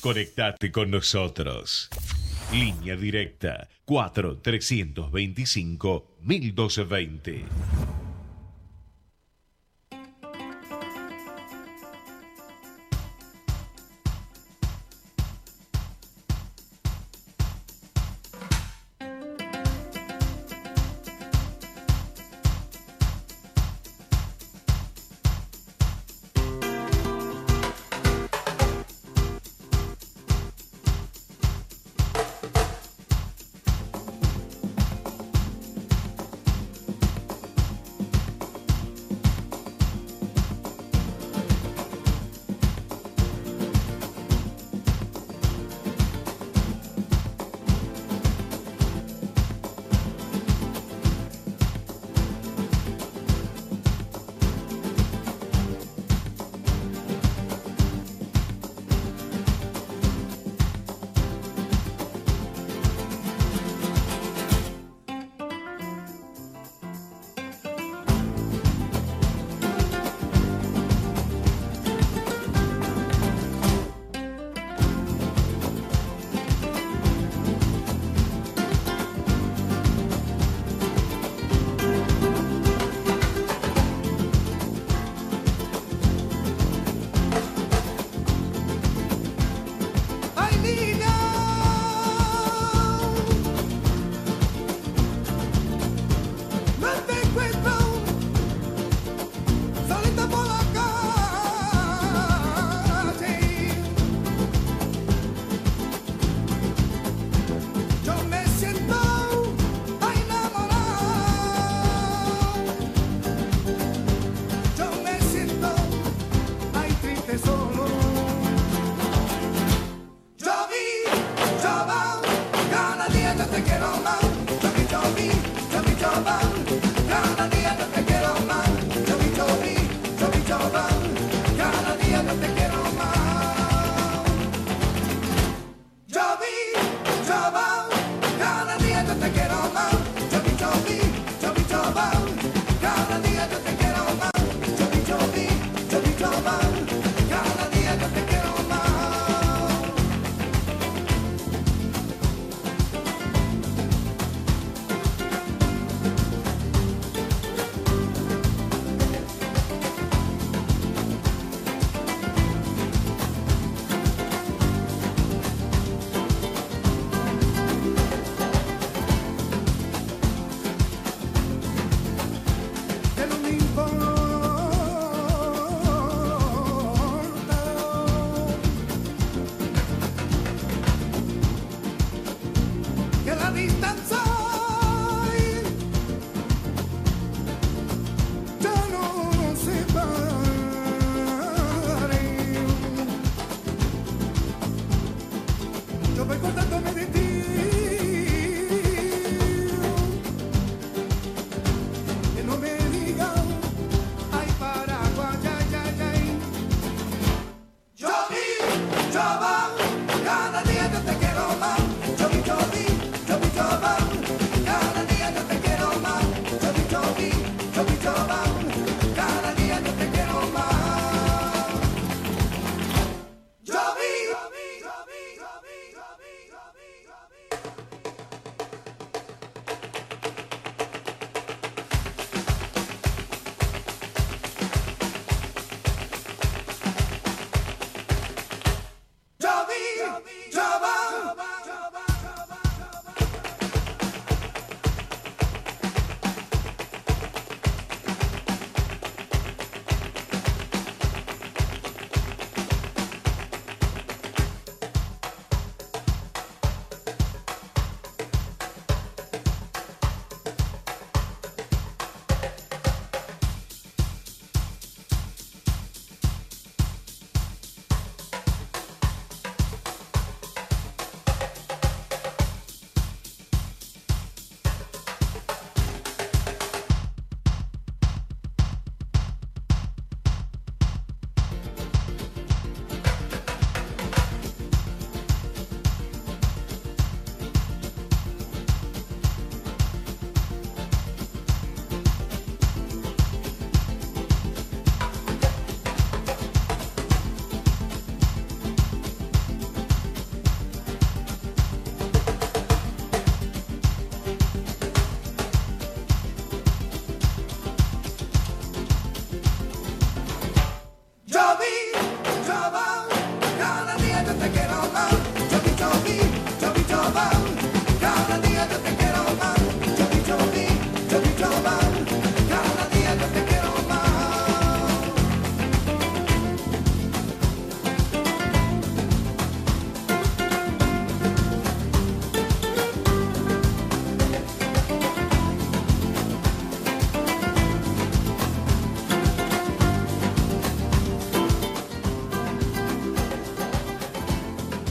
Conectate con nosotros. Línea directa 4 325 1220.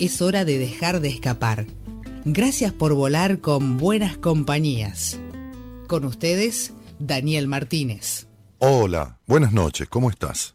Es hora de dejar de escapar. Gracias por volar con buenas compañías. Con ustedes, Daniel Martínez. Hola, buenas noches, ¿cómo estás?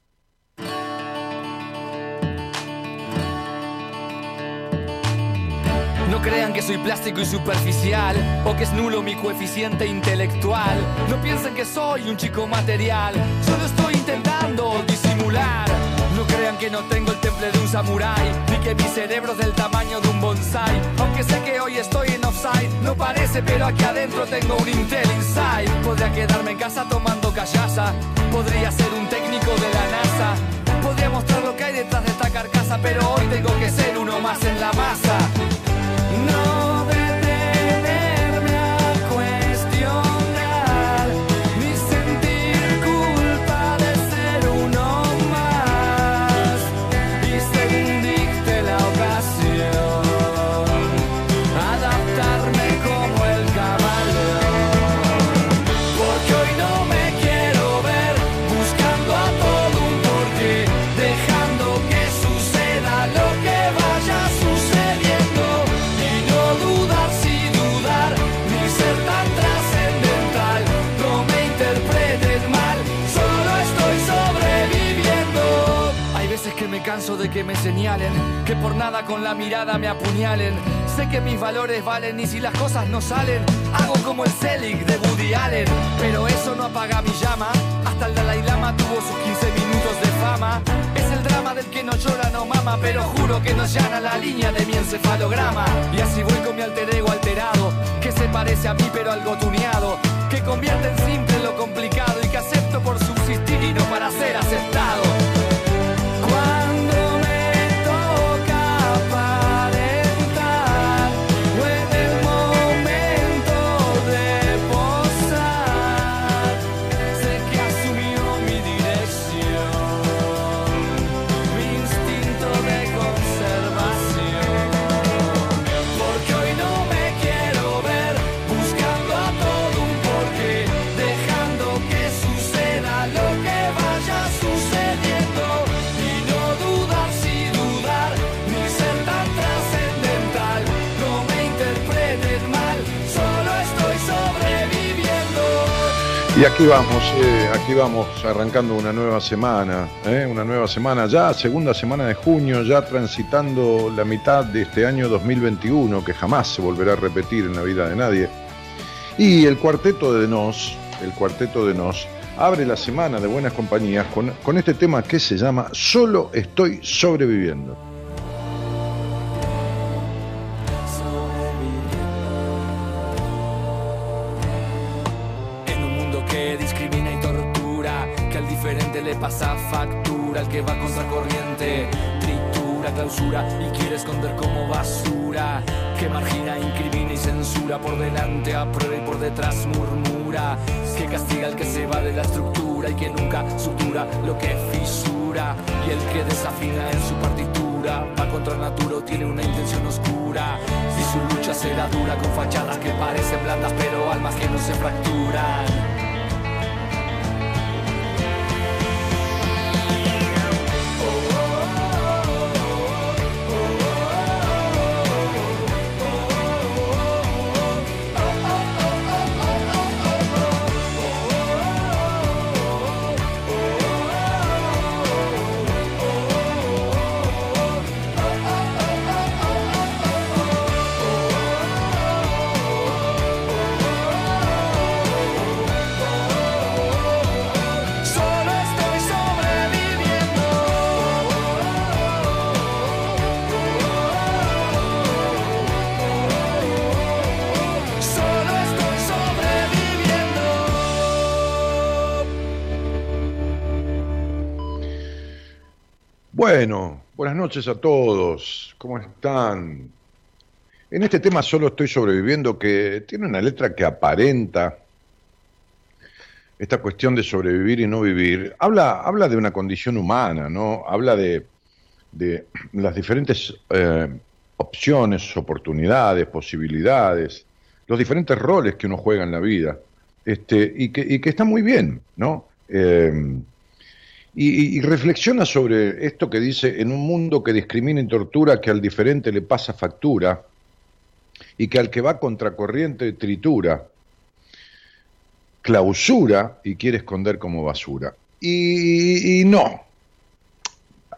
No crean que soy plástico y superficial o que es nulo mi coeficiente intelectual. No piensen que soy un chico material, solo estoy intentando disimular. No crean que no tengo el temple de un samurái, que mi cerebro es del tamaño de un bonsai. Aunque sé que hoy estoy en offside, no parece, pero aquí adentro tengo un Intel Inside. Podría quedarme en casa tomando callaza, podría ser un técnico de la NASA. Podría mostrar lo que hay detrás de esta carcasa, pero hoy tengo que ser uno más en la masa. No que me señalen que por nada con la mirada me apuñalen. Sé que mis valores valen y si las cosas no salen hago como el Selig de Woody Allen. Pero eso no apaga mi llama hasta el Dalai Lama tuvo sus 15 minutos de fama. Es el drama del que no llora no mama pero juro que no llana la línea de mi encefalograma. Y así voy con mi alter ego alterado que se parece a mí pero algo tuneado que convierte en simple lo complicado y que acepto por subsistir y no para ser aceptado Y aquí vamos, eh, aquí vamos arrancando una nueva semana, eh, una nueva semana ya, segunda semana de junio, ya transitando la mitad de este año 2021, que jamás se volverá a repetir en la vida de nadie. Y el cuarteto de Nos, el cuarteto de Nos, abre la semana de buenas compañías con, con este tema que se llama Solo estoy sobreviviendo. Buenas noches a todos, ¿cómo están? En este tema solo estoy sobreviviendo que tiene una letra que aparenta esta cuestión de sobrevivir y no vivir. Habla, habla de una condición humana, ¿no? Habla de, de las diferentes eh, opciones, oportunidades, posibilidades, los diferentes roles que uno juega en la vida, este, y, que, y que está muy bien, ¿no? Eh, y, reflexiona sobre esto que dice, en un mundo que discrimina y tortura, que al diferente le pasa factura y que al que va contracorriente tritura, clausura y quiere esconder como basura. Y, no.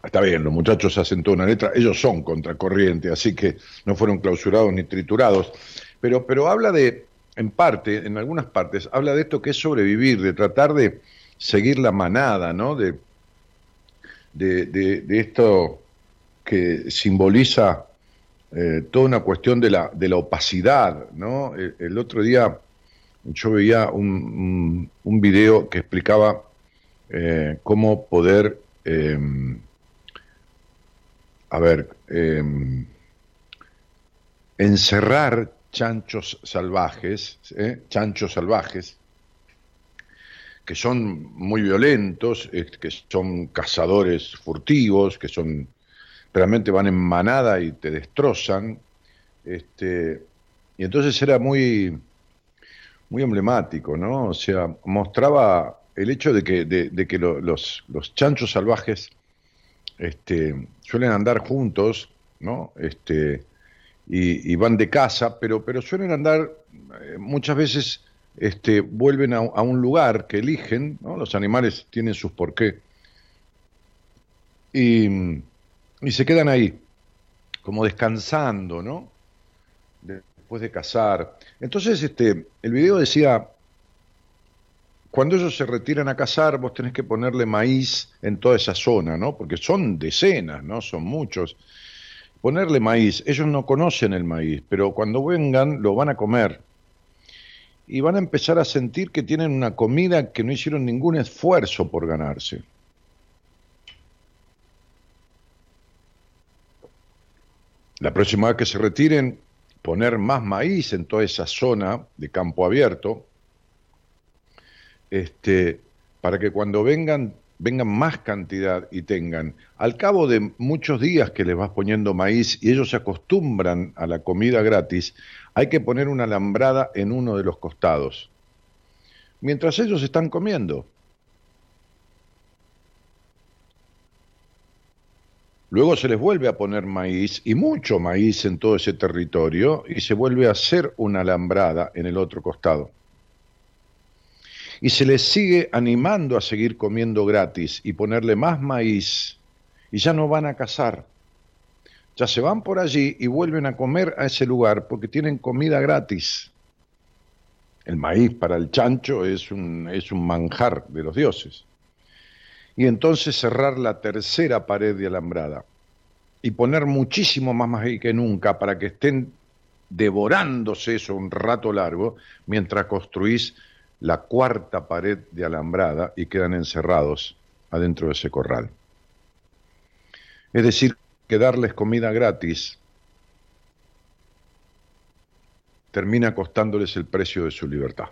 Está bien, los muchachos hacen toda una letra, ellos son contracorriente, así que no fueron clausurados ni triturados, pero, pero habla de, en parte, en algunas partes, habla de esto que es sobrevivir, de tratar de seguir la manada, ¿no? De, de, esto que simboliza eh, toda una cuestión de la, de la opacidad, ¿no? El, otro día yo veía un, un, video que explicaba eh, cómo poder, em, a ver, em, encerrar chanchos salvajes, ¿eh? chanchos salvajes, que son muy violentos, que son cazadores furtivos, que son realmente van en manada y te destrozan. Este, y entonces era muy, muy emblemático, ¿no? O sea, mostraba el hecho de que, de, que los, los, chanchos salvajes este, suelen andar juntos, ¿no? Este, y, y, van de casa, pero, pero suelen andar eh, muchas veces este, vuelven a, un lugar que eligen, los animales tienen sus porqué, y, y, se quedan ahí, como descansando, ¿no? Después de cazar. Entonces, este, el video decía, cuando ellos se retiran a cazar, vos tenés que ponerle maíz en toda esa zona, ¿no? Porque son decenas, ¿no? Son muchos. Ponerle maíz, ellos no conocen el maíz, pero cuando vengan lo van a comer y van a empezar a sentir que tienen una comida que no hicieron ningún esfuerzo por ganarse. La próxima vez que se retiren, poner más maíz en toda esa zona de campo abierto, este, para que cuando vengan, vengan más cantidad y tengan. Al cabo de muchos días que les vas poniendo maíz y ellos se acostumbran a la comida gratis, hay que poner una alambrada en uno de los costados, mientras ellos están comiendo. Luego se les vuelve a poner maíz y mucho maíz en todo ese territorio y se vuelve a hacer una alambrada en el otro costado. Y se les sigue animando a seguir comiendo gratis y ponerle más maíz y ya no van a cazar ya se van por allí y vuelven a comer a ese lugar porque tienen comida gratis. El maíz para el chancho es un, es un manjar de los dioses. Y entonces cerrar la tercera pared de alambrada y poner muchísimo más maíz que nunca para que estén devorándose eso un rato largo mientras construís la cuarta pared de alambrada y quedan encerrados adentro de ese corral. Es decir, que darles comida gratis termina costándoles el precio de su libertad.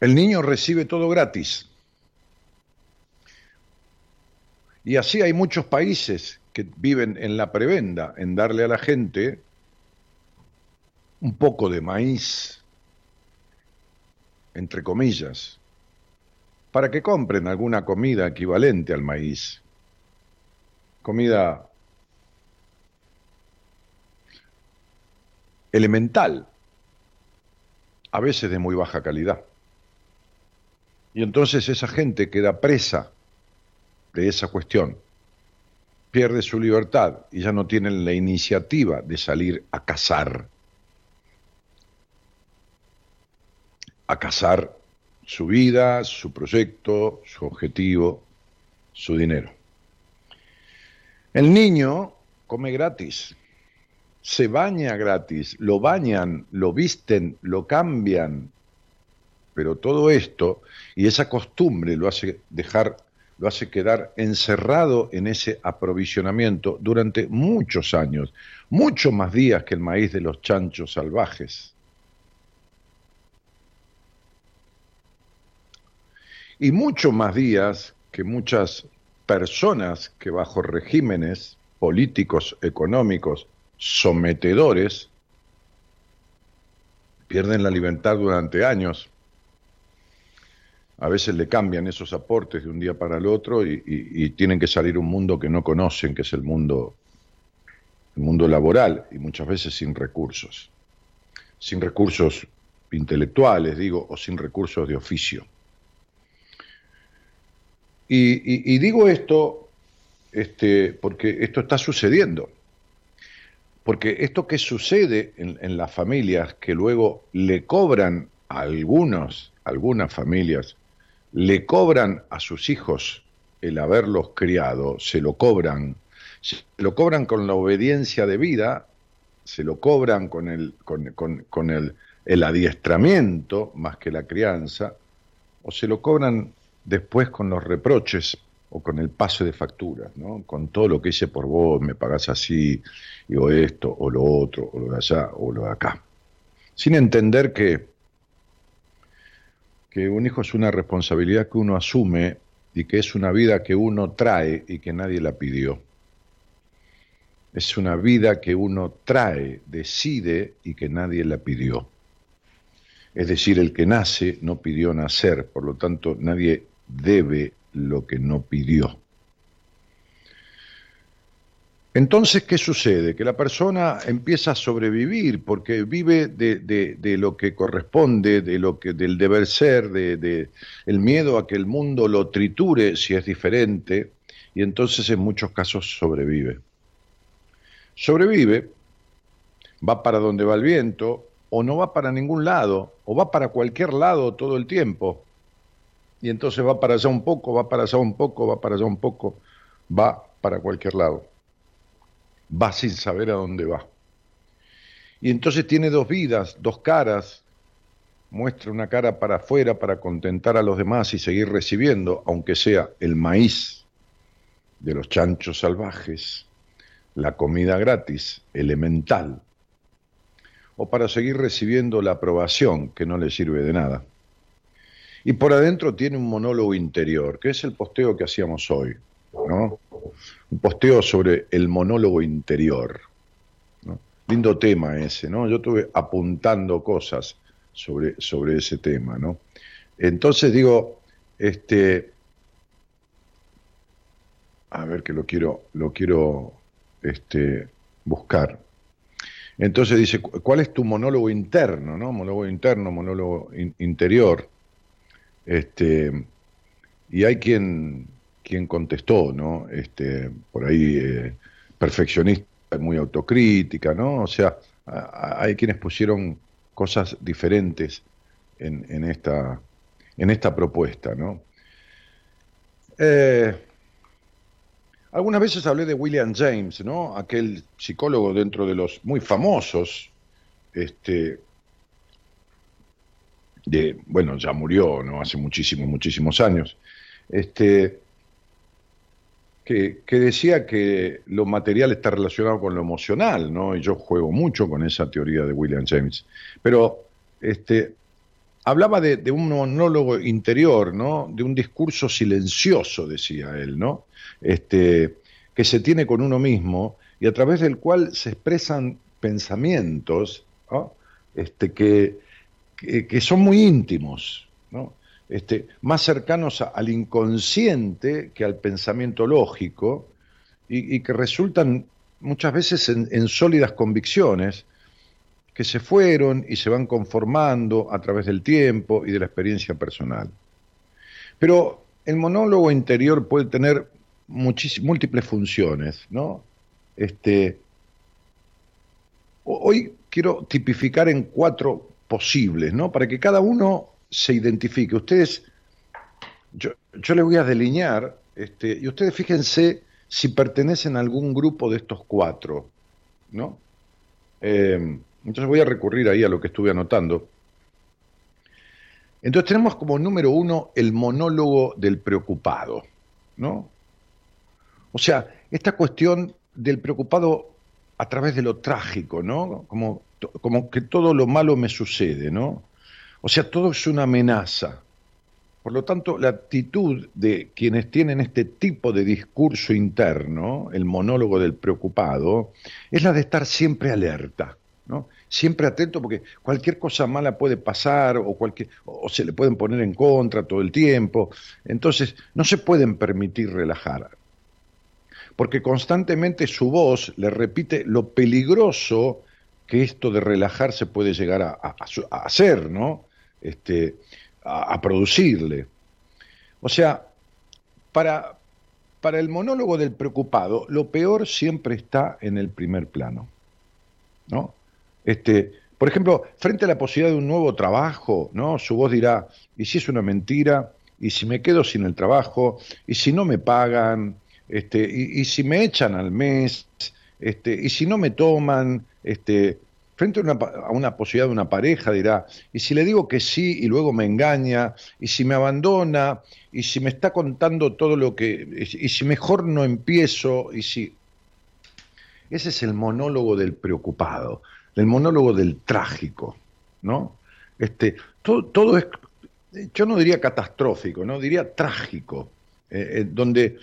El niño recibe todo gratis. Y así hay muchos países que viven en la prebenda, en darle a la gente un poco de maíz, entre comillas, para que compren alguna comida equivalente al maíz. Comida elemental, a veces de muy baja calidad. Y entonces esa gente queda presa de esa cuestión, pierde su libertad y ya no tienen la iniciativa de salir a cazar. A cazar su vida, su proyecto, su objetivo, su dinero. El niño come gratis, se baña gratis, lo bañan, lo visten, lo cambian, pero todo esto y esa costumbre lo hace dejar, lo hace quedar encerrado en ese aprovisionamiento durante muchos años, mucho más días que el maíz de los chanchos salvajes. Y mucho más días que muchas personas que bajo regímenes políticos, económicos, sometedores, pierden la libertad durante años. A veces le cambian esos aportes de un día para el otro y, tienen que salir un mundo que no conocen, que es el mundo, el mundo laboral y muchas veces sin recursos, sin recursos intelectuales, digo, o sin recursos de oficio. Y, digo esto este, porque esto está sucediendo. Porque esto que sucede en, las familias, que luego le cobran a algunos, algunas familias, le cobran a sus hijos el haberlos criado, se lo cobran, se lo cobran con la obediencia de vida, se lo cobran con el, con, con el, el adiestramiento más que la crianza, o se lo cobran después con los reproches o con el paso de facturas, ¿no? con todo lo que hice por vos, me pagás así, o esto, o lo otro, o lo de allá, o lo de acá. Sin entender que, que un hijo es una responsabilidad que uno asume y que es una vida que uno trae y que nadie la pidió. Es una vida que uno trae, decide y que nadie la pidió. Es decir, el que nace no pidió nacer, por lo tanto nadie debe lo que no pidió. Entonces, ¿qué sucede? Que la persona empieza a sobrevivir porque vive de, lo que corresponde, de lo que, del deber ser, de, el miedo a que el mundo lo triture si es diferente, y entonces en muchos casos sobrevive. Sobrevive, va para donde va el viento, o no va para ningún lado, o va para cualquier lado todo el tiempo, y entonces va para allá un poco, va para allá un poco, va para allá un poco, va para cualquier lado. Va sin saber a dónde va. Y entonces tiene dos vidas, dos caras. Muestra una cara para afuera para contentar a los demás y seguir recibiendo, aunque sea el maíz de los chanchos salvajes, la comida gratis, elemental, o para seguir recibiendo la aprobación que no le sirve de nada. Y por adentro tiene un monólogo interior, que es el posteo que hacíamos hoy, ¿no? Un posteo sobre el monólogo interior. Lindo tema ese, ¿no? Yo estuve apuntando cosas sobre, sobre ese tema, ¿no? Entonces digo, este, a ver que lo quiero, lo quiero este, buscar. Entonces dice, ¿cuál es tu monólogo interno, no? Monólogo interno, monólogo interior. Este, y hay quien, quien contestó, ¿no? Este, por ahí, eh, perfeccionista, muy autocrítica, ¿no? O sea, hay quienes pusieron cosas diferentes en, en, esta, en esta propuesta, ¿no? Eh, algunas veces hablé de William James, ¿no? Aquel psicólogo dentro de los muy famosos, este, de, bueno, ya murió, ¿no? Hace muchísimos, muchísimos años, este, que, que, decía que lo material está relacionado con lo emocional, ¿no? Y yo juego mucho con esa teoría de William James. Pero este, hablaba de, un monólogo interior, ¿no? De un discurso silencioso, decía él, ¿no? Este, que se tiene con uno mismo y a través del cual se expresan pensamientos, ¿no? Este, que, que, son muy íntimos, este, más cercanos al inconsciente que al pensamiento lógico y, que resultan muchas veces en, sólidas convicciones que se fueron y se van conformando a través del tiempo y de la experiencia personal. Pero el monólogo interior puede tener múltiples funciones, ¿no? Este, hoy quiero tipificar en cuatro posibles, ¿no? Para que cada uno se identifique. Ustedes, yo, yo les voy a delinear, este, y ustedes fíjense si pertenecen a algún grupo de estos cuatro, ¿no? Eh, entonces voy a recurrir ahí a lo que estuve anotando. Entonces tenemos como número uno el monólogo del preocupado, ¿no? O sea, esta cuestión del preocupado a través de lo trágico, ¿no? Como, como que todo lo malo me sucede, ¿no? O sea, todo es una amenaza. Por lo tanto, la actitud de quienes tienen este tipo de discurso interno, el monólogo del preocupado, es la de estar siempre alerta, ¿no? Siempre atento porque cualquier cosa mala puede pasar o, o se le pueden poner en contra todo el tiempo. Entonces, no se pueden permitir relajar. Porque constantemente su voz le repite lo peligroso que esto de relajarse puede llegar a, a hacer, ¿no? Este, a, producirle. O sea, para, para el monólogo del preocupado, lo peor siempre está en el primer plano. ¿no? Este, por ejemplo, frente a la posibilidad de un nuevo trabajo, ¿no? Su voz dirá, ¿y si es una mentira? ¿Y si me quedo sin el trabajo? ¿Y si no me pagan? Este, y, y si me echan al mes? Este, ¿Y si no me toman? Este, frente a una, posibilidad de una pareja dirá, y si le digo que sí y luego me engaña, y si me abandona, y si me está contando todo lo que, y si mejor no empiezo, y si... Ese es el monólogo del preocupado, el monólogo del trágico, ¿no? Este, todo, todo es, yo no diría catastrófico, no diría trágico, eh, eh, donde,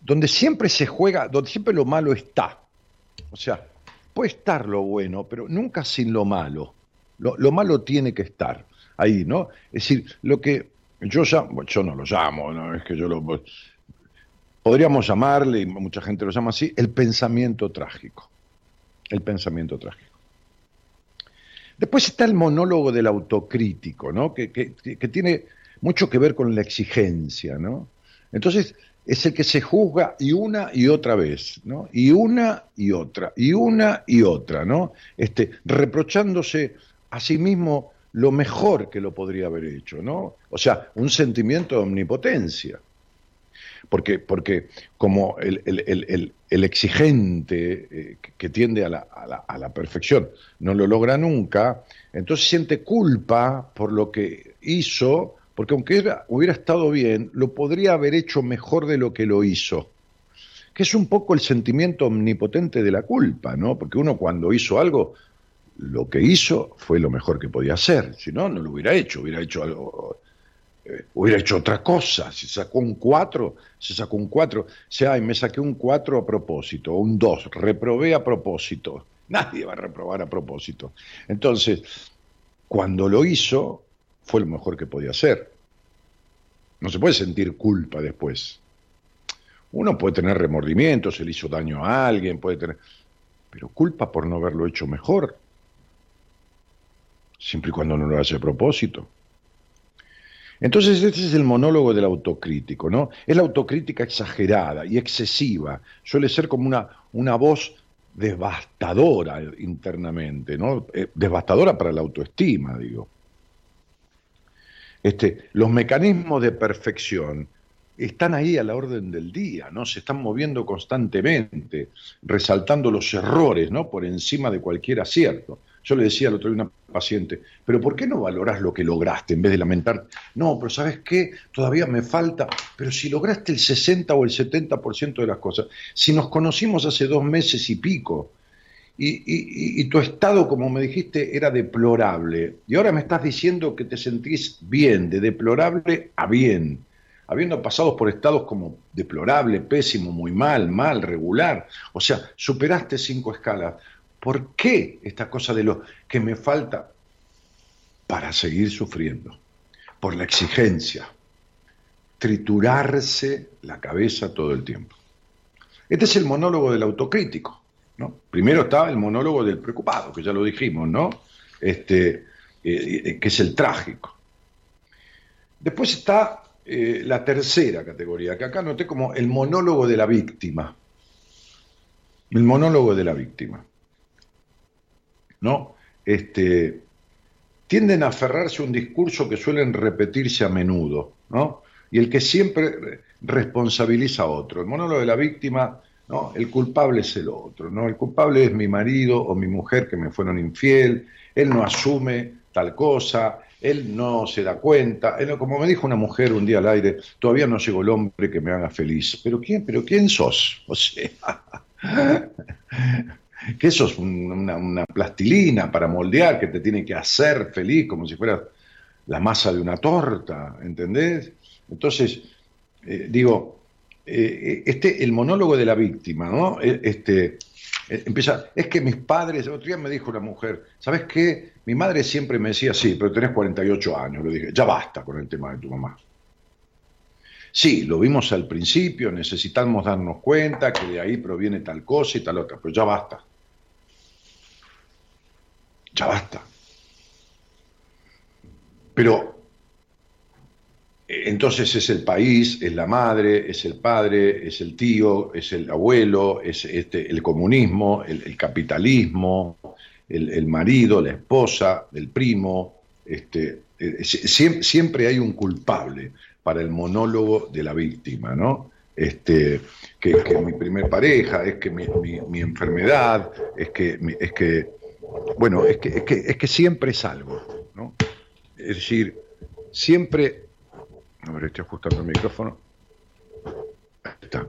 donde siempre se juega, donde siempre lo malo está. O sea, Puede estar lo bueno, pero nunca sin lo malo. Lo, malo tiene que estar ahí, ¿no? Es decir, lo que yo llamo, yo no lo llamo, no es que yo lo podríamos llamarle, y mucha gente lo llama así, el pensamiento trágico. El pensamiento trágico. Después está el monólogo del autocrítico, ¿no? Que, que, que tiene mucho que ver con la exigencia, ¿no? Entonces, es el que se juzga y una y otra vez, ¿no? Y una y otra, y una y otra, ¿no? Este, reprochándose a sí mismo lo mejor que lo podría haber hecho, ¿no? O sea, un sentimiento de omnipotencia. Porque, porque como el, exigente eh, que tiende a la, a la perfección no lo logra nunca, entonces siente culpa por lo que hizo porque aunque hubiera estado bien, lo podría haber hecho mejor de lo que lo hizo. Que es un poco el sentimiento omnipotente de la culpa, ¿no? Porque uno cuando hizo algo, lo que hizo fue lo mejor que podía hacer. Si no, no lo hubiera hecho, hubiera hecho algo, eh, hubiera hecho otra cosa. Si sacó un 4, se sacó un 4. sea, me saqué un 4 a propósito, o un 2, reprobé a propósito. Nadie va a reprobar a propósito. Entonces, cuando lo hizo, fue lo mejor que podía hacer. No se puede sentir culpa después. Uno puede tener remordimiento, se le hizo daño a alguien, puede tener... Pero culpa por no haberlo hecho mejor. Siempre y cuando no lo hace a propósito. Entonces, este es el monólogo del autocrítico, ¿no? Es la autocrítica exagerada y excesiva. Suele ser como una, una voz devastadora internamente, ¿no? Eh, devastadora para la autoestima, digo. Este, los mecanismos de perfección están ahí a la orden del día, ¿no? Se están moviendo constantemente, resaltando los errores, ¿no? Por encima de cualquier acierto. Yo le decía al otro día a una paciente, pero ¿por qué no valorás lo que lograste en vez de lamentar? No, pero ¿sabes qué? Todavía me falta, pero si lograste el 60 o el 70% de las cosas, si nos conocimos hace dos meses y pico, y, tu estado, como me dijiste, era deplorable. Y ahora me estás diciendo que te sentís bien, de deplorable a bien, habiendo pasado por estados como deplorable, pésimo, muy mal, mal, regular. O sea, superaste cinco escalas. ¿Por qué esta cosa de lo que me falta para seguir sufriendo? Por la exigencia. Triturarse la cabeza todo el tiempo. Este es el monólogo del autocrítico. Primero está el monólogo del preocupado, que ya lo dijimos, ¿no? Este, eh, eh, que es el trágico. Después está eh, la tercera categoría, que acá noté como el monólogo de la víctima. El monólogo de la víctima. ¿No? Este, tienden a aferrarse a un discurso que suelen repetirse a menudo, ¿no? Y el que siempre responsabiliza a otro. El monólogo de la víctima ¿no? El culpable es el otro, ¿no? El culpable es mi marido o mi mujer que me fueron infiel, él no asume tal cosa, él no se da cuenta, como me dijo una mujer un día al aire, todavía no llegó el hombre que me haga feliz. ¿Pero quién, pero quién sos? O sea, que sos una, una, plastilina para moldear, que te tiene que hacer feliz como si fuera la masa de una torta, ¿entendés? Entonces, eh, digo, eh, este, el monólogo de la víctima, ¿no? E, este, eh, empieza, es que mis padres, otro día me dijo una mujer, ¿sabes qué? Mi madre siempre me decía, sí, pero tenés 48 años, le dije, ya basta con el tema de tu mamá. Sí, lo vimos al principio, necesitamos darnos cuenta que de ahí proviene tal cosa y tal otra, pero ya basta. Ya basta. Pero entonces es el país, es la madre, es el padre, es el tío, es el abuelo, es este, el comunismo, el, capitalismo, el, marido, la esposa, el primo. Este, eh, siempre, hay un culpable para el monólogo de la víctima, ¿no? Este, que, que mi primer pareja, es que mi, enfermedad, es que, es que, bueno, es que, es que, es que siempre es algo, ¿no? Es decir, siempre. A ver, estoy ajustando el micrófono. Ahí está.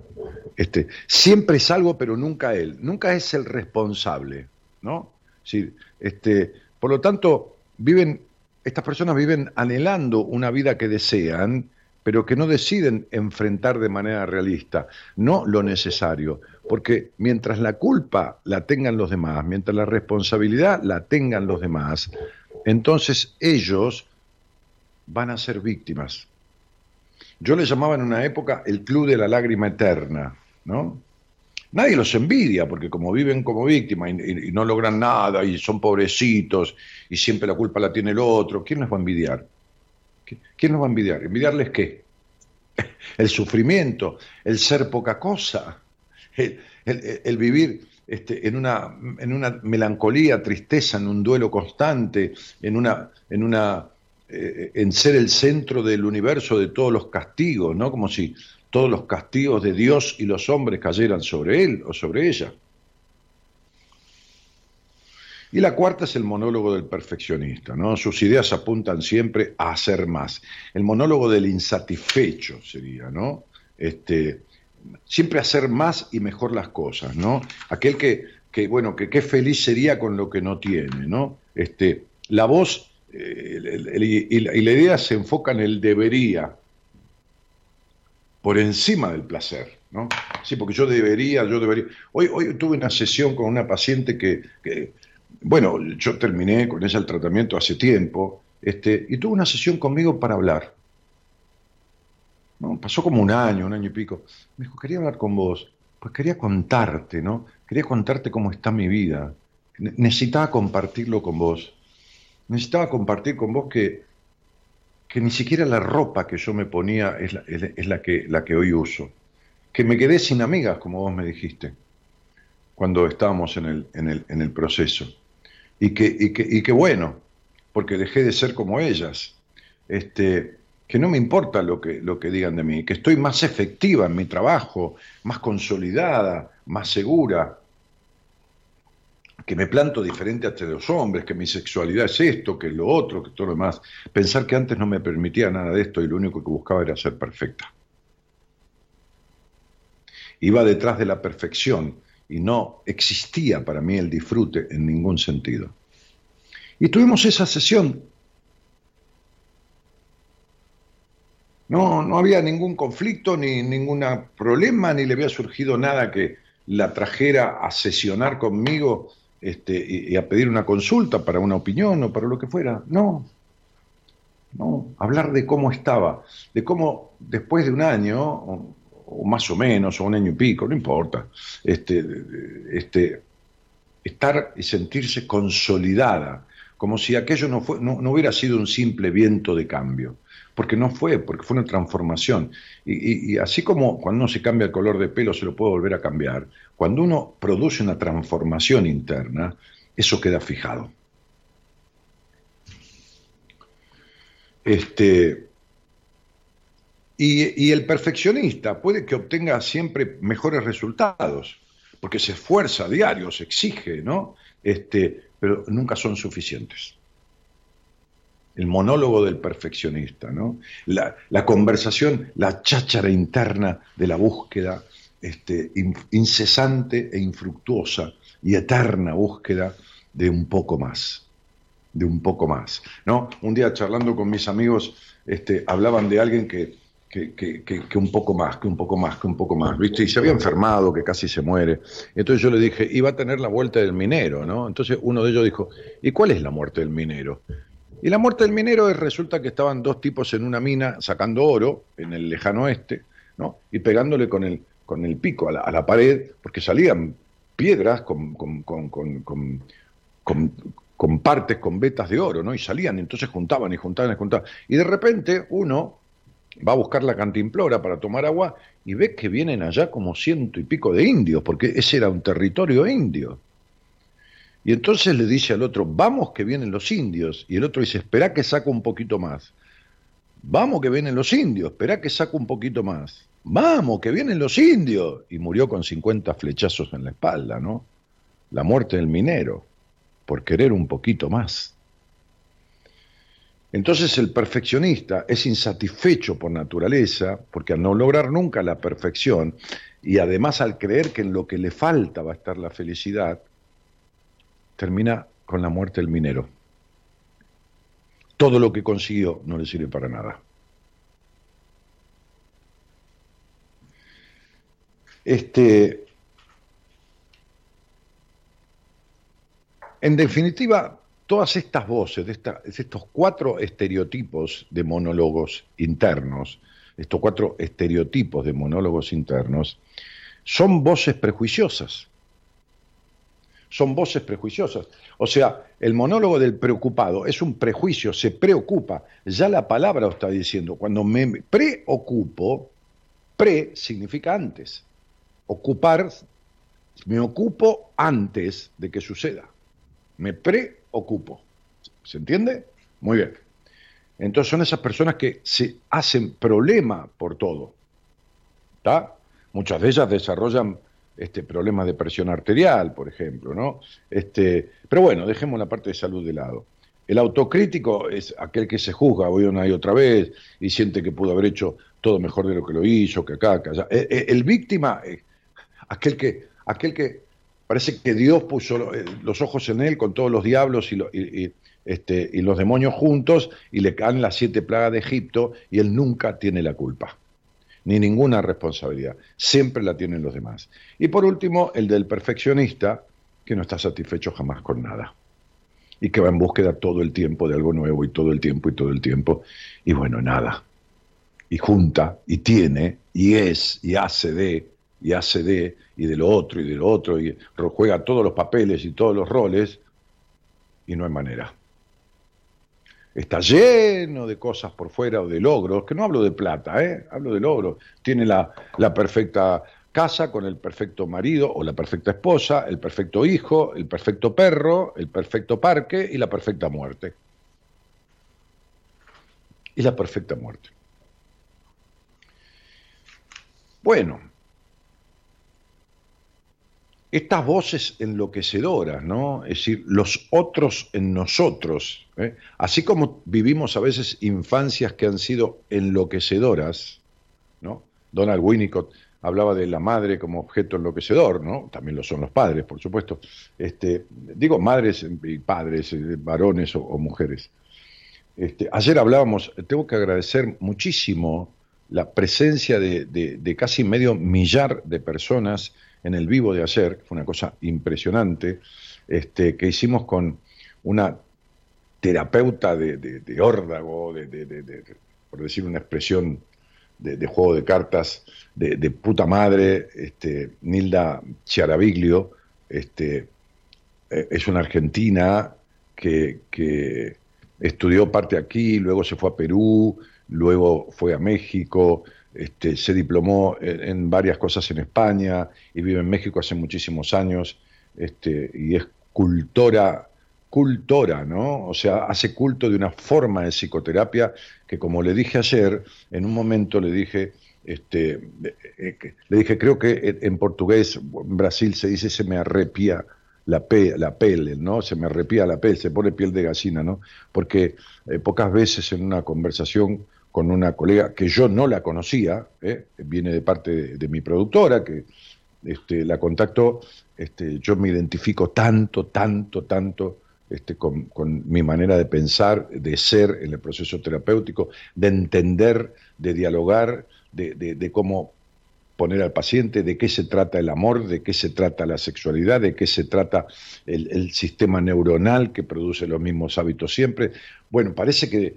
Este, siempre es algo, pero nunca él. Nunca es el responsable, ¿no? Sí, este, por lo tanto, viven, estas personas viven anhelando una vida que desean, pero que no deciden enfrentar de manera realista, no lo necesario, porque mientras la culpa la tengan los demás, mientras la responsabilidad la tengan los demás, entonces ellos van a ser víctimas. Yo le llamaba en una época el club de la lágrima eterna, ¿no? Nadie los envidia porque como viven como víctimas y, no logran nada y son pobrecitos y siempre la culpa la tiene el otro, ¿quién los va a envidiar? ¿Quién los va a envidiar? ¿Envidiarles qué? El sufrimiento, el ser poca cosa, el, vivir este, en, una, en una melancolía, tristeza, en un duelo constante, en una, en una eh, en ser el centro del universo de todos los castigos, ¿no? Como si todos los castigos de Dios y los hombres cayeran sobre él o sobre ella. Y la cuarta es el monólogo del perfeccionista, ¿no? Sus ideas apuntan siempre a hacer más. El monólogo del insatisfecho sería, ¿no? Este, siempre hacer más y mejor las cosas, ¿no? Aquel que, que bueno, que qué feliz sería con lo que no tiene, ¿no? Este, la voz y la idea se enfoca en el debería por encima del placer, ¿no? Sí, porque yo debería, yo debería. Hoy, hoy tuve una sesión con una paciente que, bueno, yo terminé con ella el tratamiento hace tiempo, este, y tuvo una sesión conmigo para hablar. ¿no? Pasó como un año, un año y pico. Me dijo, quería hablar con vos, pues quería contarte, ¿no? Quería contarte cómo está mi vida. Necesitaba compartirlo con vos necesitaba compartir con vos que, que ni siquiera la ropa que yo me ponía es la, es la, que, la que hoy uso. Que me quedé sin amigas, como vos me dijiste, cuando estábamos en el, en el, en el proceso. Y que, y, que, y que bueno, porque dejé de ser como ellas. Este, que no me importa lo que, lo que digan de mí, que estoy más efectiva en mi trabajo, más consolidada, más segura, que me planto diferente ante los hombres, que mi sexualidad es esto, que es lo otro, que todo lo demás. Pensar que antes no me permitía nada de esto y lo único que buscaba era ser perfecta. Iba detrás de la perfección y no existía para mí el disfrute en ningún sentido. Y tuvimos esa sesión. No, no había ningún conflicto, ni ningún problema, ni le había surgido nada que la trajera a sesionar conmigo este, y, a pedir una consulta para una opinión o para lo que fuera. No, no, hablar de cómo estaba, de cómo después de un año, o, más o menos, o un año y pico, no importa, este, este, estar y sentirse consolidada, como si aquello no, fue, no, hubiera sido un simple viento de cambio, porque no fue, porque fue una transformación. Y, y, así como cuando uno se cambia el color de pelo se lo puede volver a cambiar, cuando uno produce una transformación interna, eso queda fijado. Este, y, el perfeccionista puede que obtenga siempre mejores resultados, porque se esfuerza a diario, se exige, ¿no? Este, pero nunca son suficientes. El monólogo del perfeccionista, ¿no? La, conversación, la cháchara interna de la búsqueda este, in- incesante e infructuosa y eterna búsqueda de un poco más, de un poco más, ¿no? Un día charlando con mis amigos, este, hablaban de alguien que, que, que- que- un poco más, que un poco más, que un poco más, ¿viste? Y se había enfermado, que casi se muere. Entonces yo le dije, iba a tener la vuelta del minero, ¿no? Entonces uno de ellos dijo, ¿y cuál es la muerte del minero? Y la muerte del minero es, resulta que estaban dos tipos en una mina sacando oro en el lejano oeste, ¿no? Y pegándole con el, con el pico a la, pared, porque salían piedras con, con- con- con partes, con vetas de oro, ¿no? Y salían, entonces juntaban y juntaban y juntaban. Y de repente uno va a buscar la cantimplora para tomar agua y ve que vienen allá como ciento y pico de indios, porque ese era un territorio indio. Y entonces le dice al otro, vamos que vienen los indios. Y el otro dice, espera que saco un poquito más. Vamos que vienen los indios, espera que saco un poquito más. Vamos que vienen los indios. Y murió con 50 flechazos en la espalda, ¿no? La muerte del minero, por querer un poquito más. Entonces el perfeccionista es insatisfecho por naturaleza, porque al no lograr nunca la perfección, y además al creer que en lo que le falta va a estar la felicidad, termina con la muerte del minero. Todo lo que consiguió no le sirve para nada. Este, en definitiva, todas estas voces, de, estos cuatro estereotipos de monólogos internos, estos cuatro estereotipos de monólogos internos, son voces prejuiciosas son voces prejuiciosas. O sea, el monólogo del preocupado es un prejuicio, se preocupa. Ya la palabra lo está diciendo. Cuando me preocupo, pre significa antes. Ocupar, me ocupo antes de que suceda. Me preocupo. ¿Se entiende? Muy bien. Entonces son esas personas que se hacen problema por todo. ¿Está? Muchas de ellas desarrollan este, problemas de presión arterial, por ejemplo, ¿no? Este, pero bueno, dejemos la parte de salud de lado. El autocrítico es aquel que se juzga hoy una y otra vez y siente que pudo haber hecho todo mejor de lo que lo hizo, que acá, que allá. Eh, eh, El, víctima, aquel que, aquel que parece que Dios puso eh, los ojos en él con todos los diablos y, lo- y- y, este, y los demonios juntos y le caen las siete plagas de Egipto y él nunca tiene la culpa ni ninguna responsabilidad. Siempre la tienen los demás. Y por último, el del perfeccionista, que no está satisfecho jamás con nada. Y que va en búsqueda todo el tiempo de algo nuevo y todo el tiempo y todo el tiempo. Y bueno, nada. Y junta, y tiene, y es, y hace de, y hace de, y de lo otro, y de lo otro, y juega todos los papeles y todos los roles, y no hay manera está lleno de cosas por fuera o de logros, que no hablo de plata, ¿eh? hablo de logros. Tiene la, la perfecta casa con el perfecto marido o la perfecta esposa, el perfecto hijo, el perfecto perro, el perfecto parque y la perfecta muerte. Y la perfecta muerte. Bueno, estas voces enloquecedoras, ¿no? Es decir, los otros en nosotros, ¿eh? así como vivimos a veces infancias que han sido enloquecedoras, ¿no? Donald Winnicott hablaba de la madre como objeto enloquecedor, ¿no? También lo son los padres, por supuesto. Este, digo madres y padres, eh, varones o, mujeres. Este, ayer hablábamos, tengo que agradecer muchísimo la presencia de casi medio millar de personas en el vivo de ayer, fue una cosa impresionante, este, que hicimos con una terapeuta de, de- de órdago, de, de- por decir una expresión de, juego de cartas, de, de puta madre, este, Nilda Chiaraviglio, este, eh, es una argentina que, que estudió parte aquí, luego se fue a Perú, luego fue a México, este, se diplomó en, varias cosas en España y vive en México hace muchísimos años este, y es cultora, cultora, ¿no? O sea, hace culto de una forma de psicoterapia que, como le dije ayer, en un momento le dije, este, eh, eh, le dije, creo que en- portugués, en Brasil se dice se me arrepía la, pe, la piel, ¿no? Se me arrepía la piel, se pone piel de gallina, ¿no? Porque eh, pocas veces en una conversación con una colega que yo no la conocía, ¿eh? viene de parte de, mi productora, que este, la contactó, este, yo me identifico tanto, tanto, tanto este, con, mi manera de pensar, de ser en el proceso terapéutico, de entender, de dialogar, de, de cómo poner al paciente de qué se trata el amor, de qué se trata la sexualidad, de qué se trata el, sistema neuronal que produce los mismos hábitos siempre. Bueno, parece que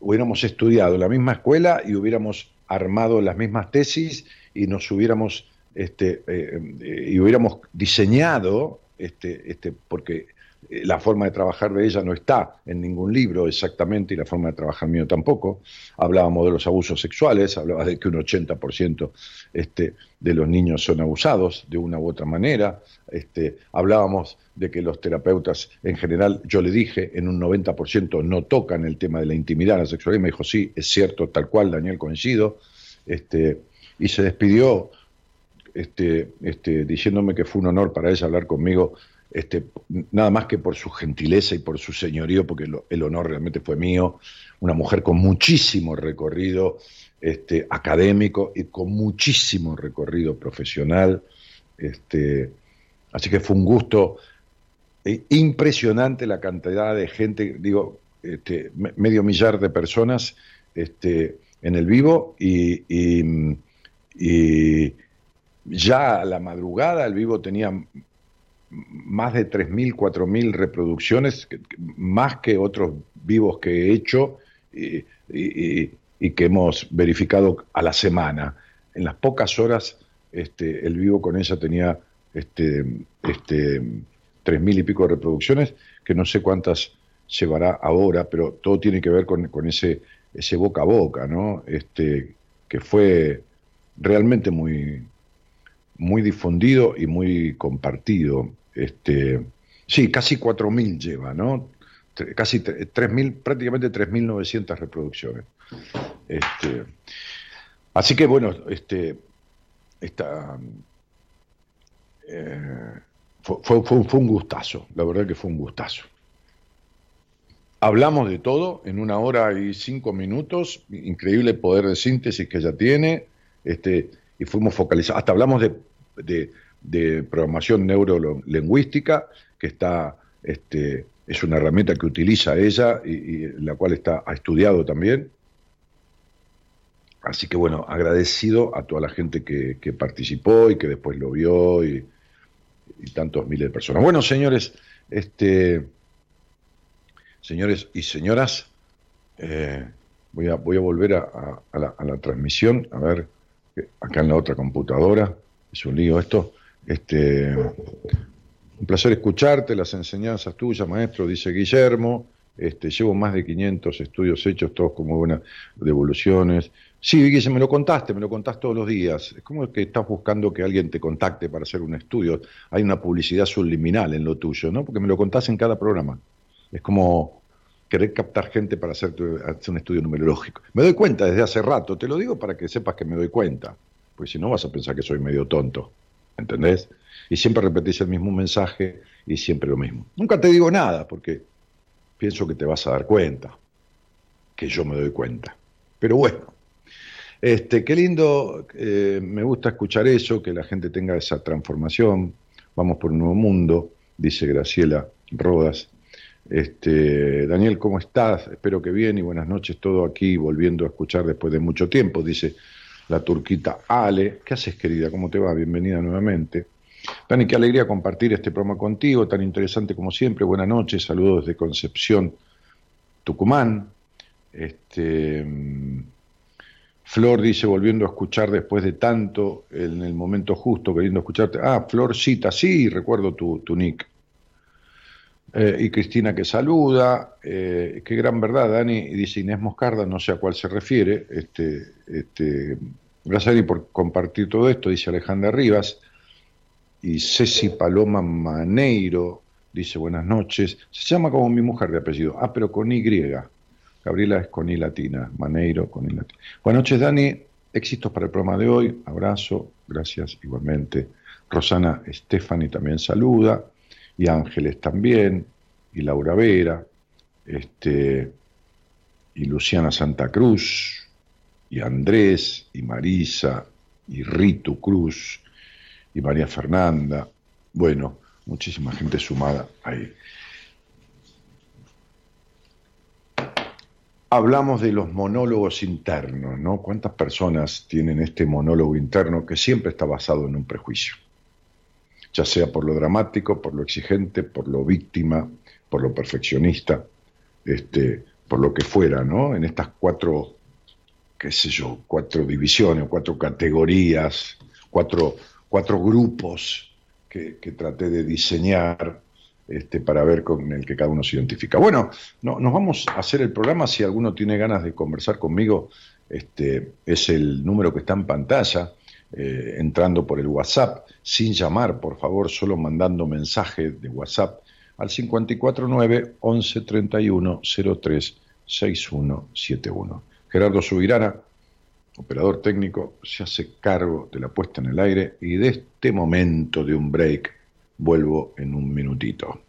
hubiéramos estudiado en la misma escuela y hubiéramos armado las mismas tesis y nos hubiéramos este, eh, eh, y hubiéramos diseñado este, este, porque eh, la forma de trabajar de ella no está en ningún libro exactamente y la forma de trabajar mío tampoco. Hablábamos de los abusos sexuales, hablaba de que un 80% este, de los niños son abusados de una u otra manera. Este, hablábamos de que los terapeutas en general, yo le dije, en un 90% no tocan el tema de la intimidad, la sexualidad. Y me dijo, sí, es cierto, tal cual, Daniel, coincido. Este, y se despidió este, diciéndome que fue un honor para ella hablar conmigo nada más que por su gentileza y por su señorío, porque el honor realmente fue mío, una mujer con muchísimo recorrido académico y con muchísimo recorrido profesional. Así que fue un gusto eh, impresionante la cantidad de gente, digo, este, medio millar de personas este, en el vivo y, ya a la madrugada el vivo tenía más de 3.000, 4.000 reproducciones, más que otros vivos que he hecho y, que hemos verificado a la semana. En las pocas horas, este, el vivo con ella tenía este, este, 3.000 y pico de reproducciones, que no sé cuántas llevará ahora, pero todo tiene que ver con, ese, ese boca a boca, ¿no? Este, que fue realmente muy, muy difundido y muy compartido. Este, sí, casi 4.000 lleva, ¿no? Casi 3.000, prácticamente 3.900 reproducciones. Este, así que bueno, este, esta, eh, fue, fue, un gustazo, la verdad que fue un gustazo. Hablamos de todo en una hora y cinco minutos, increíble poder de síntesis que ella tiene, este, y fuimos focalizados, hasta hablamos de de programación neurolingüística, que está, este, es una herramienta que utiliza ella y, la cual está, ha estudiado también. Así que bueno, agradecido a toda la gente que, participó y que después lo vio y, tantos miles de personas. Bueno, señores, este, señores y señoras, eh, voy, a, voy a volver a, la, transmisión, a ver, acá en la otra computadora, es un lío esto. Este, un placer escucharte, las enseñanzas tuyas, maestro, dice Guillermo. Este, llevo más de 500 estudios hechos, todos como buenas devoluciones. Sí, me lo contaste, me lo contás todos los días. Es como que estás buscando que alguien te contacte para hacer un estudio. Hay una publicidad subliminal en lo tuyo, ¿no? Porque me lo contás en cada programa. Es como querer captar gente para hacer, hacer un estudio numerológico. Me doy cuenta desde hace rato, te lo digo para que sepas que me doy cuenta, pues si no vas a pensar que soy medio tonto. ¿entendés? Y siempre repetís el mismo mensaje y siempre lo mismo. Nunca te digo nada porque pienso que te vas a dar cuenta, que yo me doy cuenta. Pero bueno, este, qué lindo, eh, me gusta escuchar eso, que la gente tenga esa transformación. Vamos por un nuevo mundo, dice Graciela Rodas. Este, Daniel, ¿cómo estás? Espero que bien y buenas noches, todo aquí, volviendo a escuchar después de mucho tiempo, dice la turquita Ale. ¿Qué haces, querida? ¿Cómo te va? Bienvenida nuevamente. Dani, qué alegría compartir este programa contigo, tan interesante como siempre. Buenas noches, saludos desde Concepción, Tucumán. Este, Flor dice, volviendo a escuchar después de tanto, en el momento justo, queriendo escucharte. Ah, Florcita, sí, recuerdo tu, tu nick. Eh, y Cristina que saluda, eh, qué gran verdad, Dani, dice Inés Moscarda, no sé a cuál se refiere, este, este, gracias Dani por compartir todo esto, dice Alejandra Rivas, y Ceci Paloma Maneiro, dice buenas noches, se llama como mi mujer de apellido, ah, pero con Y, Gabriela es con latina, Maneiro con I latina. Buenas noches Dani, éxitos para el programa de hoy, abrazo, gracias igualmente. Rosana Stefani también saluda. y Ángeles también, y Laura Vera, este, y Luciana Santa Cruz, y Andrés, y Marisa, y Ritu Cruz, y María Fernanda. Bueno, muchísima gente sumada ahí. Hablamos de los monólogos internos, ¿no? ¿Cuántas personas tienen este monólogo interno que siempre está basado en un prejuicio? Ya sea por lo dramático, por lo exigente, por lo víctima, por lo perfeccionista, este, por lo que fuera, ¿no? En estas cuatro, qué sé yo, cuatro divisiones, cuatro categorías, cuatro, cuatro grupos que, que traté de diseñar este, para ver con el que cada uno se identifica. Bueno, no, nos vamos a hacer el programa. Si alguno tiene ganas de conversar conmigo, este, es el número que está en pantalla, eh, entrando por el WhatsApp, sin llamar, por favor, solo mandando mensaje de WhatsApp al 549 11 31 03 6171. Gerardo Subirana, operador técnico, se hace cargo de la puesta en el aire y de este momento de un break Vuelvo en un minutito.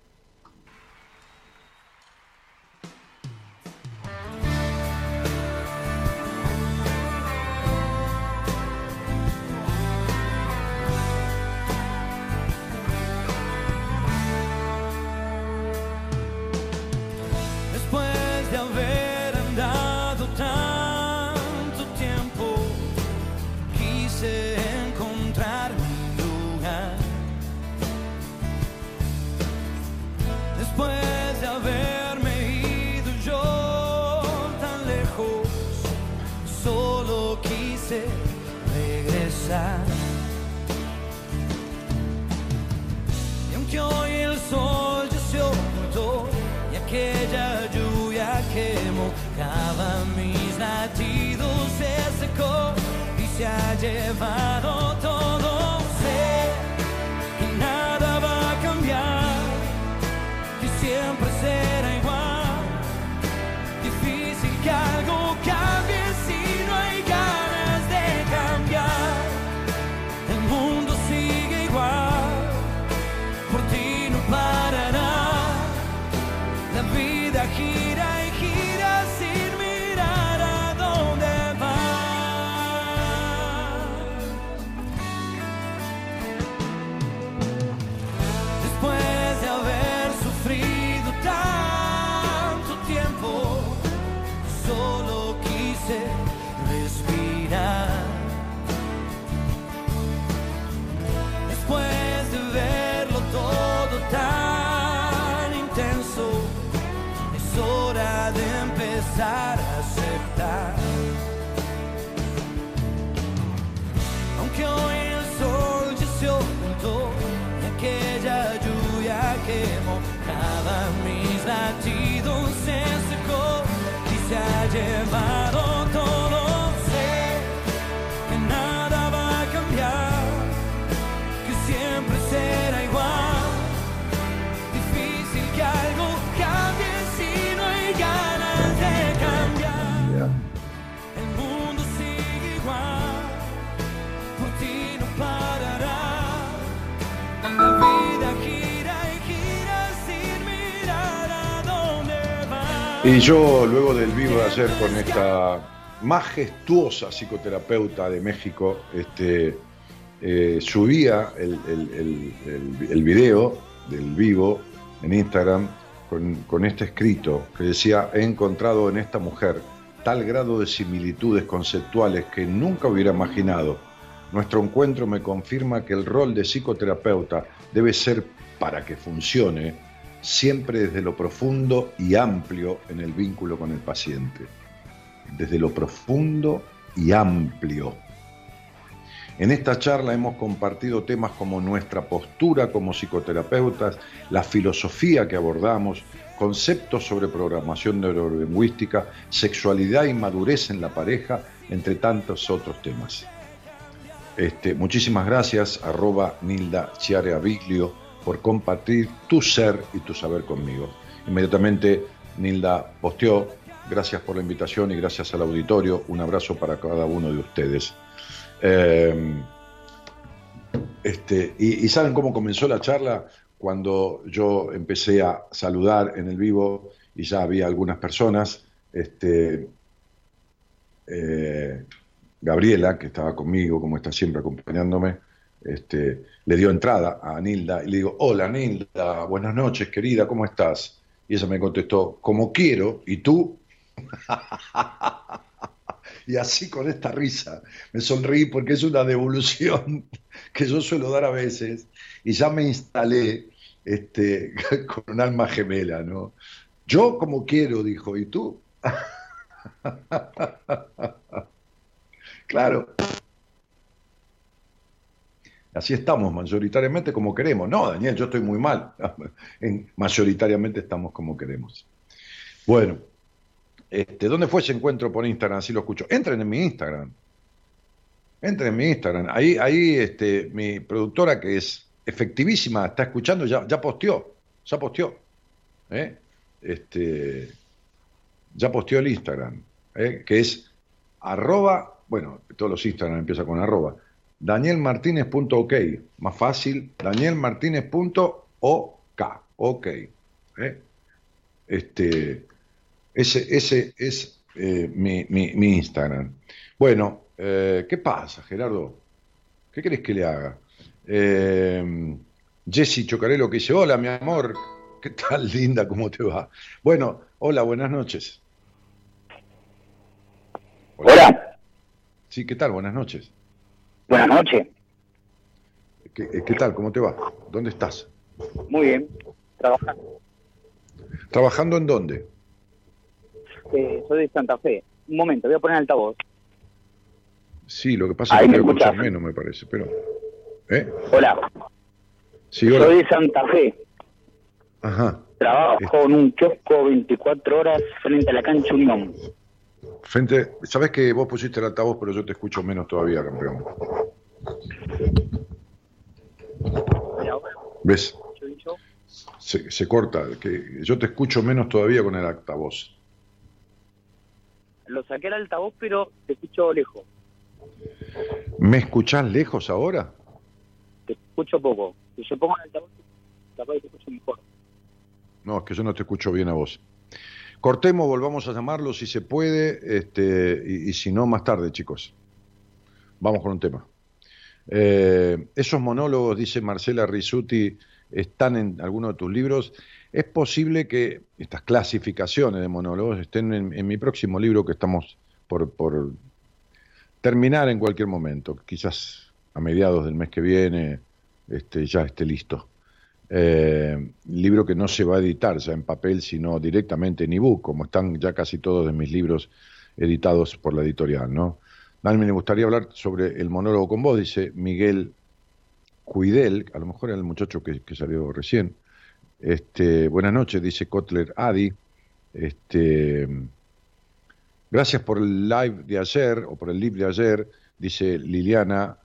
Llevado y Y yo, luego del vivo de ayer con esta majestuosa psicoterapeuta de México, este, eh, subía el, video del vivo en Instagram con, con este escrito que decía, he encontrado en esta mujer tal grado de similitudes conceptuales que nunca hubiera imaginado. Nuestro encuentro me confirma que el rol de psicoterapeuta debe ser, para que funcione, siempre desde lo profundo y amplio en el vínculo con el paciente. Desde lo profundo y amplio. En esta charla hemos compartido temas como nuestra postura como psicoterapeutas, la filosofía que abordamos, conceptos sobre programación neurolingüística, sexualidad y madurez en la pareja, entre tantos otros temas. Este, muchísimas gracias, arroba Nilda Chiare Aviglio, por compartir tu ser y tu saber conmigo. Inmediatamente Nilda posteó, gracias por la invitación y gracias al auditorio, un abrazo para cada uno de ustedes. Eh, este, y, y saben cómo comenzó la charla cuando yo empecé a saludar en el vivo y ya había algunas personas, este, eh, Gabriela, que estaba conmigo, como está siempre acompañándome, este, le dio entrada a Nilda y le digo, hola Nilda, buenas noches querida, ¿cómo estás? Y ella me contestó, como quiero, ¿y tú? y así con esta risa me sonreí porque es una devolución que yo suelo dar a veces y ya me instalé este, con un alma gemela, ¿no? Yo como quiero, dijo, ¿y tú? claro. Así estamos mayoritariamente como queremos. No, Daniel, yo estoy muy mal. mayoritariamente estamos como queremos. Bueno, este, ¿dónde fue ese encuentro por Instagram? Así lo escucho. Entren en mi Instagram. Entren en mi Instagram. Ahí, ahí este, mi productora, que es efectivísima, está escuchando, ya, ya posteó. Ya posteó. ¿eh? Este, ya posteó el Instagram, ¿eh? que es arroba, bueno, todos los Instagram empiezan con arroba, danielmartinez.ok, más fácil, danielmartinez.ok, ok. ¿eh? Este, ese, ese es eh, mi, mi, Instagram. Bueno, ¿qué pasa, Gerardo? ¿Qué crees que le haga? Eh, Jessy Chocarelo que dice, hola mi amor, ¿qué tal linda? ¿Cómo te va? Bueno, hola, buenas noches. Hola. Sí, ¿qué tal? Buenas noches. Buenas noches. ¿Qué, eh, ¿Qué, tal? ¿Cómo te va? ¿Dónde estás? Muy bien, trabajando. ¿Trabajando en dónde? Eh, soy de Santa Fe. Un momento, voy a poner altavoz. Sí, lo que pasa es que quiero escuchar menos, me parece, pero... ¿eh? Hola. Sí, hola. Soy de Santa Fe. Ajá. Trabajo en un kiosco 24 horas frente a la cancha Unión. Frente, sabes que vos pusiste el altavoz, pero yo te escucho menos todavía, campeón. ¿Ves? Se, se corta, que yo te escucho menos todavía con el altavoz. Lo saqué al altavoz, pero te escucho lejos. ¿Me escuchás lejos ahora? Te escucho poco. Si yo pongo el altavoz, capaz te escucho mejor. No, es que yo no te escucho bien a vos. Cortemos, volvamos a llamarlo si se puede, este, y, si no, más tarde, chicos. Vamos con un tema. Eh, esos monólogos, dice Marcela Risuti, están en alguno de tus libros. Es posible que estas clasificaciones de monólogos estén en, mi próximo libro que estamos por, por, terminar en cualquier momento, quizás a mediados del mes que viene este, ya esté listo. Eh, libro que no se va a editar ya en papel, sino directamente en ebook, como están ya casi todos de mis libros editados por la editorial, ¿no? Dani, me gustaría hablar sobre el monólogo con vos, dice Miguel Cuidel, a lo mejor era el muchacho que, salió recién. Este, buenas noches, dice Kotler Adi. Este, gracias por el live de ayer, o por el live de ayer, dice Liliana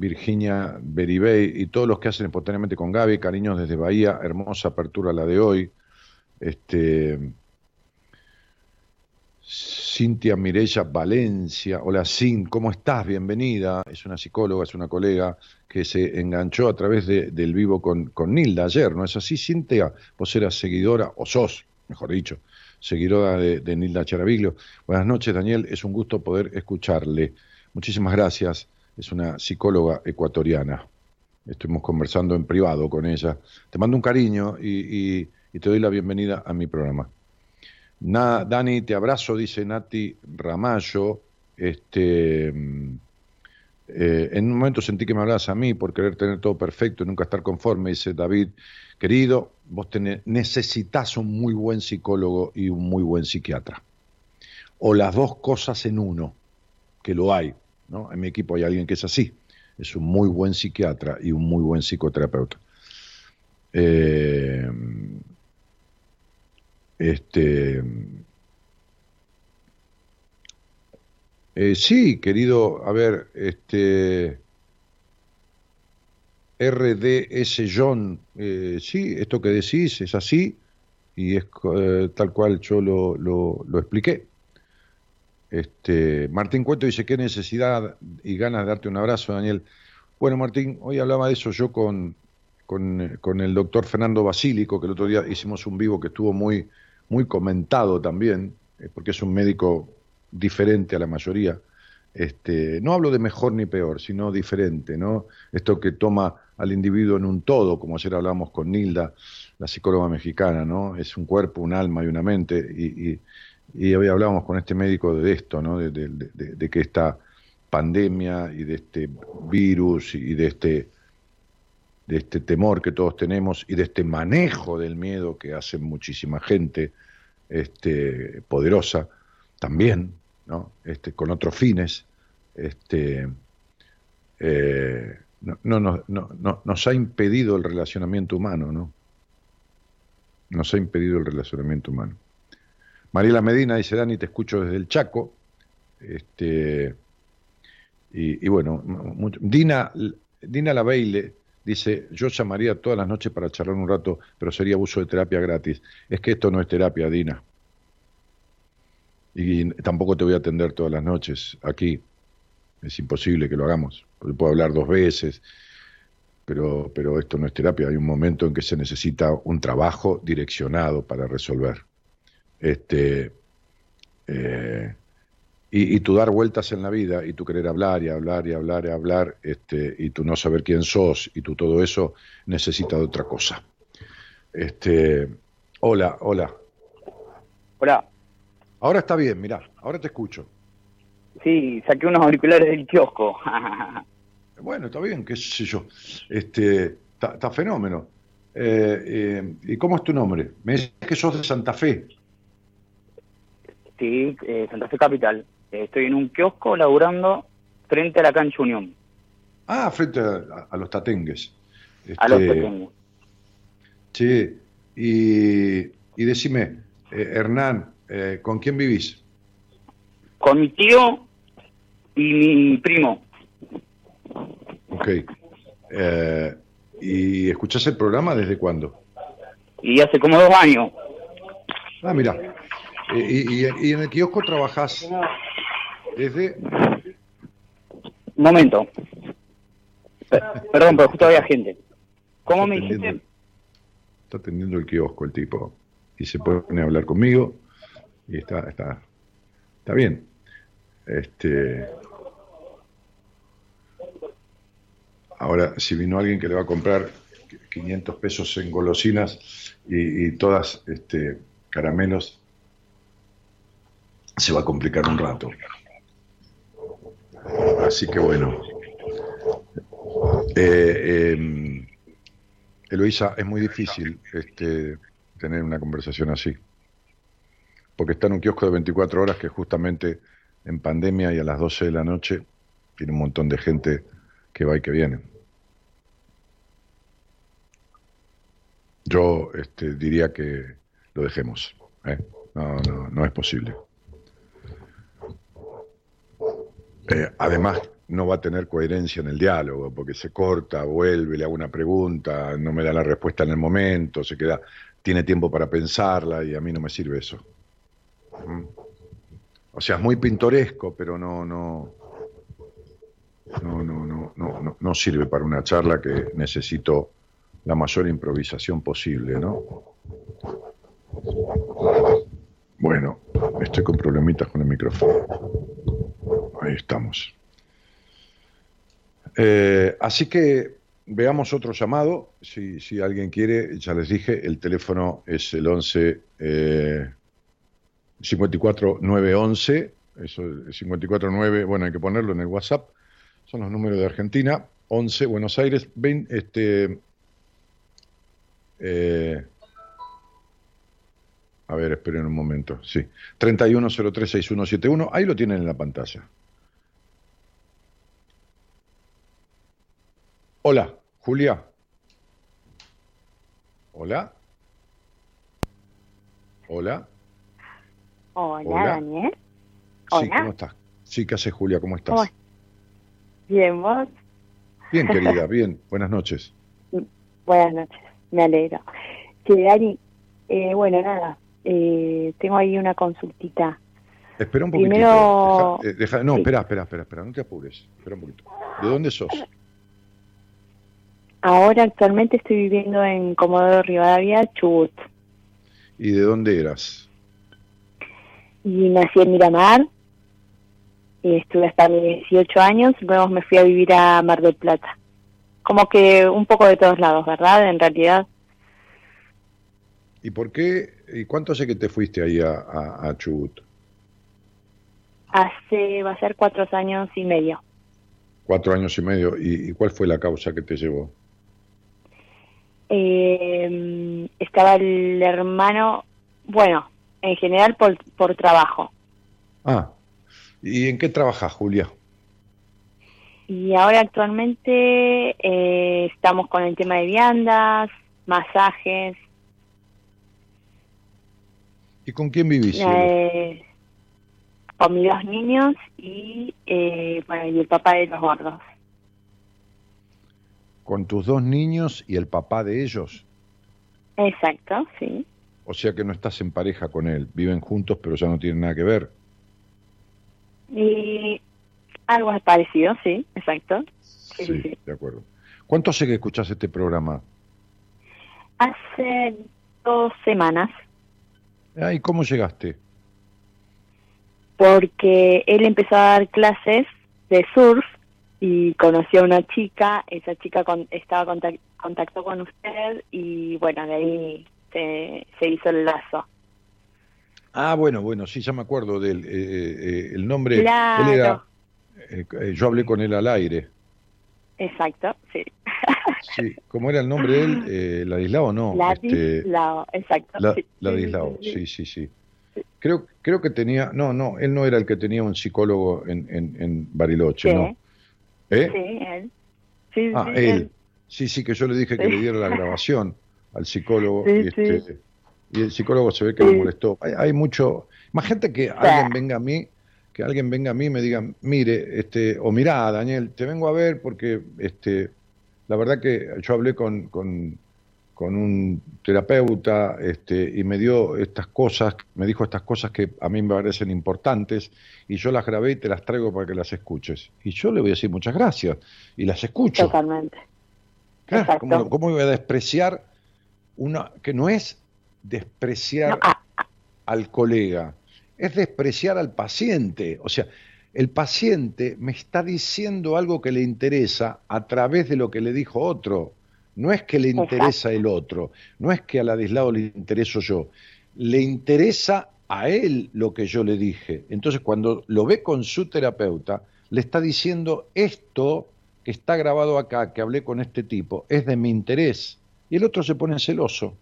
Virginia Beribey y todos los que hacen espontáneamente con Gaby, cariños desde Bahía, hermosa apertura la de hoy. Este, Cintia Mirella Valencia, hola Cin, ¿cómo estás? Bienvenida, es una psicóloga, es una colega que se enganchó a través del vivo con, con Nilda ayer, ¿no es así, Cintia? Vos eras seguidora, o sos, mejor dicho, seguidora de, de Nilda Charaviglio. Buenas noches, Daniel, es un gusto poder escucharle. Muchísimas gracias es una psicóloga ecuatoriana. Estuvimos conversando en privado con ella. Te mando un cariño y, te doy la bienvenida a mi programa. Dani, te abrazo, dice Nati Ramallo. Este, mm, eh, en un momento sentí que me hablabas a mí por querer tener todo perfecto y nunca estar conforme, dice David. Querido, vos necesitas un muy buen psicólogo y un muy buen psiquiatra. O las dos cosas en uno, que lo hay. En mi equipo hay alguien que es así, es un muy buen psiquiatra y un muy buen psicoterapeuta. Eh, este, eh, sí, querido, a ver, este, RDS John, eh, sí, esto que decís es así y es tal cual yo lo, lo, lo expliqué. Este, Martín Cueto dice, qué necesidad y ganas de darte un abrazo, Daniel. Bueno, Martín, hoy hablaba de eso yo con, con, con el doctor Fernando Basílico, que el otro día hicimos un vivo que estuvo muy, muy comentado también, eh, porque es un médico diferente a la mayoría. Este, no hablo de mejor ni peor, sino diferente, ¿no? Esto que toma al individuo en un todo, como ayer hablamos con Nilda, la psicóloga mexicana, ¿no? Es un cuerpo, un alma y una mente, y, y hoy hablábamos con este médico de esto, ¿no? De, que esta pandemia y de este virus y de este, de este temor que todos tenemos y de este manejo del miedo que hace muchísima gente este, poderosa también, ¿no? Este, con otros fines, este, eh, no, no, no, no, nos ha impedido el relacionamiento humano, ¿no? Nos ha impedido el relacionamiento humano. Mariela Medina dice, Dani, te escucho desde el Chaco. Este, y, bueno, mucho, Dina, Dina Laveile dice, yo llamaría todas las noches para charlar un rato, pero sería uso de terapia gratis. Es que esto no es terapia, Dina. Y tampoco te voy a atender todas las noches aquí. Es imposible que lo hagamos. Porque puedo hablar dos veces, pero, pero esto no es terapia. Hay un momento en que se necesita un trabajo direccionado para resolver. Este, eh, y, y tu dar vueltas en la vida y tu querer hablar y hablar y hablar y hablar este, y tu no saber quién sos y tu todo eso necesita de otra cosa. Este, hola, hola. Hola. Ahora está bien, mirá, ahora te escucho. Sí, saqué unos auriculares del kiosco. bueno, está bien, qué sé yo. Este, está fenómeno. Eh, eh, ¿Y cómo es tu nombre? Me dices que sos de Santa Fe. Sí, eh, Santa Fe Capital. Estoy en un kiosco laburando frente a la cancha Unión. Ah, frente a, a los tatengues. Este, a los tatengues. Sí, y, y decime, eh, Hernán, eh, ¿con quién vivís? Con mi tío y mi primo. Ok. Eh, ¿Y escuchás el programa desde cuándo? Y hace como dos años. Ah, mira. Y, y, y, en el kiosco trabajás desde... Un momento. Perdón, pero justo había gente. ¿Cómo me dijiste? Está atendiendo el kiosco el tipo. Y se pone a hablar conmigo. Y está, está, está bien. Este... Ahora, si vino alguien que le va a comprar 500 pesos en golosinas y, y todas este, caramelos, se va a complicar un rato. Así que bueno. Eh, eh, Eloisa, es muy difícil este, tener una conversación así. Porque está en un kiosco de 24 horas que justamente en pandemia y a las 12 de la noche tiene un montón de gente que va y que viene. Yo este, diría que lo dejemos. ¿eh? No, no, no es posible. Eh, además, no va a tener coherencia en el diálogo, porque se corta, vuelve, le hago una pregunta, no me da la respuesta en el momento, se queda, tiene tiempo para pensarla y a mí no me sirve eso. ¿Mm? O sea, es muy pintoresco, pero no, no, no, no, no, no, no, sirve para una charla que necesito la mayor improvisación posible, ¿no? Bueno, estoy con problemitas con el micrófono. Ahí estamos. Eh, así que veamos otro llamado. Si, alguien quiere, ya les dije, el teléfono es el 11 eh, 54911. Eso, 549, bueno, hay que ponerlo en el WhatsApp. Son los números de Argentina. 11 Buenos Aires. 20, este, eh, a ver, esperen un momento. Sí. 31036171. Ahí lo tienen en la pantalla. Hola, Julia. Hola. Hola. Hola, Hola. Daniel. Hola. Sí, ¿cómo estás? Sí, ¿qué haces, Julia? ¿Cómo estás? ¿Cómo? Bien, ¿vos? Bien, querida, bien. Buenas noches. Buenas noches, me alegro. Sí, Dani, eh, bueno, nada, eh, tengo ahí una consultita. Espera un poquitito. Primero... Deja, eh, deja, no, sí. espera, espera, espera, espera, no te apures. Espera un poquito. ¿De dónde sos? Ahora actualmente estoy viviendo en Comodoro Rivadavia, Chubut. ¿Y de dónde eras? Y nací en Miramar. Y estuve hasta mis 18 años. Luego me fui a vivir a Mar del Plata. Como que un poco de todos lados, ¿verdad? En realidad. ¿Y por qué? ¿Y cuánto hace que te fuiste ahí a, a- a Chubut? Hace, va a ser cuatro años y medio. Cuatro años y medio. ¿Y, y cuál fue la causa que te llevó? Eh, estaba el hermano, bueno, en general por, por trabajo. Ah, ¿y en qué trabajas, Julia? Y ahora actualmente eh, estamos con el tema de viandas, masajes, ¿Y con quién vivís? eh, con mis dos niños y, eh, bueno, y el papá de los gordos. ¿Con tus dos niños y el papá de ellos? Exacto, sí. O sea que no estás en pareja con él. Viven juntos, pero ya no tienen nada que ver. Y algo parecido, sí, exacto. Sí, sí, sí. de acuerdo. ¿Cuánto hace que escuchás este programa? Hace dos semanas, Ah, ¿Y cómo llegaste? porque él empezó a dar clases de surf y conoció a una chica, esa chica con- estaba contac- contactó con usted y bueno, de ahí se, se hizo el lazo. Ah, bueno, bueno, sí, ya me acuerdo del eh, el nombre. Claro. Él era, eh, eh, yo hablé con él al aire. Exacto, sí. Sí, ¿cómo era el nombre de él? Eh, ¿Ladislao no? este, Ladislao, exacto. La- sí. Ladislao, Sí, sí, sí, sí. Creo, creo que tenía, no, no, él no era el que tenía un psicólogo en, en, en Bariloche, Sí. ¿no? ¿Eh? Sí, él. Sí, Ah, sí, él. Sí, sí, que yo le dije que Sí. le diera la grabación al psicólogo Sí, y, este, sí. y el psicólogo se ve que le molestó. Hay, hay mucho, imagínate que alguien venga a mí, que alguien venga a mí y me diga, mire, este, o mirá, Daniel, te vengo a ver porque este, la verdad que yo hablé con, con, con un terapeuta este, y me dio estas cosas, me dijo estas cosas que a mí me parecen importantes y yo las grabé y te las traigo para que las escuches. Y yo le voy a decir muchas gracias y las escucho. Totalmente. Claro, Exacto. ¿cómo, cómo voy a despreciar una que no es despreciar No, ah, al colega, es despreciar al paciente? O sea, el paciente me está diciendo algo que le interesa a través de lo que le dijo otro. No es que le interesa el otro, no es que a Ladislao le intereso yo, le interesa a él lo que yo le dije. Entonces, cuando lo ve con su terapeuta, le está diciendo esto que está grabado acá, que hablé con este tipo, es de mi interés. Y el otro se pone celoso.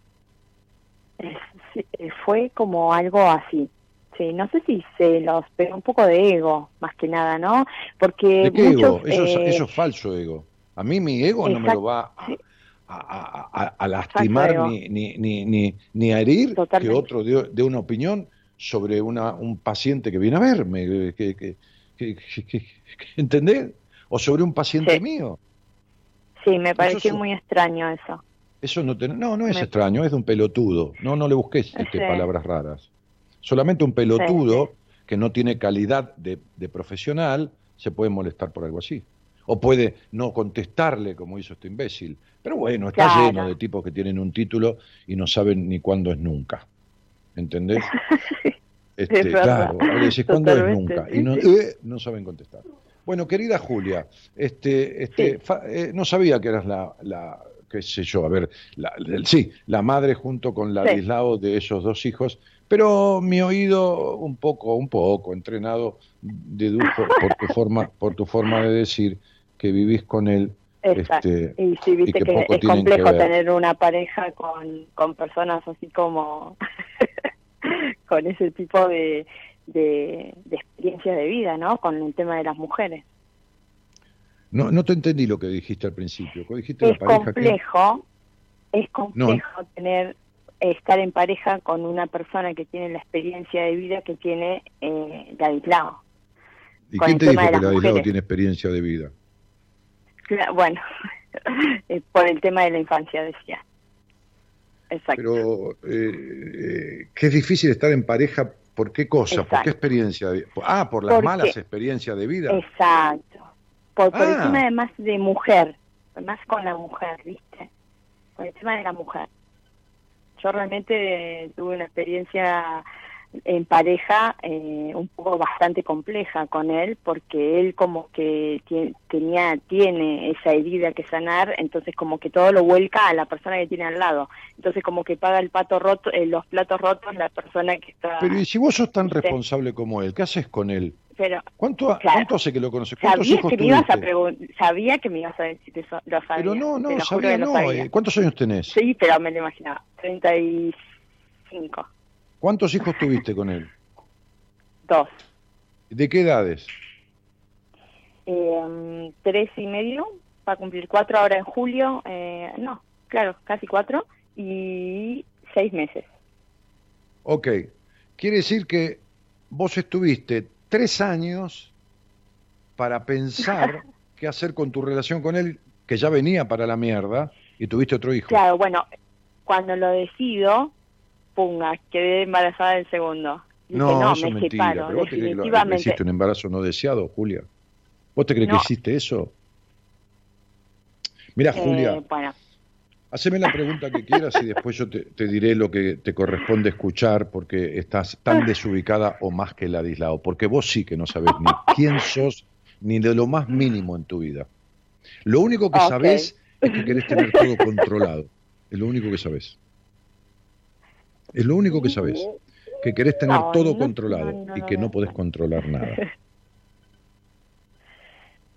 Fue como algo así. Sí, no sé si se los pegó un poco de ego, más que nada, ¿no? Porque ¿De qué muchos, ego? Eso, es- eh, eso es falso ego. A mí mi ego no me lo va a. a- a- a- a lastimar ni, ni, ni, ni, ni a herir Totalmente. que otro de, de una opinión sobre una, un paciente que viene a verme. Que, que, que- que- ¿Entendés? O sobre un paciente Sí. mío. sí, me pareció es- muy extraño eso. Eso no, te- no, no es Me- extraño, es de un pelotudo. No, no le busques este, Sí. palabras raras. Solamente un pelotudo que no tiene calidad de, de profesional se puede molestar por algo así. O puede no contestarle como hizo este imbécil. Pero bueno, está Claro. lleno de tipos que tienen un título y no saben ni cuándo es nunca. ¿Entendés? Este, Es claro, decís cuándo es nunca. sí, Y no, sí. eh, no saben contestar. Bueno, querida Julia, este, este, Sí. fa- eh, no sabía que eras la, la, qué sé yo, a ver, la, la- sí, la madre junto con Ladislao de esos dos hijos, pero mi oído un poco, un poco entrenado dedujo por tu forma, por tu forma de decir que vivís con él. Exacto. Este, y sí, viste que es que complejo tener una pareja con, con personas así como con ese tipo de, de, de experiencias de vida, ¿no? Con el tema de las mujeres. No, no te entendí lo que dijiste al principio. ¿Qué dijiste Es la pareja que- complejo, es complejo tener estar en pareja con una persona que tiene la experiencia de vida que tiene eh, Ladislao. ¿Y con quién te dijo que Ladislao mujeres. tiene experiencia de vida? Bueno, eh, por el tema de la infancia decía. Exacto. Pero eh, eh, que es difícil estar en pareja, ¿por qué cosa? ¿Por Exacto. qué experiencia? de- Ah, por las Porque- malas experiencias de vida. Exacto. Por, por el Ah. tema además de mujer. más con la mujer, ¿viste? Con el tema de la mujer. Yo realmente eh, tuve una experiencia en pareja eh, un poco bastante compleja con él porque él como que tie- tenía tiene esa herida que sanar entonces como que todo lo vuelca a la persona que tiene al lado entonces como que paga el pato roto eh, los platos rotos la persona que está Pero y si vos sos tan responsable como él, ¿qué haces con él? pero ¿Cuánto, Claro. ¿cuánto hace que lo conoces? ¿Cuántos sabía hijos que me ibas a sabía que me ibas a decir eso lo sabía Pero no, no, sabía no. sabía. eh, ¿Cuántos años tenés? sí pero me lo imaginaba 35 ¿Cuántos hijos tuviste con él? dos ¿De qué edades? eh, tres y medio, va a cumplir cuatro ahora en julio, eh, no, claro, casi cuatro, y seis meses. Ok. Quiere decir que vos estuviste tres años para pensar qué hacer con tu relación con él, que ya venía para la mierda, y tuviste otro hijo. Claro, bueno, cuando lo decido, punga, quedé embarazada del segundo. Dije, No, no, eso es me mentira. separo, ¿Pero vos te crees que lo- hiciste un embarazo no deseado, Julia? ¿Vos te crees No. que hiciste eso? Mira, Eh, Julia, bueno, haceme la pregunta que quieras y después yo te, te diré lo que te corresponde escuchar porque estás Ah. tan desubicada o más que Ladislao. Porque vos sí que no sabés ni quién sos ni de lo más mínimo en tu vida. Lo único que Ok. sabés es que querés tener todo controlado. Es lo único que sabés. Es lo único que sabés. Que querés tener No, todo no, controlado no, y que no podés controlar nada.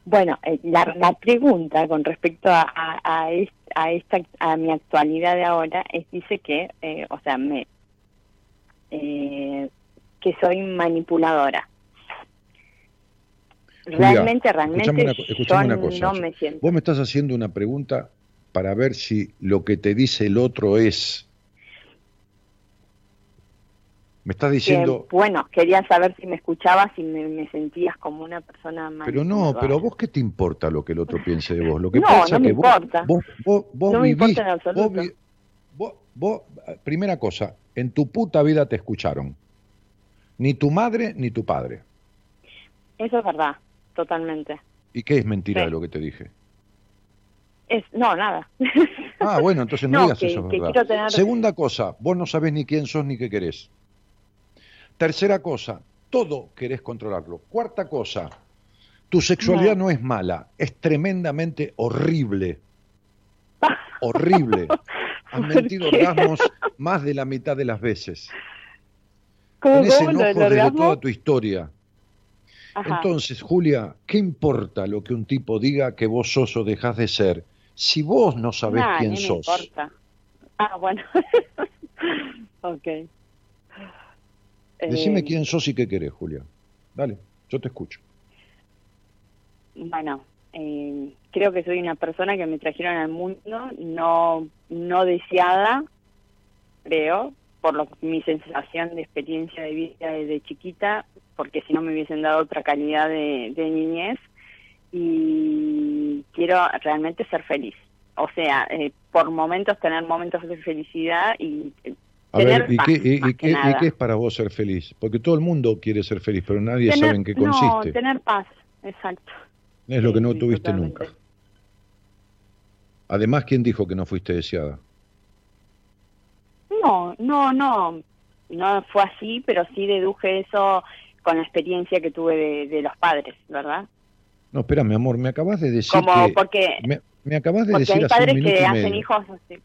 bueno eh, la, la pregunta con respecto a, a, a, est- a esta a mi actualidad de ahora es dice que eh, o sea me eh, que soy manipuladora Julia, realmente realmente yo una cosa. no me siento Vos me estás haciendo una pregunta para ver si lo que te dice el otro es. Me estás que, diciendo, bueno quería saber si me escuchabas y me, me sentías como una persona pero no, pero vos qué te importa lo que el otro piense de vos. Lo que No, pasa no es me que vos, importa. vos, vos, vos No me importa en absoluto. vos vos- primera cosa, en tu puta vida te escucharon. Ni tu madre ni tu padre. eso es verdad totalmente ¿Y qué es mentira Sí. de lo que te dije? es no nada Ah, bueno, entonces no, No, digas que- eso, es que verdad. tener- Segunda cosa, vos no sabés ni quién sos ni qué querés. Tercera cosa, todo querés controlarlo. Cuarta cosa, tu sexualidad no, es mala, es tremendamente horrible. Horrible. Has ¿Por mentido orgasmos más de la mitad de las veces. ¿Cómo, Tenés cómo, enojos desde toda tu historia. Ajá. Entonces, Julia, ¿qué importa lo que un tipo diga que vos sos o dejás de ser? Si vos no sabés Nah, quién sos. importa. Ah, bueno. ok. Decime Eh, quién sos y qué querés, Julia. Dale, yo te escucho. Bueno, eh, creo que soy una persona que me trajeron al mundo no no deseada, creo, por lo mi sensación de experiencia de vida desde chiquita, porque si no me hubiesen dado otra calidad de, de niñez y quiero realmente ser feliz. O sea, eh, por momentos tener momentos de felicidad y eh, A tener ver, ¿y paz, qué, y- y qué- y nada. qué es para vos ser feliz? Porque todo el mundo quiere ser feliz, pero nadie tener, sabe en qué No, consiste. tener paz, exacto. es lo que no Sí, tuviste totalmente. nunca. Además, ¿quién dijo que no fuiste deseada? No, no, no, no fue así, pero sí deduje eso con la experiencia que tuve de, de los padres, ¿verdad? No, espera, mi amor, me acabas de decir Como que... porque, Me, me acabas de porque decir hay hace un minuto que y hacen medio. hijos así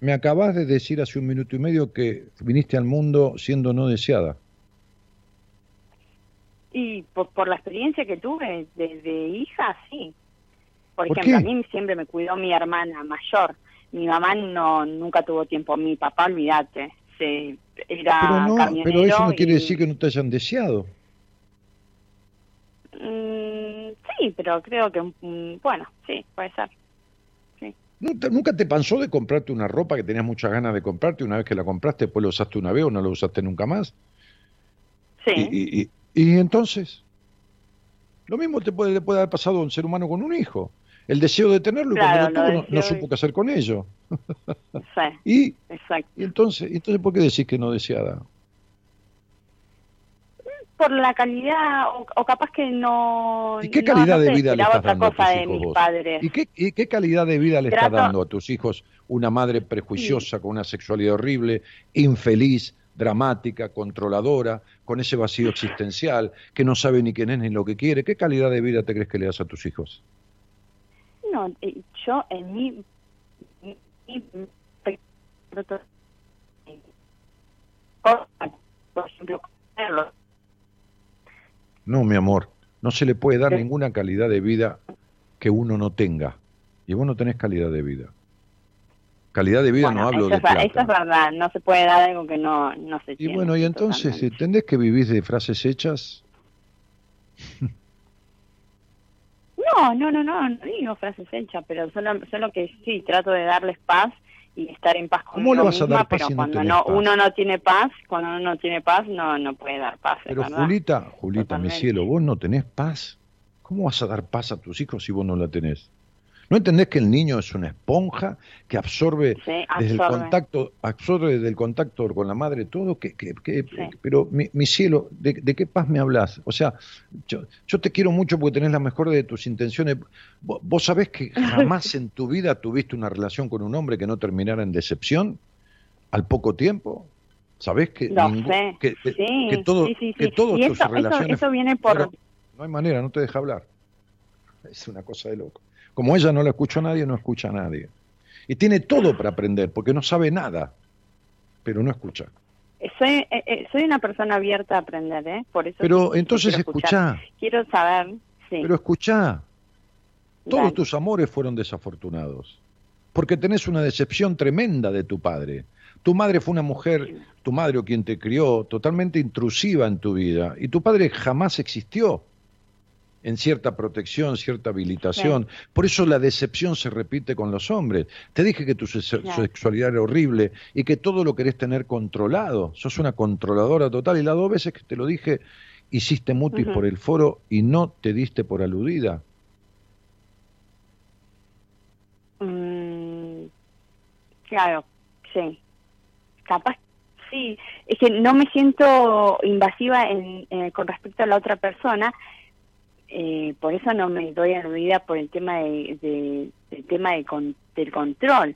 Me acabas de decir hace un minuto y medio que viniste al mundo siendo no deseada. y por, por la experiencia que tuve de, de hija, sí. Por, ¿Por ejemplo, qué? a mí siempre me cuidó mi hermana mayor. Mi mamá no nunca tuvo tiempo. Mi papá, olvídate, se era Pero no, pero eso no quiere decir que no te hayan deseado. Mm, sí, pero creo que, mm, bueno, sí, puede ser. ¿Nunca, te pasó de comprarte una ropa que tenías muchas ganas de comprarte? Una vez que la compraste, después la usaste una vez o no la usaste nunca más. Sí. Y, y- y- y entonces, lo mismo te puede, le puede haber pasado a un ser humano con un hijo. El deseo de tenerlo y cuando lo tuvo no, supo qué hacer con ello. Sí, Y, exacto. y entonces, y entonces, ¿por qué decís que no deseada? Por la calidad, o, o capaz que no. ¿Y qué calidad no de vida le estás dando a tus de hijos mis vos? padres. ¿Y qué, y qué calidad de vida le estás Trato- dando a tus hijos una madre prejuiciosa, con una sexualidad horrible, infeliz, dramática, controladora, con ese vacío existencial, que no sabe ni quién es ni lo que quiere? ¿Qué calidad de vida te crees que le das a tus hijos? No, eh, yo en mi. por ejemplo. No, mi amor, no se le puede dar ninguna calidad de vida que uno no tenga. Y vos no tenés calidad de vida. Calidad de vida Bueno, no hablo de es, plata. eso es verdad, no se puede dar algo que no, no se Y tiene. bueno, y entonces. ¿entendés que vivís de frases hechas? No, no, no, no, no digo frases hechas, pero solo, solo que sí, trato de darles paz y estar en paz ¿Cómo le conmigo vas a misma, dar paz pero si no cuando no, paz? uno no tiene paz, cuando uno no tiene paz, no, no puede dar paz, Pero verdad. Julita, Julita, mi Totalmente. cielo, vos no tenés paz. ¿Cómo vas a dar paz a tus hijos si vos no la tenés? ¿No entendés que el niño es una esponja que absorbe Sí, desde el contacto, absorbe desde el contacto con la madre todo? Que, que- que- Sí. Pero mi, mi cielo, ¿de, de qué paz me hablas? O sea, yo, yo te quiero mucho porque tenés la mejor de tus intenciones. Vos, vos sabés que jamás en tu vida tuviste una relación con un hombre que no terminara en decepción al poco tiempo. ¿Sabés que, Lo ningún- sé, que, que- sí, que todo, que Y tus eso, relaciones eso viene por... no hay manera, no te deja hablar. Es una cosa de loco. Como ella no la escuchó a nadie, no escucha a nadie. Y tiene todo para aprender, porque no sabe nada, pero no escucha. Soy, eh, eh, soy una persona abierta a aprender, ¿eh? Por eso Pero entonces escuchá, Quiero saber, sí. pero escuchá. Todos dale. tus amores fueron desafortunados, porque tenés una decepción tremenda de tu padre. Tu madre fue una mujer, tu madre o quien te crió, totalmente intrusiva en tu vida, y tu padre jamás existió en cierta protección, cierta habilitación. Por eso la decepción se repite con los hombres. Te dije que tu se- sexualidad era horrible y que todo lo querés tener controlado. Sos una controladora total y las dos veces que te lo dije hiciste mutis por el foro y no te diste por aludida. Mm, claro, sí. Capaz, sí. Es que no me siento invasiva en, eh, con respecto a la otra persona. Eh, por eso no me doy aludida por el tema de, de- del tema de con- del control.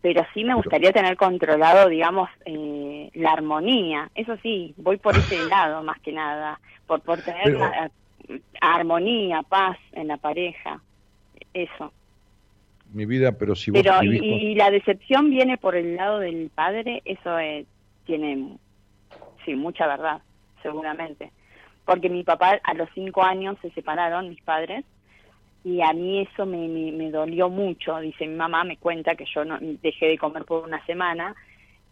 Pero sí me gustaría tener controlado, digamos, eh, la armonía. Eso sí, voy por ese lado más que nada, por, por tener Pero- la- armonía, paz en la pareja. Eso. Mi vida, pero si vos Pero y, con- y la decepción viene por el lado del padre, eso eh, tiene, sí, mucha verdad, seguramente. Porque mi papá a los cinco años se separaron, mis padres, y a mí eso me, me, me dolió mucho. Dice mi mamá, me cuenta que yo no dejé de comer por una semana,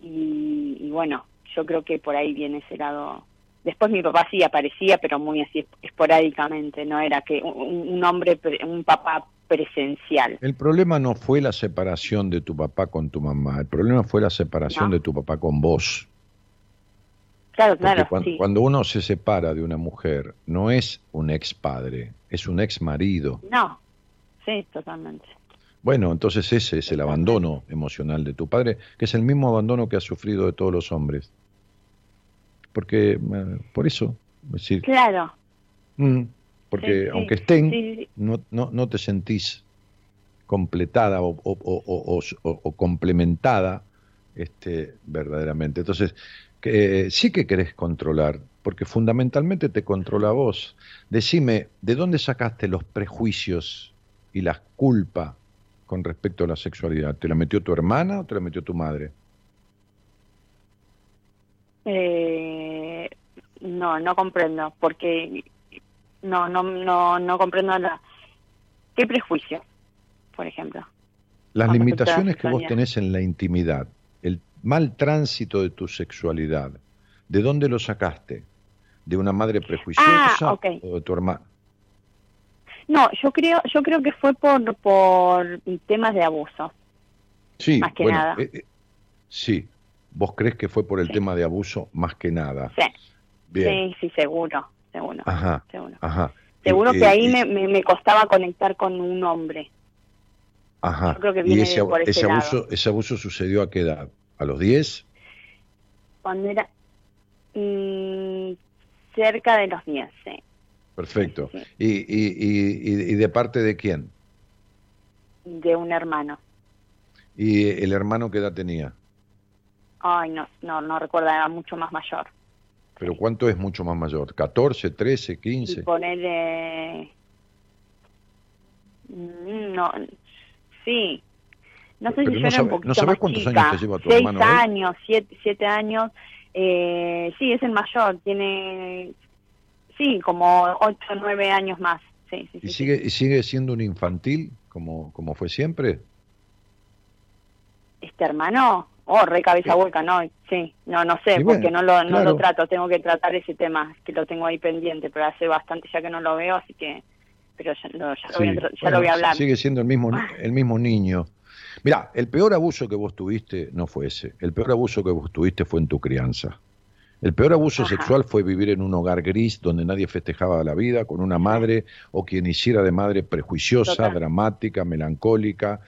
y, y bueno, yo creo que por ahí viene ese lado. Después mi papá sí aparecía, pero muy así esporádicamente, no era que un, un hombre, un papá presencial. El problema no fue la separación de tu papá con tu mamá, el problema fue la separación No. de tu papá con vos. Claro, claro, cuan- sí. cuando uno se separa de una mujer, no es un ex padre, es un ex marido. No, sí, totalmente. Bueno, entonces ese es el abandono emocional de tu padre, que es el mismo abandono que ha sufrido de todos los hombres. Porque, eh, por eso, es decir, Claro. mm, porque Sí, aunque estén, sí, no, no, no te sentís completada o- o complementada este, verdaderamente. Entonces, que, sí que querés controlar, porque fundamentalmente te controla vos. Decime, ¿de dónde sacaste los prejuicios y la culpa con respecto a la sexualidad? ¿Te la metió tu hermana o te la metió tu madre? Eh, no, no comprendo, porque no, no, no, no comprendo la. ¿Qué prejuicio, por ejemplo? Las limitaciones que vos tenés en la intimidad, mal tránsito de tu sexualidad, ¿de dónde lo sacaste? ¿De una madre prejuiciosa Ah, o de tu hermana? No, yo creo, yo creo que fue por, por temas de abuso. Sí, Más que bueno, nada. eh, eh, sí. ¿Vos crees que fue por el Sí. tema de abuso más que nada? Sí, Bien. sí, sí, seguro, seguro, Ajá, seguro. ajá. Seguro Y- que y- ahí y- me, me, me costaba conectar con un hombre. Ajá. yo creo que y viene ese, de- por ese ese lado. abuso, ese abuso sucedió a qué edad? ¿A los 10? Cuando era mm, cerca de los 10, sí. Perfecto. Sí. ¿Y, y, y, y- y de parte de quién? De un hermano. ¿Y el hermano qué edad tenía? Ay, no, no, no recuerdo, era mucho más mayor. ¿Pero cuánto es mucho más mayor? ¿14, 13, Y 15? ponerle... Mm, No, sí. No sé Pero si yo no era sabe- un ¿no poquito sabés más cuántos chica. años te lleva tu Seis hermano, eh? años, siete, siete años. Eh, sí, es el mayor. Tiene, sí, como ocho nueve años más. Sí, sí. ¿Y sí. sigue, y sigue siendo un infantil como, como fue siempre? Este hermano, oh, re cabeza hueca, no, sí, no, no sé, bueno, porque no lo, no claro. lo trato, tengo que tratar ese tema, que lo tengo ahí pendiente, pero hace bastante ya que no lo veo, así que, pero ya, lo, ya lo, voy, a, ya bueno, lo voy a hablar. Sigue siendo el mismo, el mismo niño. Mira, el peor abuso que vos tuviste no fue ese. El peor abuso que vos tuviste fue en tu crianza. El peor abuso Ajá. sexual fue vivir en un hogar gris donde nadie festejaba la vida, con una madre o quien hiciera de madre prejuiciosa, Total. dramática, melancólica,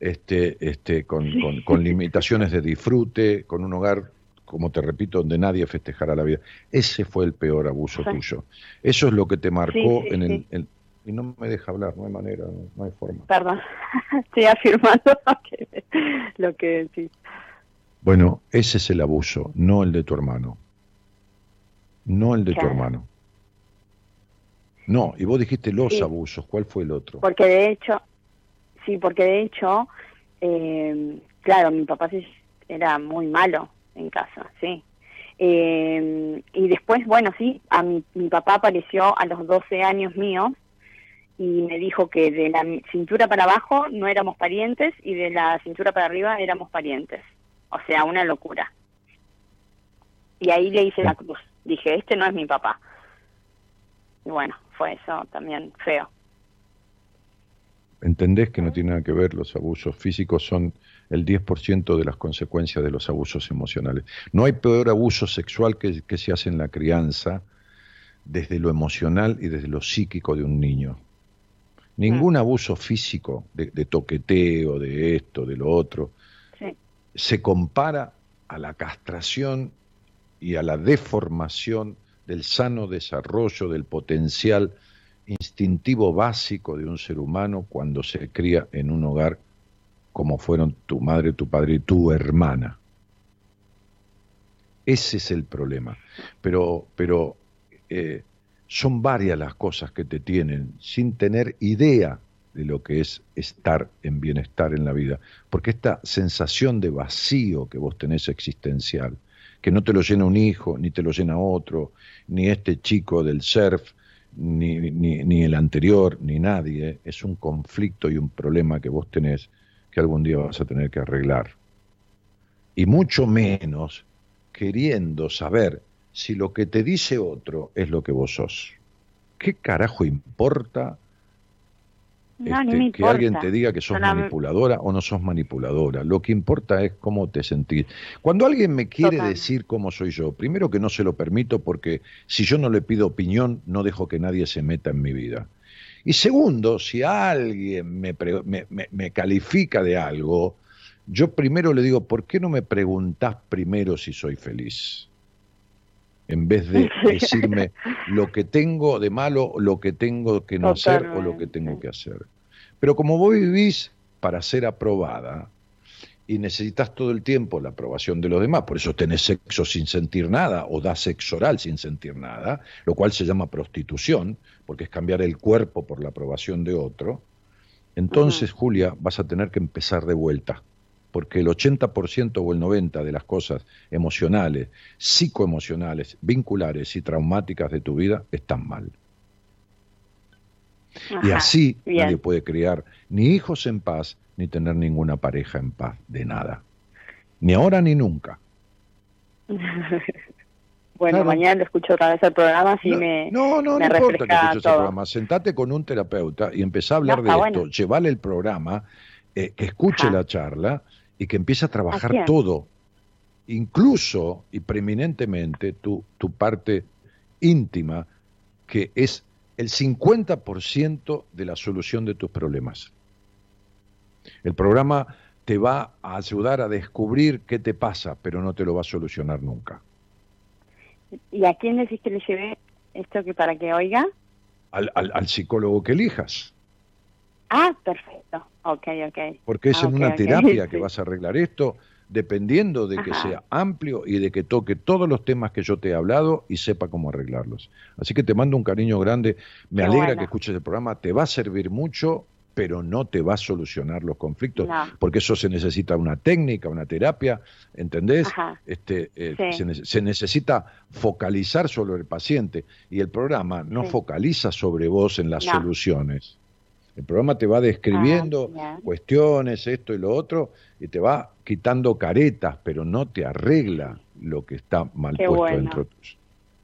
este, este, con, con- con limitaciones de disfrute, con un hogar, como te repito, donde nadie festejara la vida. Ese fue el peor abuso Sí. tuyo. Eso es lo que te marcó sí, en el, en- y no me deja hablar, no hay manera, no, no hay forma. Perdón, estoy afirmando lo que, lo que decís. Bueno, ese es el abuso, no el de tu hermano. No el de tu hermano. No, y vos dijiste los Sí. abusos, ¿cuál fue el otro? Porque de hecho, sí, porque de hecho, eh, claro, mi papá sí era muy malo en casa, sí. Eh, y después, bueno, sí, a mi, mi papá apareció a los 12 años míos y me dijo que de la cintura para abajo no éramos parientes y de la cintura para arriba éramos parientes. O sea, una locura. Y ahí le hice la cruz. Dije, este no es mi papá. Y bueno, fue eso también feo. ¿Entendés que no tiene nada que ver? Los abusos físicos son el 10% de las consecuencias de los abusos emocionales. No hay peor abuso sexual que, que se hace en la crianza desde lo emocional y desde lo psíquico de un niño. Ningún abuso físico, de, de toqueteo, de esto, de lo otro, Sí. se compara a la castración y a la deformación del sano desarrollo del potencial instintivo básico de un ser humano cuando se cría en un hogar como fueron tu madre, tu padre y tu hermana. Ese es el problema. Pero, pero eh, son varias las cosas que te tienen sin tener idea de lo que es estar en bienestar en la vida. Porque esta sensación de vacío que vos tenés existencial, que no te lo llena un hijo, ni te lo llena otro, ni este chico del surf, ni, ni, ni el anterior, ni nadie, es un conflicto y un problema que vos tenés que algún día vas a tener que arreglar. Y mucho menos queriendo saber si lo que te dice otro es lo que vos sos. ¿Qué carajo importa No, este, que alguien te diga que sos manipuladora o no sos manipuladora. Lo que importa es cómo te sentís. Cuando alguien me quiere decir cómo soy yo, primero que no se lo permito porque si yo no le pido opinión, no dejo que nadie se meta en mi vida. Y segundo, si alguien me, pre- me, me- me califica de algo, yo primero le digo, ¿por qué no me preguntás primero si soy feliz? En vez de decirme lo que tengo de malo, lo que tengo que no hacer o lo que tengo que hacer. Pero como vos vivís para ser aprobada y necesitas todo el tiempo la aprobación de los demás, por eso tenés sexo sin sentir nada o das sexo oral sin sentir nada, lo cual se llama prostitución, porque es cambiar el cuerpo por la aprobación de otro, entonces, Julia, vas a tener que empezar de vuelta, porque el 80% o el 90% de las cosas emocionales, psicoemocionales, vinculares y traumáticas de tu vida están mal. Y así bien. nadie puede criar ni hijos en paz, ni tener ninguna pareja en paz, de nada. Ni ahora ni nunca. bueno, Claro. mañana lo escucho otra vez el programa, así no, me, no, no, no me importa que escuches el todo. programa. Sentate con un terapeuta y empezá a hablar No, de esto. bueno. Llevale el programa, eh, que escuche Ajá. la charla y que empiece a trabajar todo. Incluso y preeminentemente tu, tu parte íntima, que es el 50% de la solución de tus problemas. El programa te va a ayudar a descubrir qué te pasa, pero no te lo va a solucionar nunca. ¿Y a quién decís que le llevé ¿Esto que para que oiga? Al, al- al psicólogo que elijas. Ah, perfecto. Ok, ok. Porque es Ah, en una terapia que vas a arreglar esto, dependiendo de que Ajá. sea amplio y de que toque todos los temas que yo te he hablado y sepa cómo arreglarlos. Así que te mando un cariño grande. Me Qué alegra que escuches el programa. Te va a servir mucho, pero no te va a solucionar los conflictos, No. porque eso se necesita una técnica, una terapia, ¿entendés? Ajá. Este, eh, Sí. se, nece- se necesita focalizar sobre el paciente y el programa no Sí. focaliza sobre vos en las No. soluciones. El programa te va describiendo Ah, cuestiones, esto y lo otro, y te va quitando caretas, pero no te arregla lo que está mal Qué puesto bueno. dentro tuyo.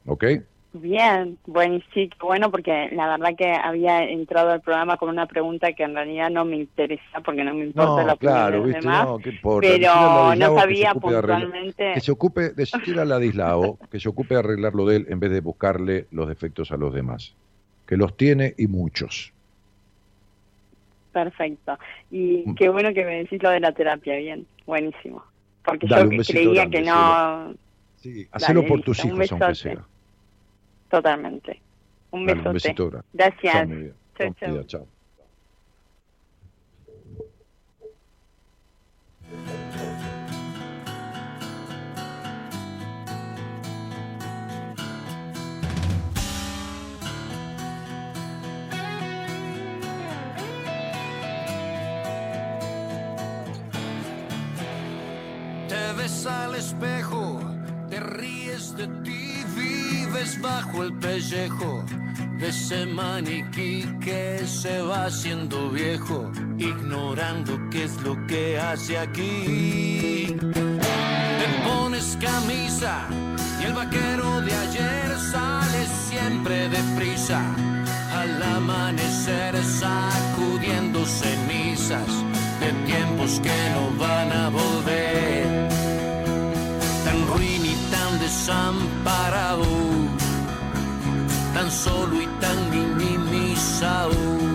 ¿Ok? Bien, bueno, y sí, bueno, porque la verdad que había entrado al programa con una pregunta que en realidad no me interesa, porque no me importa la No, opinión claro, viste, demás, no, ¿qué importa? pero no que sabía arreglar- puntualmente... Que se ocupe, decirle a Ladislao que se ocupe de arreglarlo de él en vez de buscarle los defectos a los demás. Que los tiene y muchos. Perfecto. Y Mm. qué bueno que me decís lo de la terapia, bien, buenísimo. Porque Dale, yo creía grande, que no, Sí, hacelo Dale, por tus listo, hijos, aunque sea. totalmente. Un Dale, un besito grande. Gracias. Chao, cuidado, chao. Ves al espejo, te ríes de ti, vives bajo el pellejo de ese maniquí que se va haciendo viejo, ignorando qué es lo que hace aquí. Te pones camisa y el vaquero de ayer sale siempre deprisa. Al amanecer sacudiendo cenizas de tiempos que no van a volver. Desamparado, tan solo y tan minimizado.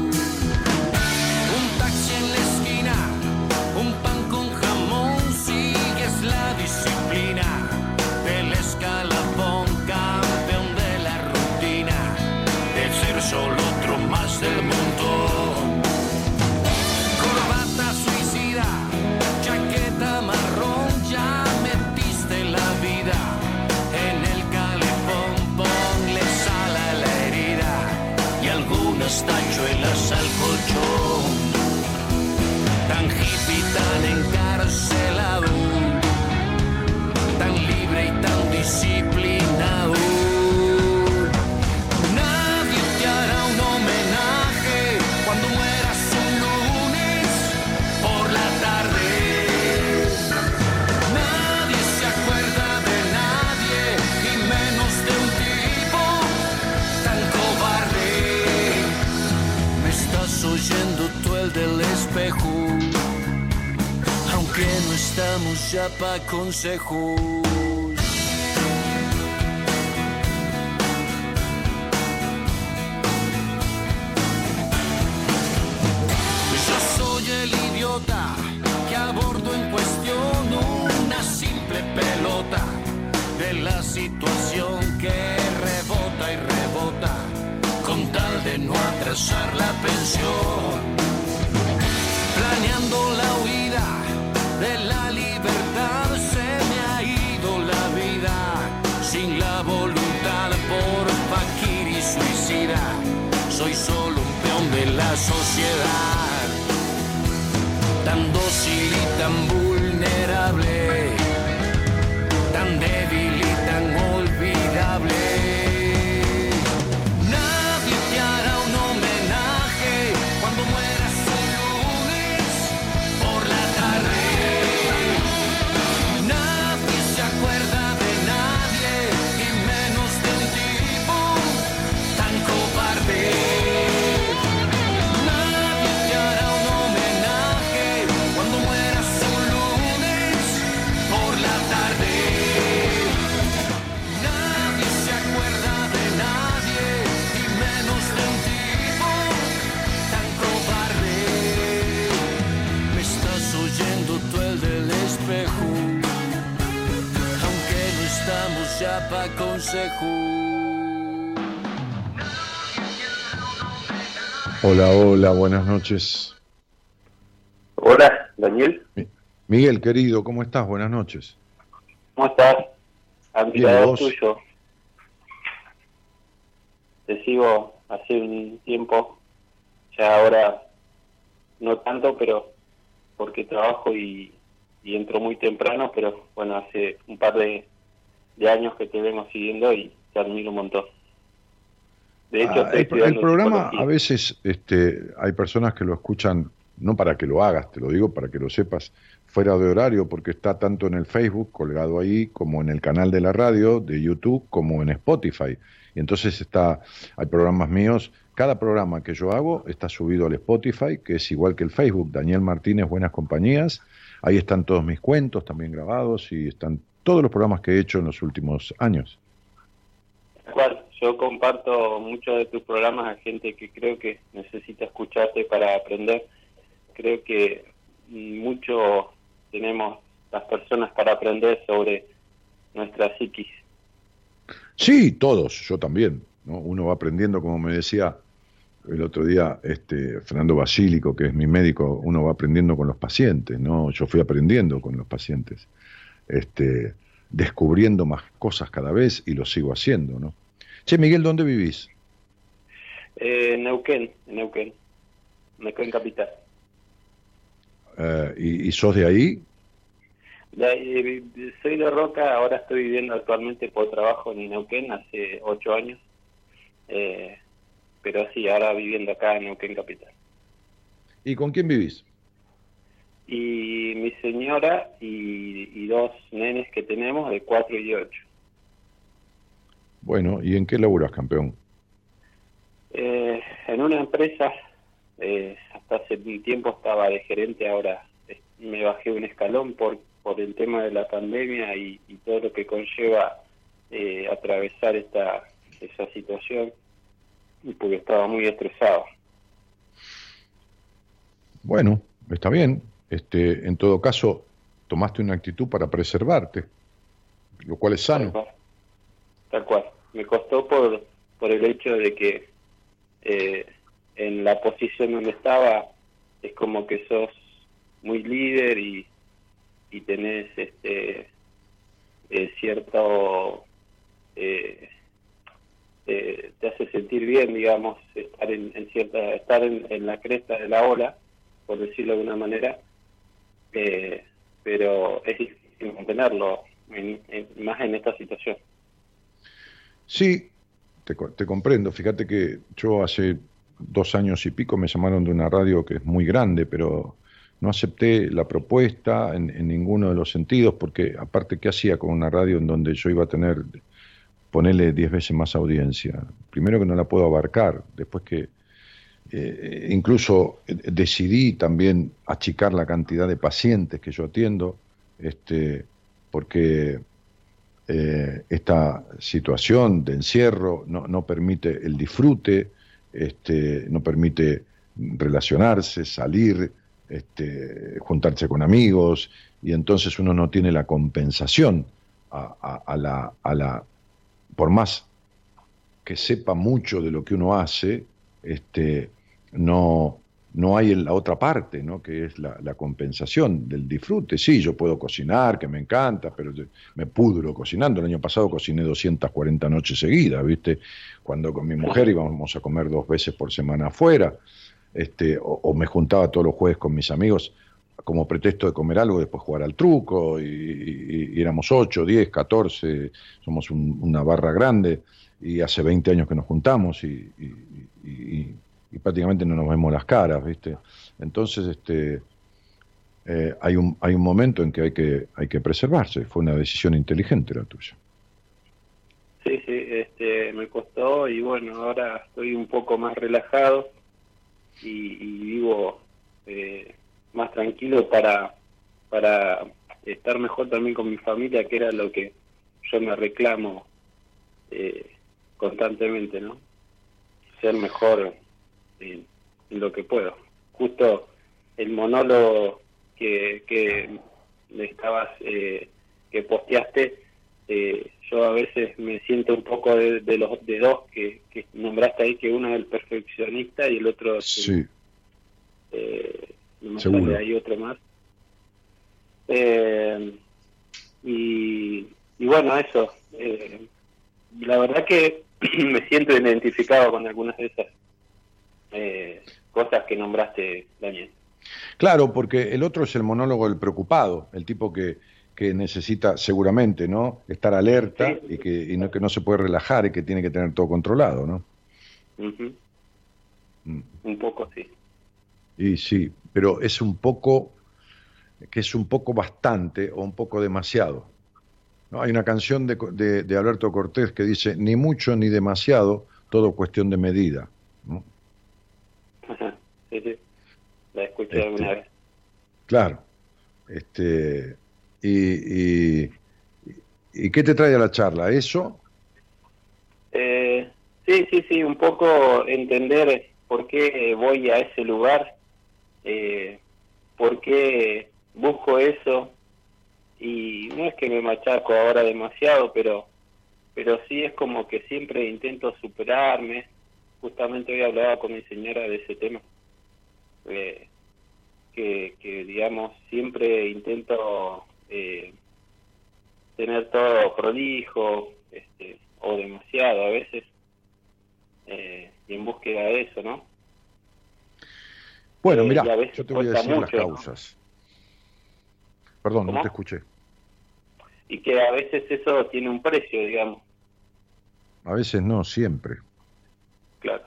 Estamos ya Hola, buenas noches. Hola, Daniel. Miguel, querido, ¿cómo estás? Buenas noches. ¿Cómo estás? Admirador tuyo. Te sigo hace un tiempo, ya ahora no tanto, pero porque trabajo y, y entro muy temprano, pero bueno, hace un par de, de años que te vengo siguiendo y te admiro un montón. De hecho, Ah, el, programa a veces este, hay personas que lo escuchan no para que lo hagas, te lo digo para que lo sepas fuera de horario, porque está tanto en el Facebook colgado ahí, como en el canal de la radio, de YouTube, como en Spotify. Y entonces está, hay programas míos, cada programa que yo hago está subido al Spotify, que es igual que el Facebook, Daniel Martínez, Buenas Compañías. Ahí están todos mis cuentos también grabados y están todos los programas que he hecho en los últimos años. Cual, yo comparto muchos de tus programas a gente que creo que necesita escucharte para aprender. Creo que mucho tenemos las personas para aprender sobre nuestra psiquis. Sí, todos, yo también. ¿no? Uno va aprendiendo, como me decía el otro día este, Fernando Basílico, que es mi médico, uno va aprendiendo con los pacientes, ¿no? Yo fui aprendiendo con los pacientes, este, descubriendo más cosas cada vez y lo sigo haciendo, ¿no? Che, Miguel, ¿dónde vivís? Eh, Neuquén, en Neuquén, Neuquén Capital. Eh, y, y sos de ahí? La- eh, soy de Roca, ahora estoy viviendo actualmente por trabajo en Neuquén hace ocho años, eh, pero sí, ahora viviendo acá en Neuquén Capital. ¿Y con quién vivís? Y mi señora y, y dos nenes que tenemos de cuatro y ocho. Bueno, ¿y en qué laburas, campeón? Eh, en una empresa, eh, hasta hace un tiempo estaba de gerente, ahora me bajé un escalón por, por el tema de la pandemia y, y todo lo que conlleva eh, atravesar esta esa situación y porque estaba muy estresado. Bueno, está bien. Este, en todo caso, tomaste una actitud para preservarte, lo cual es sano. Tal cual. Me costó por, por el hecho de que eh, en la posición donde estaba es como que sos muy líder y, y tenés este eh, cierto eh, eh, te hace sentir bien digamos estar en, en cierta estar en la cresta de la ola por decirlo de una manera eh, pero es difícil mantenerlo en- más en esta situación Sí, te, te comprendo. Fíjate que yo hace dos años y pico me llamaron de una radio que es muy grande, pero no acepté la propuesta en, en ninguno de los sentidos, porque aparte, ¿qué hacía con una radio en donde yo iba a tener, ponerle diez veces más audiencia? Primero que no la puedo abarcar, después que eh, incluso decidí también achicar la cantidad de pacientes que yo atiendo, este, porque eh, esta situación de encierro no, no permite el disfrute, este, no permite relacionarse, salir, este, juntarse con amigos, y entonces uno no tiene la compensación a- a la, a la, por más que sepa mucho de lo que uno hace, este, no, no hay en la otra parte, ¿no? que es la, la compensación del disfrute. Sí, yo puedo cocinar, que me encanta, pero me pudro cocinando. El año pasado cociné 240 noches seguidas, ¿viste? Cuando con mi mujer íbamos a comer dos veces por semana afuera, este, o, o me juntaba todos los jueves con mis amigos como pretexto de comer algo, después jugar al truco, y, y- y éramos 8, 10, 14, somos un- una barra grande, y hace 20 años que nos juntamos y, y- y- prácticamente no nos vemos las caras, ¿viste? Entonces, este, eh, hay, un, hay un momento en que hay, que hay que preservarse, fue una decisión inteligente la tuya. Sí, sí, este, me costó y bueno, ahora estoy un poco más relajado y, y vivo eh, más tranquilo para, para estar mejor también con mi familia, que era lo que yo me reclamo eh, constantemente, ¿no? Ser mejor en, en lo que puedo. Justo el monólogo que, que estabas, eh, que posteaste, eh, yo a veces me siento un poco de, de los de dos que, que nombraste ahí, que uno es el perfeccionista y el otro Sí, eh, no me Seguro. ahí otro más. Eh, y, y bueno, eso. eh, la verdad que me siento identificado con algunas de esas eh, cosas que nombraste, Daniel. Claro, porque el otro es el monólogo del preocupado, el tipo que, que necesita seguramente, ¿no? Estar alerta Sí. y que y no que no se puede relajar y que tiene que tener todo controlado, ¿no? Mm. Un poco sí. Y sí, pero es un poco que es un poco bastante o un poco demasiado. ¿no? Hay una canción de, de- de Alberto Cortés que dice ni mucho ni demasiado, todo cuestión de medida. sí, sí. La escuché Este, alguna vez. Claro. Este, y, y, ¿Y qué te trae a la charla? ¿Eso? Eh, sí, sí, sí, un poco entender por qué voy a ese lugar, eh, por qué busco eso, y no es que me machaco ahora demasiado, pero, pero sí es como que siempre intento superarme. Justamente hoy hablaba con mi señora de ese tema, eh, que, que digamos siempre intento eh, tener todo prolijo, este, o demasiado a veces, eh, y en búsqueda de eso, ¿no? Bueno, Eh, mira, yo te voy a decir las causas. Perdón, no te escuché. Y que a veces eso tiene un precio, digamos, A veces no, siempre. Claro.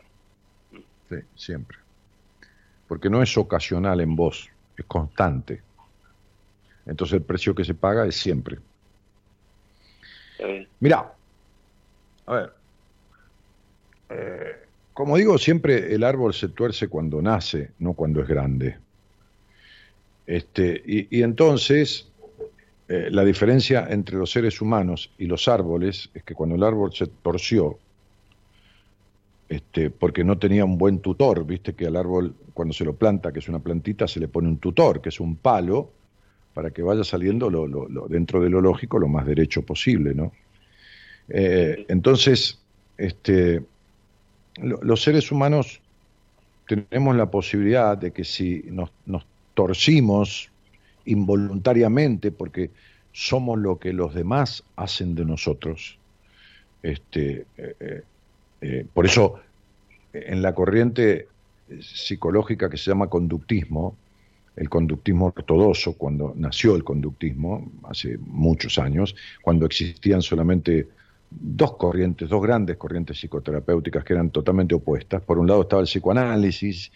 Sí, siempre. Porque no es ocasional en vos, es constante. Entonces el precio que se paga es siempre. está bien. Mirá, a ver, eh, como digo, siempre el árbol se tuerce cuando nace, no cuando es grande. Este, y, y entonces, eh, la diferencia entre los seres humanos y los árboles es que cuando el árbol se torció, este, porque no tenía un buen tutor, viste que al árbol, cuando se lo planta, que es una plantita, se le pone un tutor, que es un palo, para que vaya saliendo dentro de lo lógico lo más derecho posible, ¿no? Eh, entonces, este, lo- los seres humanos tenemos la posibilidad de que si nos, torcimos involuntariamente, porque somos lo que los demás hacen de nosotros, este, eh, eh, por eso en la corriente psicológica que se llama conductismo, el conductismo ortodoxo, cuando nació el conductismo, hace muchos años, cuando existían solamente dos corrientes, dos grandes corrientes psicoterapéuticas que eran totalmente opuestas. Por un lado estaba el psicoanálisis,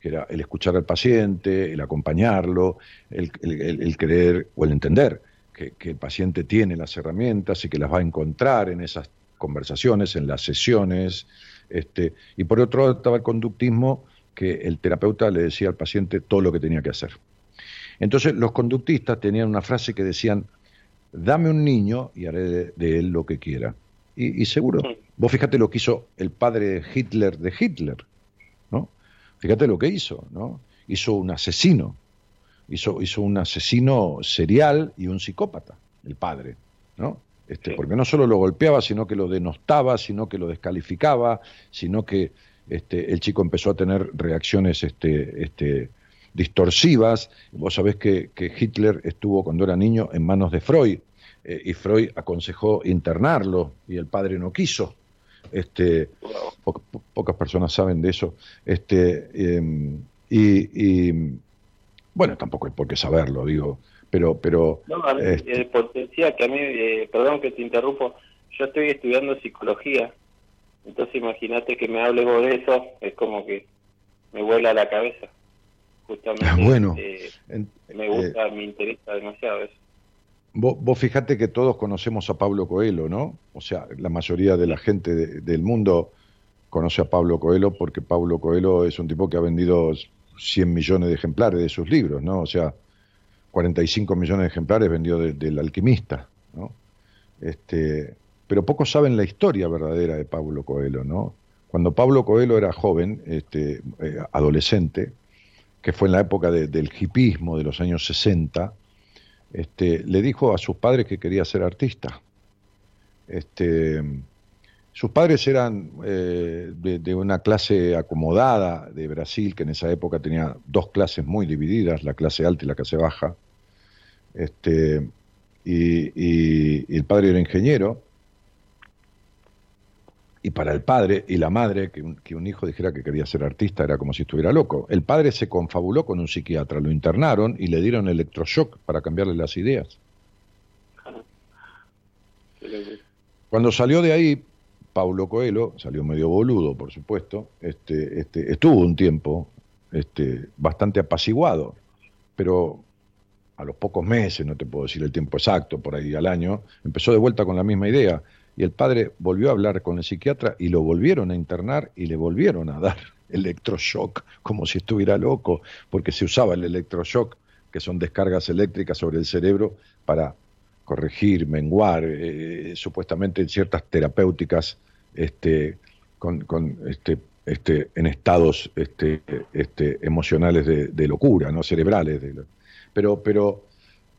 que era el escuchar al paciente, el acompañarlo, el creer o el entender que, que el paciente tiene las herramientas y que las va a encontrar en esas conversaciones, en las sesiones. Este, y por otro lado estaba el conductismo, que el terapeuta le decía al paciente todo lo que tenía que hacer. Entonces los conductistas tenían una frase que decían, dame un niño y haré de, de él lo que quiera. Y, y seguro, vos fíjate lo que hizo el padre Hitler de Hitler, ¿no? Fíjate lo que hizo, ¿no? Hizo un asesino, hizo, hizo un asesino serial y un psicópata, el padre, ¿no? Este, Sí. Porque no solo lo golpeaba, sino que lo denostaba, sino que lo descalificaba, sino que este, el chico empezó a tener reacciones este, este, distorsivas. Vos sabés que, que Hitler estuvo cuando era niño en manos de Freud eh, y Freud aconsejó internarlo y el padre no quiso. Este, po- po- pocas personas saben de eso. Este, eh, y, y, bueno, tampoco hay por qué saberlo, digo, pero, pero No, a mí, Este. eh, que a mí, eh, perdón que te interrumpo, yo estoy estudiando psicología, entonces imagínate que me hables vos de eso, es como que me vuela la cabeza. Justamente, bueno. eh, me eh, gusta, me interesa demasiado eso. Vos, vos fijate que todos conocemos a Pablo Coelho, ¿no? O sea, la mayoría de la gente de- del mundo conoce a Pablo Coelho porque Pablo Coelho es un tipo que ha vendido 100 millones de ejemplares de sus libros, ¿no? O sea, 45 millones de ejemplares vendió de- del alquimista, ¿no? Este, pero pocos saben la historia verdadera de Pablo Coelho, ¿no? Cuando Pablo Coelho era joven, este, eh, adolescente, que fue en la época de- del hipismo de los años 60, este, le dijo a sus padres que quería ser artista. Este, sus padres eran eh, de, de una clase acomodada de Brasil, que en esa época tenía dos clases muy divididas, la clase alta y la clase baja. Este, y, y- y el padre era ingeniero. Y para el padre y la madre, que un, que un hijo dijera que quería ser artista era como si estuviera loco. El padre se confabuló con un psiquiatra, lo internaron y le dieron electroshock para cambiarle las ideas. Cuando salió de ahí, Paulo Coelho, salió medio boludo, por supuesto, este, este, estuvo un tiempo este, bastante apaciguado, pero a los pocos meses, no te puedo decir el tiempo exacto, por ahí al año, empezó de vuelta con la misma idea. Y el padre volvió a hablar con el psiquiatra y lo volvieron a internar y le volvieron a dar electroshock, como si estuviera loco, porque se usaba el electroshock, que son descargas eléctricas sobre el cerebro, para corregir, menguar, eh, supuestamente ciertas terapéuticas este, con, con, este, este, en estados este, este, emocionales de, de locura, no cerebrales. de lo- pero, pero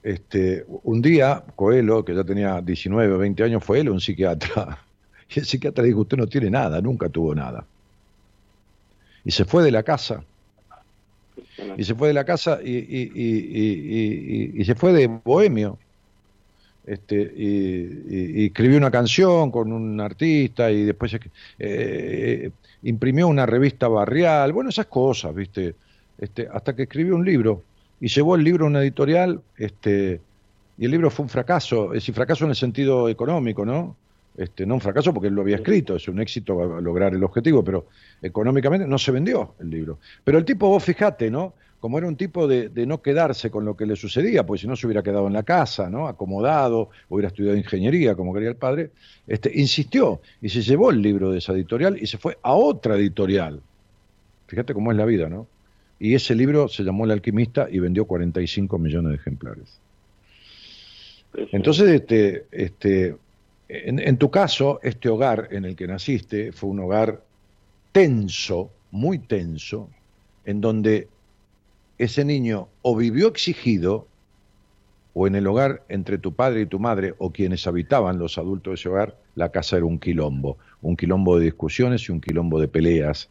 este, un día, Coelho, que ya tenía 19 o 20 años, fue él un psiquiatra. Y el psiquiatra dijo, usted no tiene nada, nunca tuvo nada. Y se fue de la casa. Y se fue de la casa y- y- y se fue de bohemio. Este, y, y- y escribió una canción con un artista y después eh, imprimió una revista barrial, bueno, esas cosas, ¿viste? Este, hasta que escribió un libro y llevó el libro a una editorial, este, y el libro fue un fracaso, es decir, fracaso en el sentido económico, ¿no? Este, no un fracaso porque él lo había escrito, es un éxito lograr el objetivo, pero económicamente no se vendió el libro. Pero el tipo, vos fijate, ¿no? Como era un tipo de, de no quedarse con lo que le sucedía, pues si no se hubiera quedado en la casa, ¿no? Acomodado, hubiera estudiado ingeniería, como quería el padre, este, insistió y se llevó el libro de esa editorial y se fue a otra editorial. Fíjate cómo es la vida, ¿no? Y ese libro se llamó El alquimista y vendió 45 millones de ejemplares. Entonces, este, este, en, en tu caso, este hogar en el que naciste fue un hogar tenso, muy tenso, en donde ese niño o vivió exigido, o en el hogar entre tu padre y tu madre, o quienes habitaban los adultos de ese hogar, la casa era un quilombo, un quilombo de discusiones y un quilombo de peleas,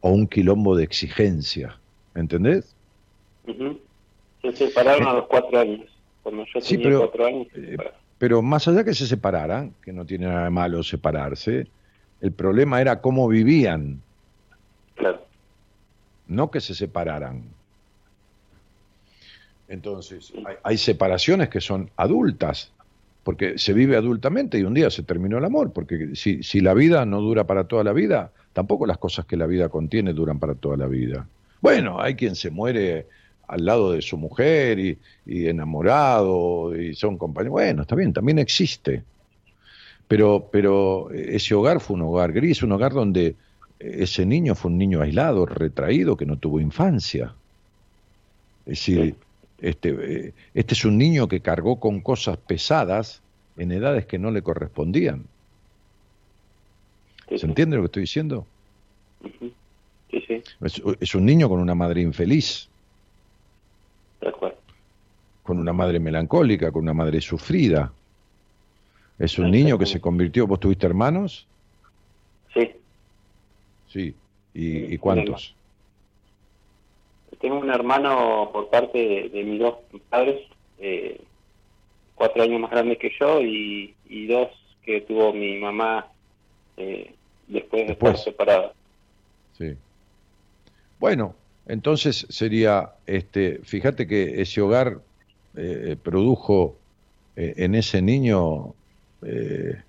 o un quilombo de exigencia, ¿entendés? Ujú. Se separaron a los cuatro años. Cuando yo Sí, tenía pero, cuatro años. se eh. Pero más allá que se separaran, que no tiene nada de malo separarse, el problema era cómo vivían, Claro. no que se separaran. Entonces, hay, hay separaciones que son adultas, porque se vive adultamente y un día se terminó el amor, porque si, si la vida no dura para toda la vida, tampoco las cosas que la vida contiene duran para toda la vida. Bueno, hay quien se muere al lado de su mujer y, y enamorado y son compañeros. Bueno, está bien, también existe. Pero, pero ese hogar fue un hogar gris, un hogar donde ese niño fue un niño aislado, retraído, que no tuvo infancia. Es decir, este, eh, este es un niño que cargó con cosas pesadas en edades que no le correspondían. Sí, ¿Se entiende lo que estoy diciendo? Sí, sí, Es, es un niño con una madre infeliz, tal cual. con una madre melancólica, con una madre sufrida. Es un niño que se convirtió. ¿Vos tuviste hermanos? Sí. Sí. ¿Y, y cuántos? Tengo un hermano por parte de, de mis dos padres, eh, cuatro años más grande que yo, y, y dos que tuvo mi mamá eh, después de estar separada. Sí. Bueno, entonces sería, este, fíjate que ese hogar eh, produjo eh, en ese niño eh,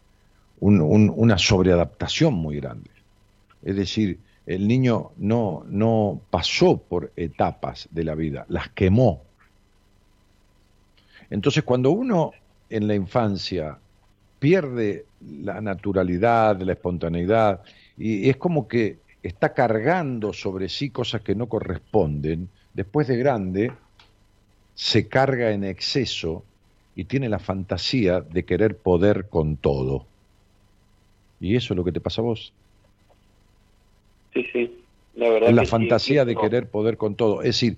un- un- una sobreadaptación muy grande. Es decir, el niño no, no pasó por etapas de la vida, las quemó. Entonces, cuando uno en la infancia pierde la naturalidad, la espontaneidad, y es como que está cargando sobre sí cosas que no corresponden, después de grande se carga en exceso y tiene la fantasía de querer poder con todo. Y eso es lo que te pasa a vos. Sí, sí. La verdad la que fantasía sí, de no. querer poder con todo. Es decir,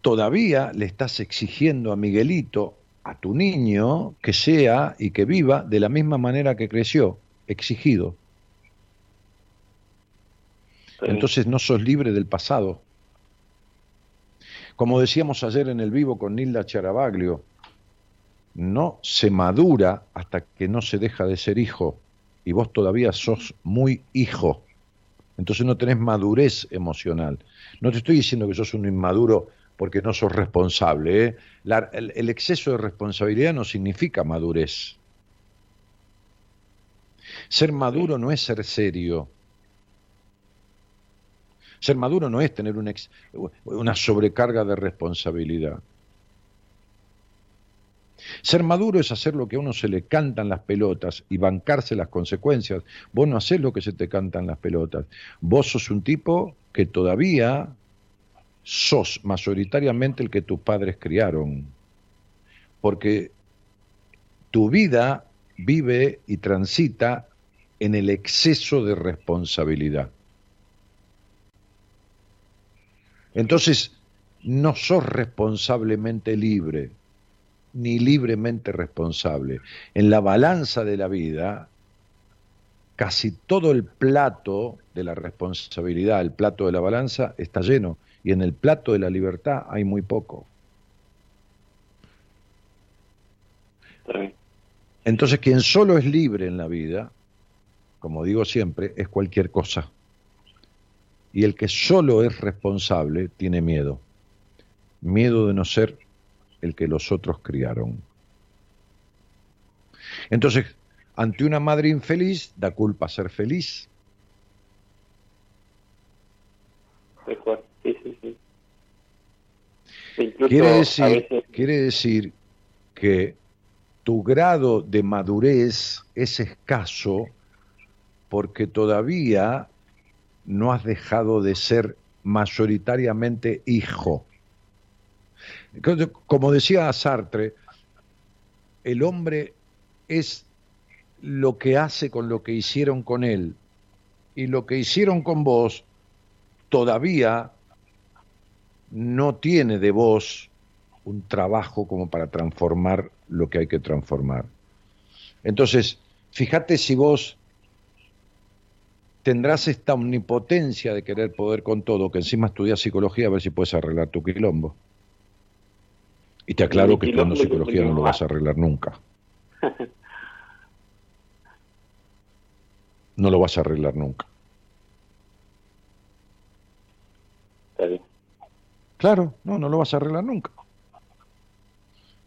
todavía le estás exigiendo a Miguelito a tu niño que sea y que viva de la misma manera que creció, exigido. Entonces no sos libre del pasado. Como decíamos ayer en el vivo con Nilda Charabaglio, no se madura hasta que no se deja de ser hijo y vos todavía sos muy hijo. Entonces no tenés madurez emocional. No te estoy diciendo que sos un inmaduro porque no sos responsable. ¿eh? el, exceso de responsabilidad no significa madurez. Ser maduro no es ser serio. Ser maduro no es tener una sobrecarga de responsabilidad. Ser maduro es hacer lo que a uno se le cantan las pelotas y bancarse las consecuencias. Vos no haces lo que se te cantan las pelotas. Vos sos un tipo que todavía sos mayoritariamente el que tus padres criaron. Porque tu vida vive y transita en el exceso de responsabilidad. Entonces, no sos responsablemente libre ni libremente responsable. En la balanza de la vida, casi todo el plato de la responsabilidad, el plato de la balanza, está lleno, y en el plato de la libertad hay muy poco. Entonces, quien solo es libre en la vida, como digo siempre, es cualquier cosa. Y el que solo es responsable tiene miedo. Miedo de no ser el que los otros criaron. Entonces, ante una madre infeliz, da culpa ser feliz. Quiere decir, quiere decir que tu grado de madurez es escaso porque todavía no has dejado de ser mayoritariamente hijo. Como decía Sartre, el hombre es lo que hace con lo que hicieron con él. Y lo que hicieron con vos todavía no tiene de vos un trabajo como para transformar lo que hay que transformar. Entonces, fíjate si vos tendrás esta omnipotencia de querer poder con todo, que encima estudias psicología a ver si puedes arreglar tu quilombo. Y te aclaro que estudiando psicología no lo vas a arreglar nunca. No lo vas a arreglar nunca. Claro, no, no lo vas a arreglar nunca.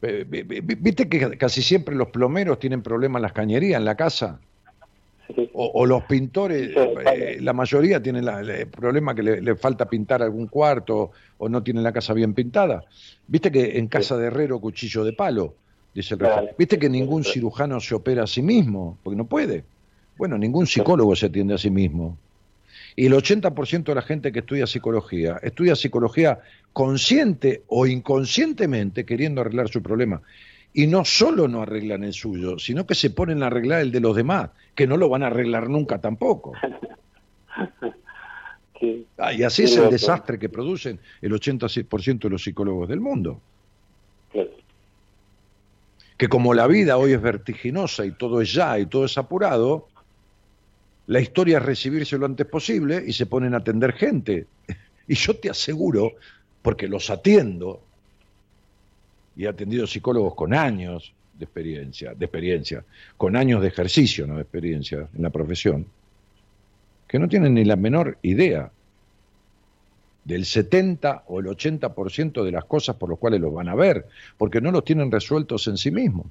Viste que casi siempre los plomeros tienen problemas en las cañerías, en la casa. O, los pintores, eh, la mayoría tienen el problema que le, falta pintar algún cuarto o no tienen la casa bien pintada. Viste que en casa de herrero cuchillo de palo, dice el Viste que ningún cirujano se opera a sí mismo, porque no puede. Bueno, ningún psicólogo se atiende a sí mismo. Y el 80% de la gente que estudia psicología, estudia psicología consciente o inconscientemente queriendo arreglar su problema y no solo no arreglan el suyo, sino que se ponen a arreglar el de los demás, que no lo van a arreglar nunca tampoco. Ah, y así es el desastre que producen el 86% de los psicólogos del mundo. Que como la vida hoy es vertiginosa y todo es ya y todo es apurado, la historia es recibirse lo antes posible y se ponen a atender gente. Y yo te aseguro, porque los atiendo, y he atendido psicólogos con años de experiencia, de experiencia, con años de ejercicio, no de experiencia en la profesión, que no tienen ni la menor idea del 70 o el 80% de las cosas por las cuales los van a ver, porque no los tienen resueltos en sí mismos.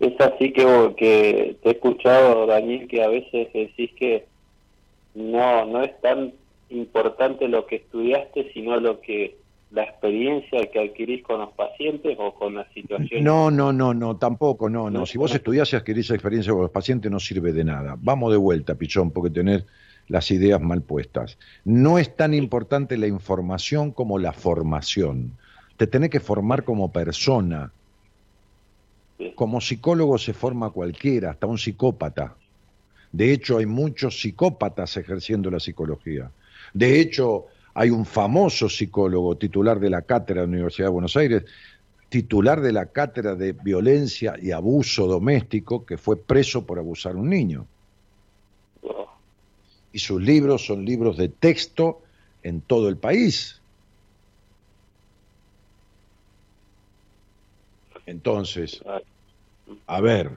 Es así que, que te he escuchado, Daniel, que a veces decís que no, no es tan importante lo que estudiaste, sino lo que la experiencia que adquirís con los pacientes o con las situaciones. No, no, no, no, tampoco, no, no. Si vos estudiás y adquirís experiencia con los pacientes no sirve de nada. Vamos de vuelta, pichón, porque tenés las ideas mal puestas. No es tan importante la información como la formación. Te tenés que formar como persona. Como psicólogo se forma cualquiera, hasta un psicópata. De hecho, hay muchos psicópatas ejerciendo la psicología. De hecho, Hay un famoso psicólogo titular de la cátedra de la Universidad de Buenos Aires, titular de la cátedra de violencia y abuso doméstico, que fue preso por abusar a un niño. Y sus libros son libros de texto en todo el país. Entonces, a ver,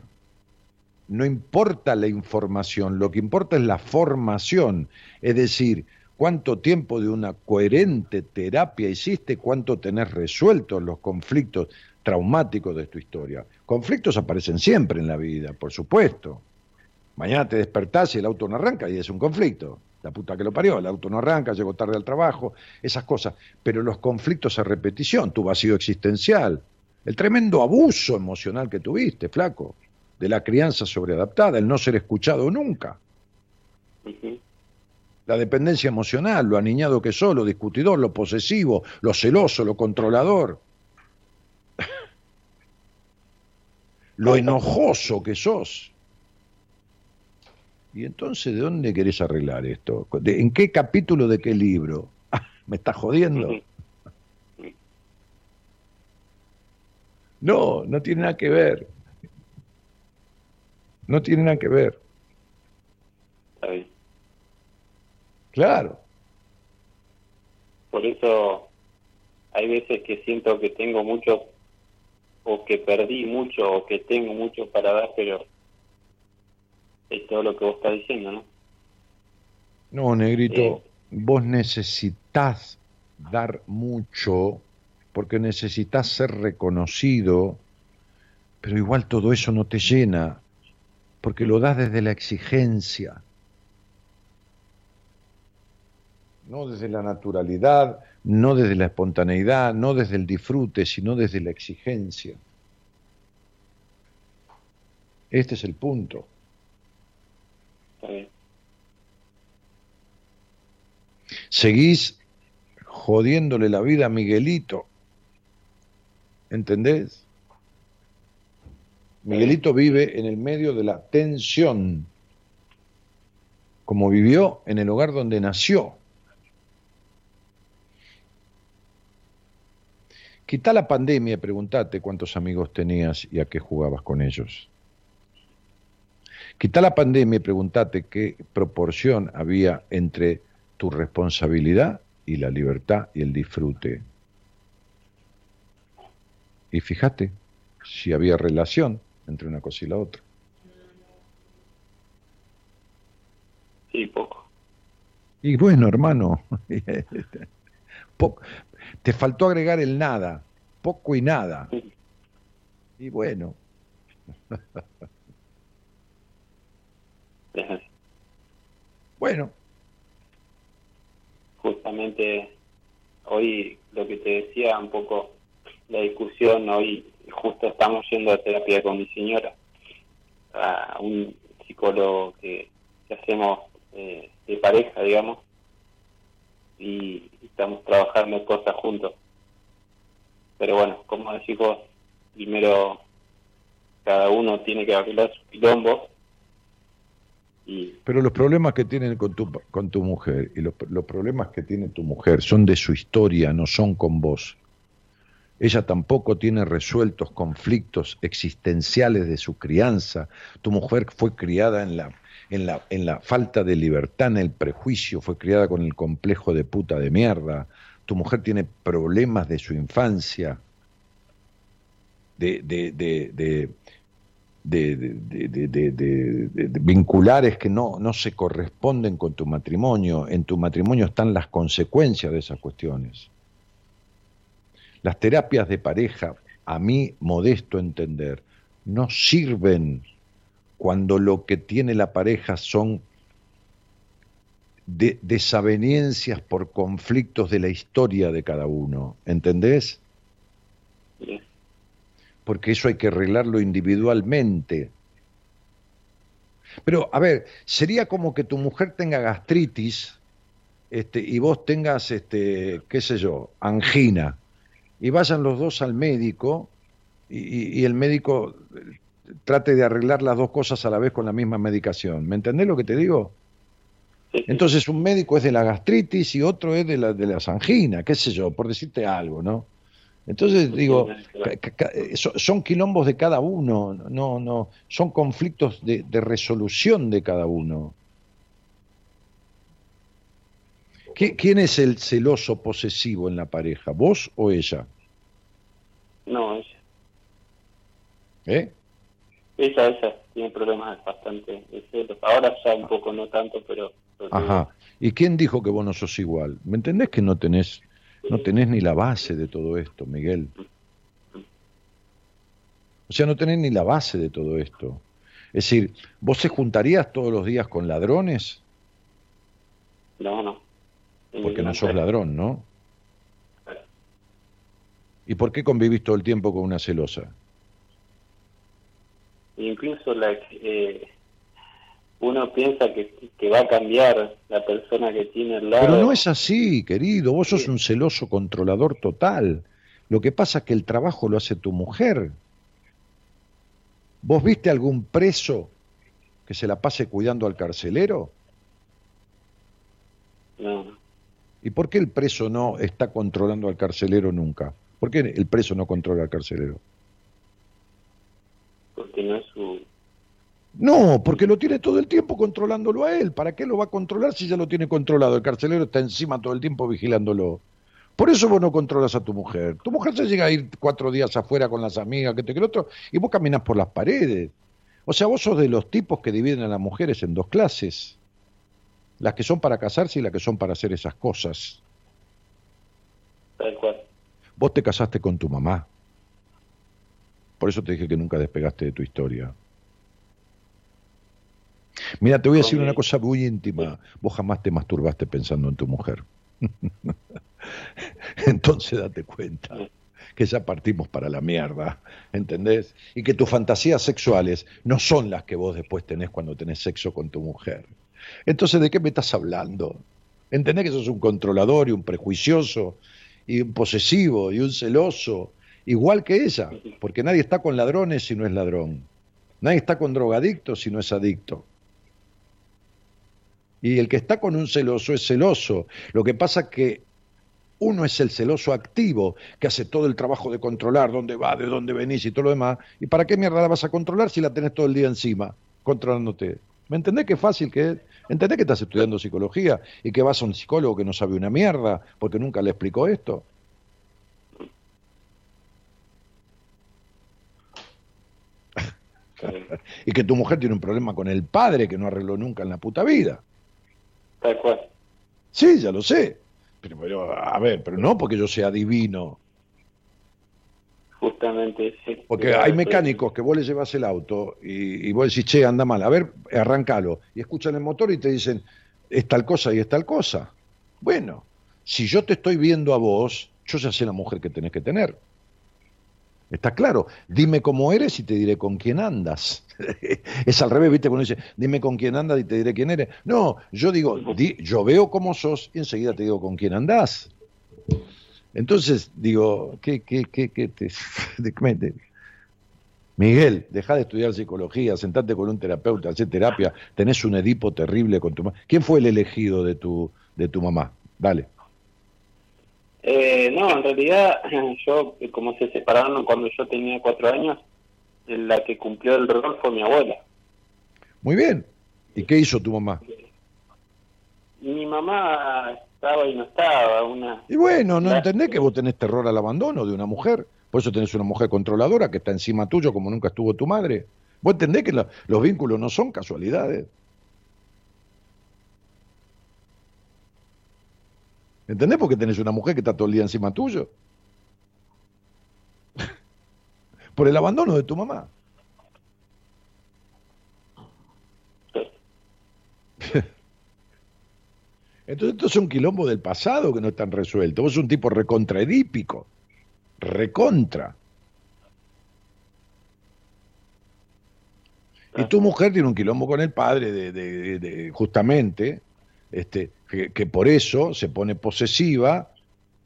no importa la información, lo que importa es la formación, es decir, cuánto tiempo de una coherente terapia hiciste, cuánto tenés resueltos los conflictos traumáticos de tu historia. Conflictos aparecen siempre en la vida, por supuesto. Mañana te despertás y el auto no arranca y es un conflicto. La puta que lo parió, el auto no arranca, llegó tarde al trabajo, esas cosas. Pero los conflictos a repetición, tu vacío existencial, el tremendo abuso emocional que tuviste, flaco, de la crianza sobreadaptada, el no ser escuchado nunca. La dependencia emocional, lo aniñado que sos, lo discutidor, lo posesivo, lo celoso, lo controlador. lo enojoso que sos. Y entonces, ¿de dónde querés arreglar esto? ¿En qué capítulo de qué libro? ¿Me estás jodiendo? No, no tiene nada que ver. No tiene nada que ver. Claro. Por eso hay veces que siento que tengo mucho o que perdí mucho o que tengo mucho para dar, pero es todo lo que vos estás diciendo, ¿no? No, negrito, eh. vos necesitas dar mucho porque necesitas ser reconocido, pero igual todo eso no te llena, porque lo das desde la exigencia, no desde la naturalidad, no desde la espontaneidad, no desde el disfrute, sino desde la exigencia. Este es el punto. Seguís jodiéndole la vida a Miguelito. ¿Entendés? Miguelito vive en el medio de la tensión, como vivió en el hogar donde nació. Quita la pandemia, pregúntate cuántos amigos tenías y a qué jugabas con ellos. Quita la pandemia y pregúntate qué proporción había entre tu responsabilidad y la libertad y el disfrute. Y fíjate si había relación entre una cosa y la otra. Sí, poco. Y bueno, hermano, te faltó agregar el nada, poco y nada. Y bueno. bueno. Justamente hoy lo que te decía un poco la discusión, hoy justo estamos yendo a terapia con mi señora, a un psicólogo que, hacemos eh, de pareja, digamos, y estamos trabajando cosas juntos. Pero bueno, como decís vos, primero cada uno tiene que arreglar su quilombo pero los problemas que tienen con tu, con tu mujer y los, los, problemas que tiene tu mujer son de su historia, no son con vos. Ella tampoco tiene resueltos conflictos existenciales de su crianza. Tu mujer fue criada en la, en la, en la falta de libertad, en el prejuicio, fue criada con el complejo de puta de mierda. Tu mujer tiene problemas de su infancia, de, de, de de, vinculares que no, no se corresponden con tu matrimonio. En tu matrimonio están las consecuencias de esas cuestiones. Las terapias de pareja, a mí, modesto entender, no sirven cuando lo que tiene la pareja son desavenencias por conflictos de la historia de cada uno. ¿Entendés? porque eso hay que arreglarlo individualmente. Pero, a ver, sería como que tu mujer tenga gastritis este, y vos tengas, este, qué sé yo, angina, y vayan los dos al médico y, y el médico trate de arreglar las dos cosas a la vez con la misma medicación. ¿Me entendés lo que te digo? Entonces un médico es de la gastritis y otro es de la, de anginas, qué sé yo, por decirte algo, ¿no? Entonces digo, eh, so- son quilombos de cada uno, no, no, son conflictos de, de resolución de cada uno. ¿Qui- ¿Quién es el celoso posesivo en la pareja, vos o ella? No, ella, ¿Eh? Ella, ella tiene problemas bastante. Ahora ya un poco, no tanto, pero... Ajá. ¿Y quién dijo que vos no sos igual? ¿Me entendés que no tenés, no tenés ni la base de todo esto, Miguel? O sea, no tenés ni la base de todo esto. Es decir, ¿vos se juntarías todos los días con ladrones? No, no. Porque no sos ladrón, ¿no? ¿Y por qué convivís todo el tiempo con una celosa? Incluso la que, eh, uno piensa que, que va a cambiar la persona que tiene al lado. Pero no es así, querido. Vos sos un celoso controlador total. Lo que pasa es que el trabajo lo hace tu mujer. ¿Vos viste algún preso que se la pase cuidando al carcelero? No, ¿Y por qué el preso no está controlando al carcelero nunca? ¿Por qué el preso no controla al carcelero? Porque no es su... No, porque lo tiene todo el tiempo controlándolo a él. ¿Para qué lo va a controlar si ya lo tiene controlado? El carcelero está encima todo el tiempo vigilándolo. Por eso vos no controlas a tu mujer. Tu mujer se llega a ir cuatro días afuera con las amigas, que te que el otro, y vos caminas por las paredes. O sea, vos sos de los tipos que dividen a las mujeres en dos clases. Las que son para casarse y las que son para hacer esas cosas. Tal cual. Vos te casaste con tu mamá. Por eso te dije que nunca despegaste de tu historia. Mira, te voy a decir una cosa muy íntima. Vos jamás te masturbaste pensando en tu mujer. Entonces date cuenta que ya partimos para la mierda, ¿entendés? Y que tus fantasías sexuales no son las que vos después tenés cuando tenés sexo con tu mujer. Entonces, ¿de qué me estás hablando? ¿Entendés que sos un controlador y un prejuicioso y un posesivo y un celoso, igual que ella? Porque nadie está con ladrones si no es ladrón. Nadie está con drogadictos si no es adicto. Y el que está con un celoso es celoso. Lo que pasa que uno es el celoso activo, que hace todo el trabajo de controlar dónde va, de dónde venís y todo lo demás. ¿Y para qué mierda la vas a controlar si la tenés todo el día encima, controlándote? ¿Me entendés qué fácil que es? ¿Entendés que estás estudiando psicología y que vas a un psicólogo que no sabe una mierda porque nunca le explicó esto? y que tu mujer tiene un problema con el padre que no arregló nunca en la puta vida. Tal cual. Sí, ya lo sé. Pero, pero, a ver, pero no porque yo sea divino. Justamente sí. Porque hay mecánicos que vos le llevas el auto y, y vos decís, che, anda mal, a ver, arrancalo. Y escuchan el motor y te dicen, es tal cosa y es tal cosa. Bueno, si yo te estoy viendo a vos, yo ya sé la mujer que tenés que tener. Está claro, dime cómo eres y te diré con quién andas. es al revés, ¿viste? Cuando dice, dime con quién andas y te diré quién eres. No, yo digo, di- yo veo cómo sos y enseguida te digo con quién andás. Entonces, digo, ¿qué, qué, qué, qué te... Miguel, deja de estudiar psicología, sentate con un terapeuta, hacer terapia, tenés un Edipo terrible con tu mamá. ¿Quién fue el elegido de tu, de tu mamá? Dale. Eh, no, en realidad yo, como se separaron cuando yo tenía cuatro años, la que cumplió el rol fue mi abuela. Muy bien. ¿Y qué hizo tu mamá? Mi mamá estaba y no estaba, una... Y bueno, ¿no entendés que vos tenés terror al abandono de una mujer? Por eso tenés una mujer controladora que está encima tuyo como nunca estuvo tu madre. ¿Vos entendés que los vínculos no son casualidades? ¿Entendés por qué tenés una mujer que está todo el día encima tuyo? Por el abandono de tu mamá. Entonces esto es un quilombo del pasado que no están resueltos. Vos sos un tipo recontraedípico. Recontra. Y tu mujer tiene un quilombo con el padre, de- justamente, este, que, por eso se pone posesiva,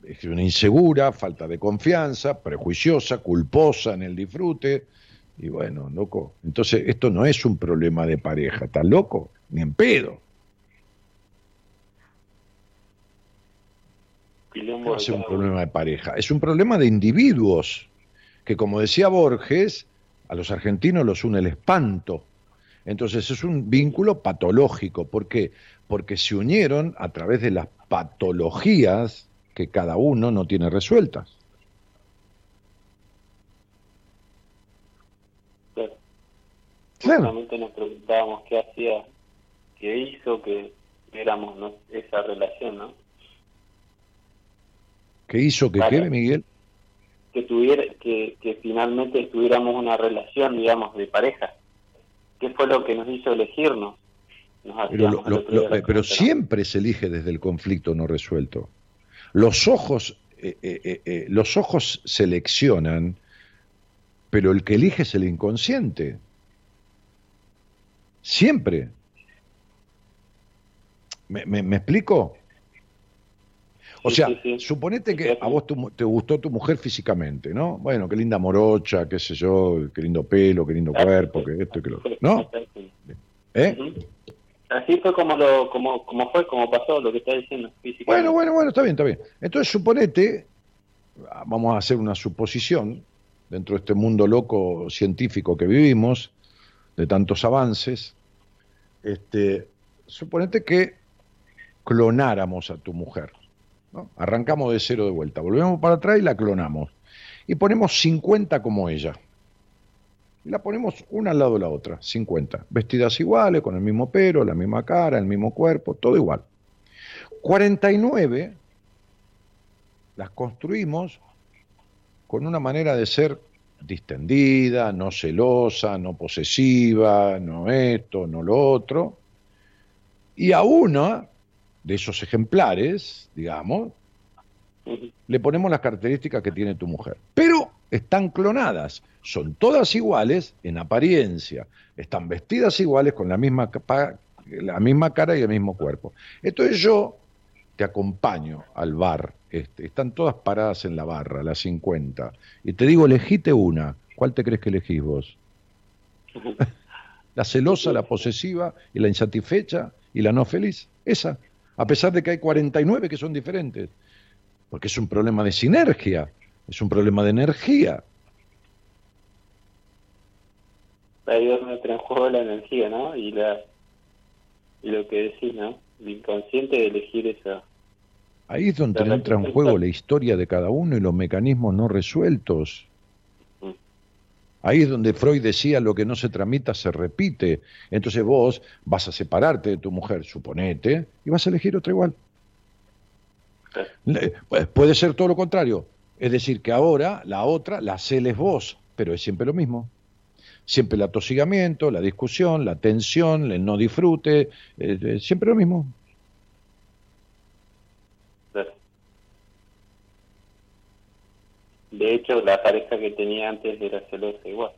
es una insegura, falta de confianza, prejuiciosa, culposa en el disfrute. Y bueno, loco, entonces esto no es un problema de pareja, ¿estás loco? Ni en pedo. No es un problema de pareja, es un problema de individuos, que como decía Borges, a los argentinos los une el espanto. Entonces es un vínculo patológico. ¿Por qué? Porque se unieron a través de las patologías que cada uno no tiene resueltas. Claro. Claro. Justamente nos preguntábamos qué hacía, qué hizo que éramos ¿no? esa relación, ¿no? ¿Qué hizo que Claro. quede, Miguel? Que tuviera, que, que finalmente tuviéramos una relación, digamos, de pareja. ¿Qué fue lo que nos hizo elegirnos? Nos Pero, lo- lo- lo- ¿no? siempre se elige desde el conflicto no resuelto. Los ojos, eh, eh, eh, eh, los ojos seleccionan, pero el que elige es el inconsciente. Siempre. ¿Me, me- me explico? O sea, sí, sí. suponete que a vos tu te gustó tu mujer físicamente, ¿no? Bueno, qué linda morocha, qué sé yo, qué lindo pelo, qué lindo Claro, cuerpo, que esto, que lo otro. ¿No? ¿Eh? Así fue como lo como, como fue, como pasó lo que está diciendo físicamente. Bueno, bueno, bueno, está bien, está bien. Entonces suponete, ah, vamos a hacer una suposición, dentro de este mundo loco científico que vivimos, de tantos avances, este, suponete que clonáramos a tu mujer. Arrancamos de cero de vuelta, volvemos para atrás y la clonamos. Y ponemos 50 como ella. Y la ponemos una al lado de la otra, 50. Vestidas iguales, con el mismo pelo, la misma cara, el mismo cuerpo, todo igual. 49 las construimos con una manera de ser distendida, no celosa, no posesiva, no esto, no lo otro. Y a una de esos ejemplares, digamos, le ponemos las características que tiene tu mujer. Pero están clonadas, son todas iguales en apariencia, están vestidas iguales con la misma, capa- la misma cara y el mismo cuerpo. Entonces yo te acompaño al bar, este, están todas paradas en la barra, las 50, y te digo, elegite una, ¿cuál te crees que elegís vos? ¿La celosa, la posesiva y la insatisfecha y la no feliz? Esa, a pesar de que hay 49 que son diferentes porque es un problema de sinergia, es un problema de energía. Ahí es donde entra en juego la energía, ¿no? Y la y lo que decís, ¿no? El inconsciente de elegir esa. Ahí es donde entra en juego la historia de cada uno y los mecanismos no resueltos. Ahí es donde Freud decía lo que no se tramita se repite. Entonces vos vas a separarte de tu mujer, suponete, y vas a elegir otra igual. Pues, Puede ser todo lo contrario. Es decir, que ahora la otra la celes vos, pero es siempre lo mismo. Siempre el atosigamiento, la discusión, la tensión, el no disfrute, eh, eh, siempre lo mismo. Claro. De hecho, la pareja que tenía antes era celosa igual.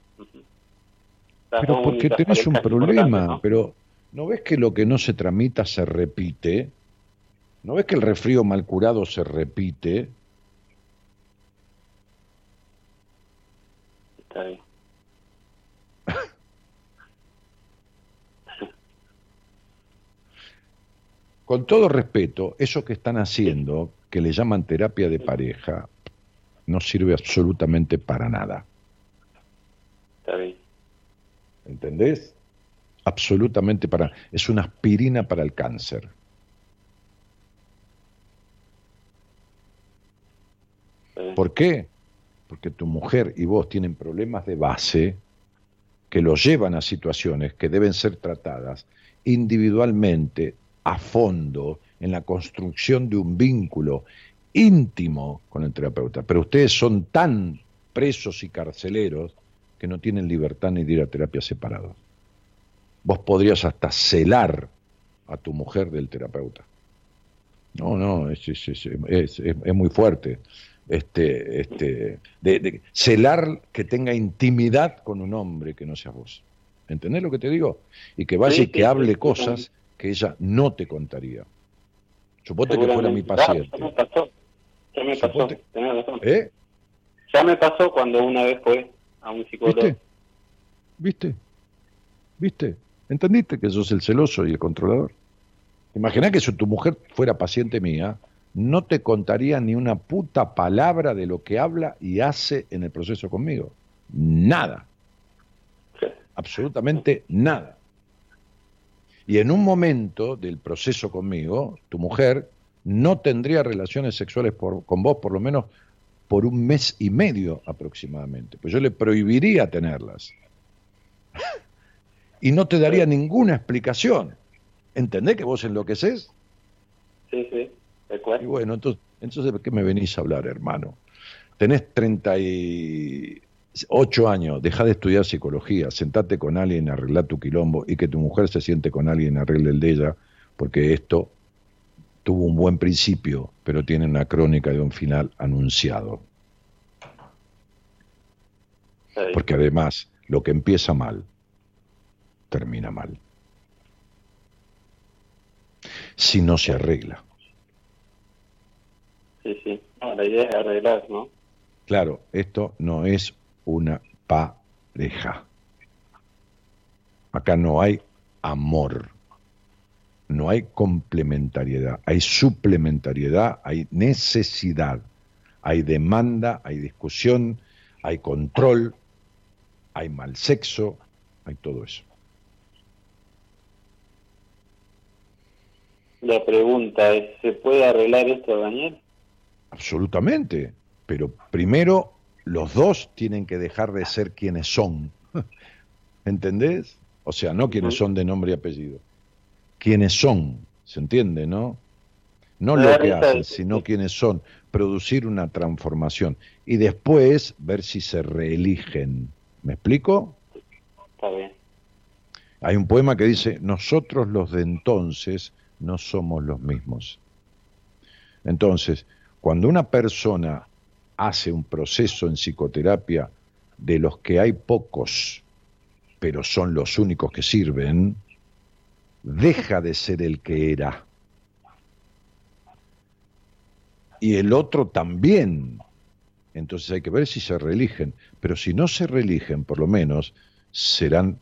Pero porque tenés un problema, pero ¿no ves que lo que no se tramita se repite? ¿No ves que el resfrío mal curado se repite? Está bien. Con todo respeto, eso que están haciendo, que le llaman terapia de pareja, no sirve absolutamente para nada. Está bien. ¿Entendés? Absolutamente para... Es una aspirina para el cáncer. ¿Por qué? Porque tu mujer y vos tienen problemas de base que los llevan a situaciones que deben ser tratadas individualmente, a fondo, en la construcción de un vínculo íntimo con el terapeuta. Pero ustedes son tan presos y carceleros que no tienen libertad ni de ir a terapia separados. Vos podrías hasta celar a tu mujer del terapeuta. No, no, es, es, es, es- muy fuerte. Este, este, de, de celar que tenga intimidad con un hombre que no sea vos. ¿Entendés lo que te digo? Y que vaya Sí, y que sí, hable sí, cosas que ella no te contaría. Suponte que fuera mi paciente. Ya me pasó. Suponte- Tenés razón. ¿Eh? Ya me pasó cuando una vez fue a un psicólogo. ¿Viste? ¿Viste? ¿Viste? ¿Entendiste que sos el celoso y el controlador? Imaginá que si tu mujer fuera paciente mía, no te contaría ni una puta palabra de lo que habla y hace en el proceso conmigo. Nada. Absolutamente nada. Y en un momento del proceso conmigo, tu mujer no tendría relaciones sexuales con vos por lo menos por un mes y medio aproximadamente. Pues yo le prohibiría tenerlas. y no te daría ninguna explicación. ¿Entendés que vos enloqueces? Sí, sí, Y bueno, entonces, entonces, ¿qué me venís a hablar, hermano? Tenés 38 años, deja de estudiar psicología, sentate con alguien, arregla tu quilombo y que tu mujer se siente con alguien, arregle el de ella, porque esto tuvo un buen principio, pero tiene una crónica de un final anunciado. Porque además, lo que empieza mal, termina mal. Si no se arregla. Sí, sí. la idea es arreglar, ¿no? Claro, esto no es una pareja. Acá no hay amor no hay complementariedad, hay suplementariedad, hay necesidad, hay demanda, hay discusión, hay control, hay mal sexo, hay todo eso. La pregunta es, ¿se puede arreglar esto, Daniel? Absolutamente, pero primero los dos tienen que dejar de ser quienes son. ¿Entendés? O sea, no quienes son de nombre y apellido quiénes son, ¿se entiende, no? No lo que hacen, sino quiénes son, producir una transformación y después ver si se reeligen. ¿Me explico? Está bien. Hay un poema que dice, nosotros los de entonces no somos los mismos. Entonces, cuando una persona hace un proceso en psicoterapia de los que hay pocos, pero son los únicos que sirven, deja de ser el que era. Y el otro también. Entonces hay que ver si se reeligen. Pero si no se reeligen, por lo menos serán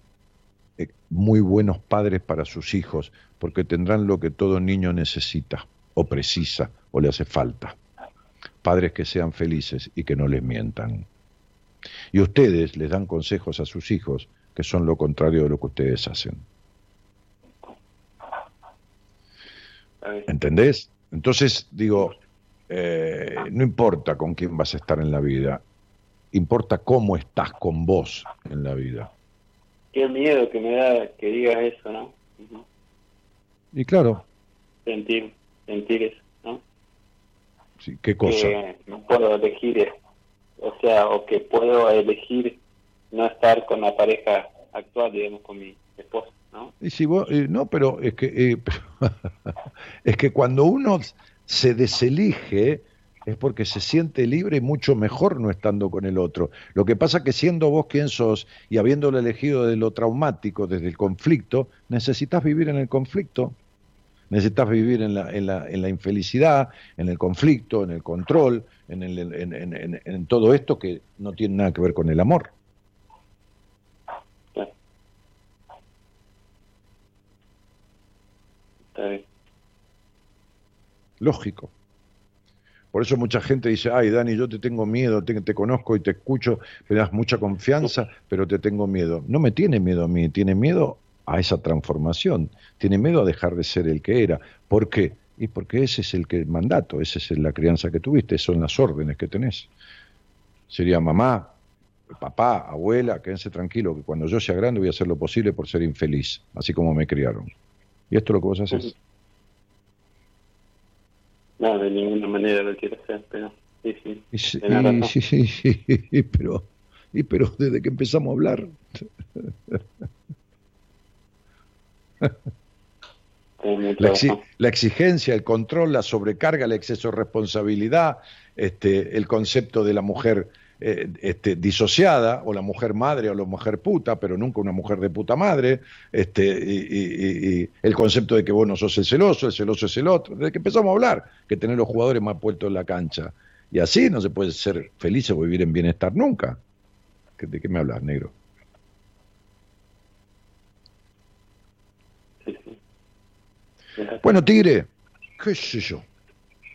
eh, muy buenos padres para sus hijos, porque tendrán lo que todo niño necesita, o precisa, o le hace falta. Padres que sean felices y que no les mientan. Y ustedes les dan consejos a sus hijos que son lo contrario de lo que ustedes hacen. ¿Entendés? Entonces, digo, eh, no importa con quién vas a estar en la vida, importa cómo estás con vos en la vida. Qué miedo que me da que digas eso, ¿no? Y claro. Sentir, sentir eso, ¿no? Sí, ¿Qué cosa? Que no puedo elegir, o sea, o que puedo elegir no estar con la pareja actual, digamos, con mi esposa. ¿No? Y si vos, eh, no, pero es que eh, es que cuando uno se deselige es porque se siente libre y mucho mejor no estando con el otro. Lo que pasa que siendo vos quien sos y habiéndolo elegido de lo traumático, desde el conflicto, necesitas vivir en el conflicto. Necesitas vivir en la, en la, en la infelicidad, en el conflicto, en el control, en, el, en, en todo esto que no tiene nada que ver con el amor. Lógico. Por eso mucha gente dice, ay Dani, yo te tengo miedo, te, conozco y te escucho, me das mucha confianza, pero te tengo miedo. No me tiene miedo a mí, tiene miedo a esa transformación, tiene miedo a dejar de ser el que era. ¿Por qué? Y porque ese es el que mandato, esa es la crianza que tuviste, son las órdenes que tenés. Sería mamá, papá, abuela, quédense tranquilo, que cuando yo sea grande voy a hacer lo posible por ser infeliz, así como me criaron. Y esto es lo que vos haces. No, de ninguna manera lo quiero hacer, pero sí, sí. Y, sí, sí, sí, pero, y pero desde que empezamos a hablar. La, la, exigencia, el control, la sobrecarga, el exceso de responsabilidad, este, el concepto de la mujer eh, este, disociada, o la mujer madre o la mujer puta, pero nunca una mujer de puta madre, este, y, el concepto de que vos no sos el celoso, el celoso es el otro, desde que empezamos a hablar, que tener los jugadores más puestos en la cancha. Y así no se puede ser feliz o vivir en bienestar nunca. ¿De qué me hablas, negro? Bueno, Tigre, qué sé yo.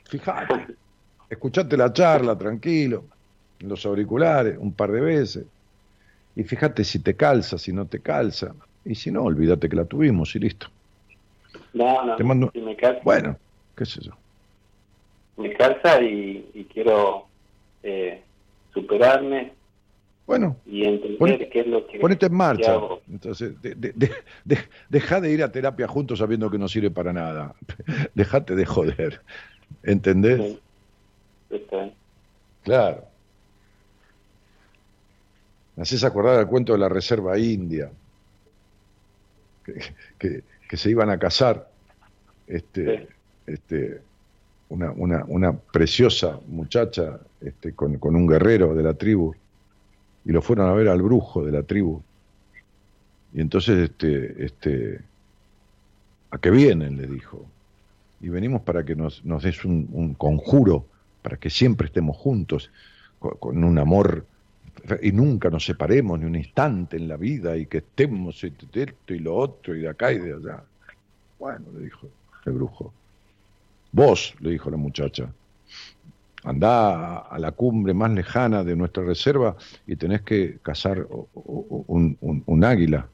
Fíjate, escuchate la charla tranquilo, los auriculares, un par de veces. Y fíjate si te calza, si no te calza. Y si no, olvídate que la tuvimos y listo. No, no, Te mando- si me calza, Bueno, qué sé yo. me calza y, y quiero eh, superarme Bueno, y entender Ponete- qué es lo que, ponete en marcha. Entonces, de- de- de- de- deja de ir a terapia juntos sabiendo que no sirve para nada. Dejate de joder. ¿Entendés? Sí. Claro. Me haces acordar el cuento de la Reserva India, que, que- que se iban a casar este, este, una, una, una preciosa muchacha este, con, con un guerrero de la tribu, y lo fueron a ver al brujo de la tribu. Y entonces, este, este, ¿a qué vienen? le dijo. Y venimos para que nos, nos des un, un conjuro, para que siempre estemos juntos, con, con un amor, y nunca nos separemos ni un instante en la vida, y que estemos esto y lo otro, y de acá y de allá. Bueno, le dijo el brujo. Vos, le dijo la muchacha, andá a- la cumbre más lejana de nuestra reserva y tenés que cazar un águila,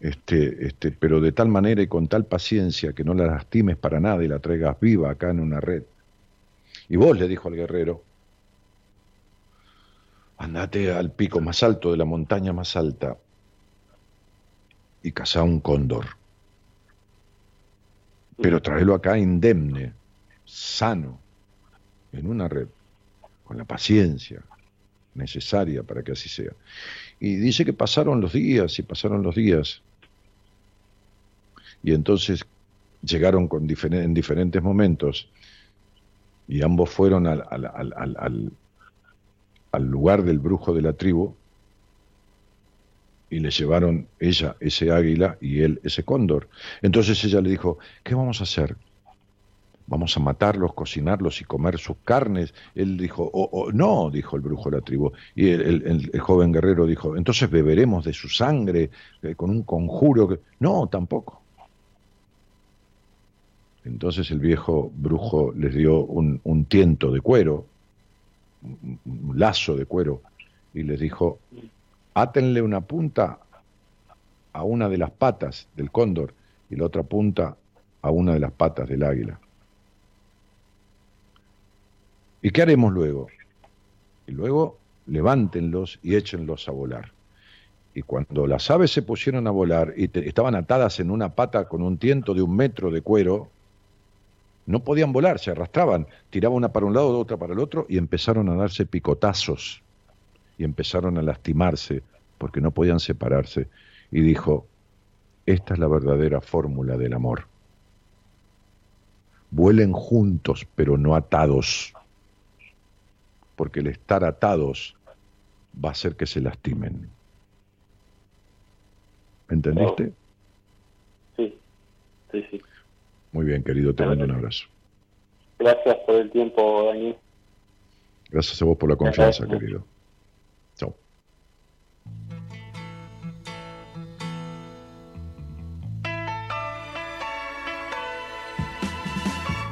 este, este, pero de tal manera y con tal paciencia que no la lastimes para nada y la traigas viva acá en una red. Y vos, le dijo al guerrero, andate al pico más alto de la montaña más alta y cazá un cóndor. Pero tráelo acá indemne, sano, en una red, con la paciencia necesaria para que así sea. Y dice que pasaron los días y pasaron los días. Y entonces llegaron con en diferentes momentos y ambos fueron al- al- lugar del brujo de la tribu y le llevaron ella ese águila y él ese cóndor. Entonces ella le dijo, ¿qué vamos a hacer? Vamos a matarlos, cocinarlos y comer sus carnes. Él dijo, "Oh, no, dijo el brujo de la tribu. Y el, joven guerrero dijo, entonces beberemos de su sangre eh, con un conjuro. que-". No, tampoco. Entonces el viejo brujo les dio un tiento de cuero, un, lazo de cuero, y les dijo, átenle una punta a una de las patas del cóndor y la otra punta a una de las patas del águila. ¿Y qué haremos luego? Y luego levántenlos y échenlos a volar. Y cuando las aves se pusieron a volar y estaban atadas en una pata con un tiento de un metro de cuero, no podían volar, se arrastraban, tiraban una para un lado, otra para el otro y empezaron a darse picotazos y empezaron a lastimarse porque no podían separarse. Y dijo, esta es la verdadera fórmula del amor. Vuelen juntos pero no atados, porque el estar atados va a hacer que se lastimen. ¿Entendiste? Sí, sí, sí. Muy bien, querido, te mando un abrazo. Gracias por el tiempo, Daniel. Gracias a vos por la confianza, Gracias. querido. Chao.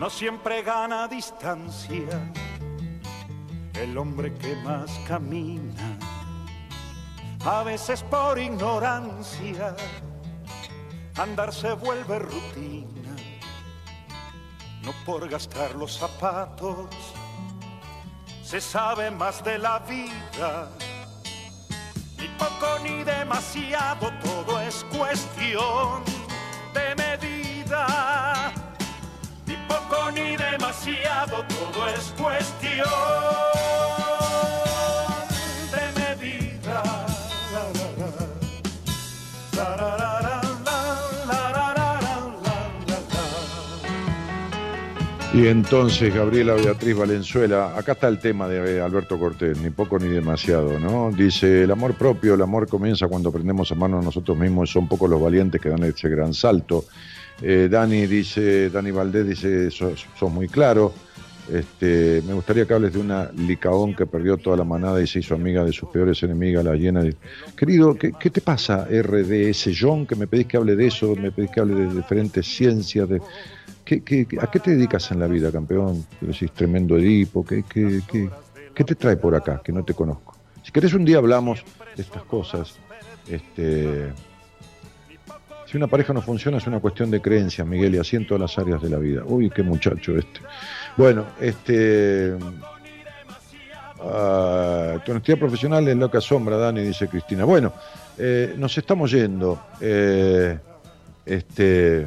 no siempre gana distancia el hombre que más camina, a veces por ignorancia, andar se vuelve rutina, no por gastar los zapatos, se sabe más de la vida, ni poco ni demasiado, todo es cuestión de medida. Ni poco ni demasiado, todo es cuestión Y entonces, Gabriela Beatriz Valenzuela, acá está el tema de Alberto Cortés, ni poco ni demasiado, ¿no? Dice, el amor propio, el amor comienza cuando aprendemos a amarnos nosotros mismos, son pocos los valientes que dan ese gran salto. Eh, Dani dice, Dani Valdés dice, sos, sos muy claro. Este, me gustaría que hables de una licaón que perdió toda la manada y se hizo amiga de sus peores enemigas, la llena de... Querido, ¿qué, qué te pasa, RDS John? Que me pedís que hable de eso, me pedís que hable de diferentes ciencias, de... ¿Qué, qué- qué- a qué te dedicas en la vida, campeón? Decís tremendo Edipo. ¿Qué, qué, qué, qué te trae por acá que no te conozco? Si querés, un día hablamos de estas cosas. Este, si una pareja no funciona, es una cuestión de creencias, Miguel, y así en todas las áreas de la vida. Uy, qué muchacho este. Bueno, este. ah, tu honestidad profesional es lo que asombra, Dani, dice Cristina. Bueno, eh, nos estamos yendo. Eh, este.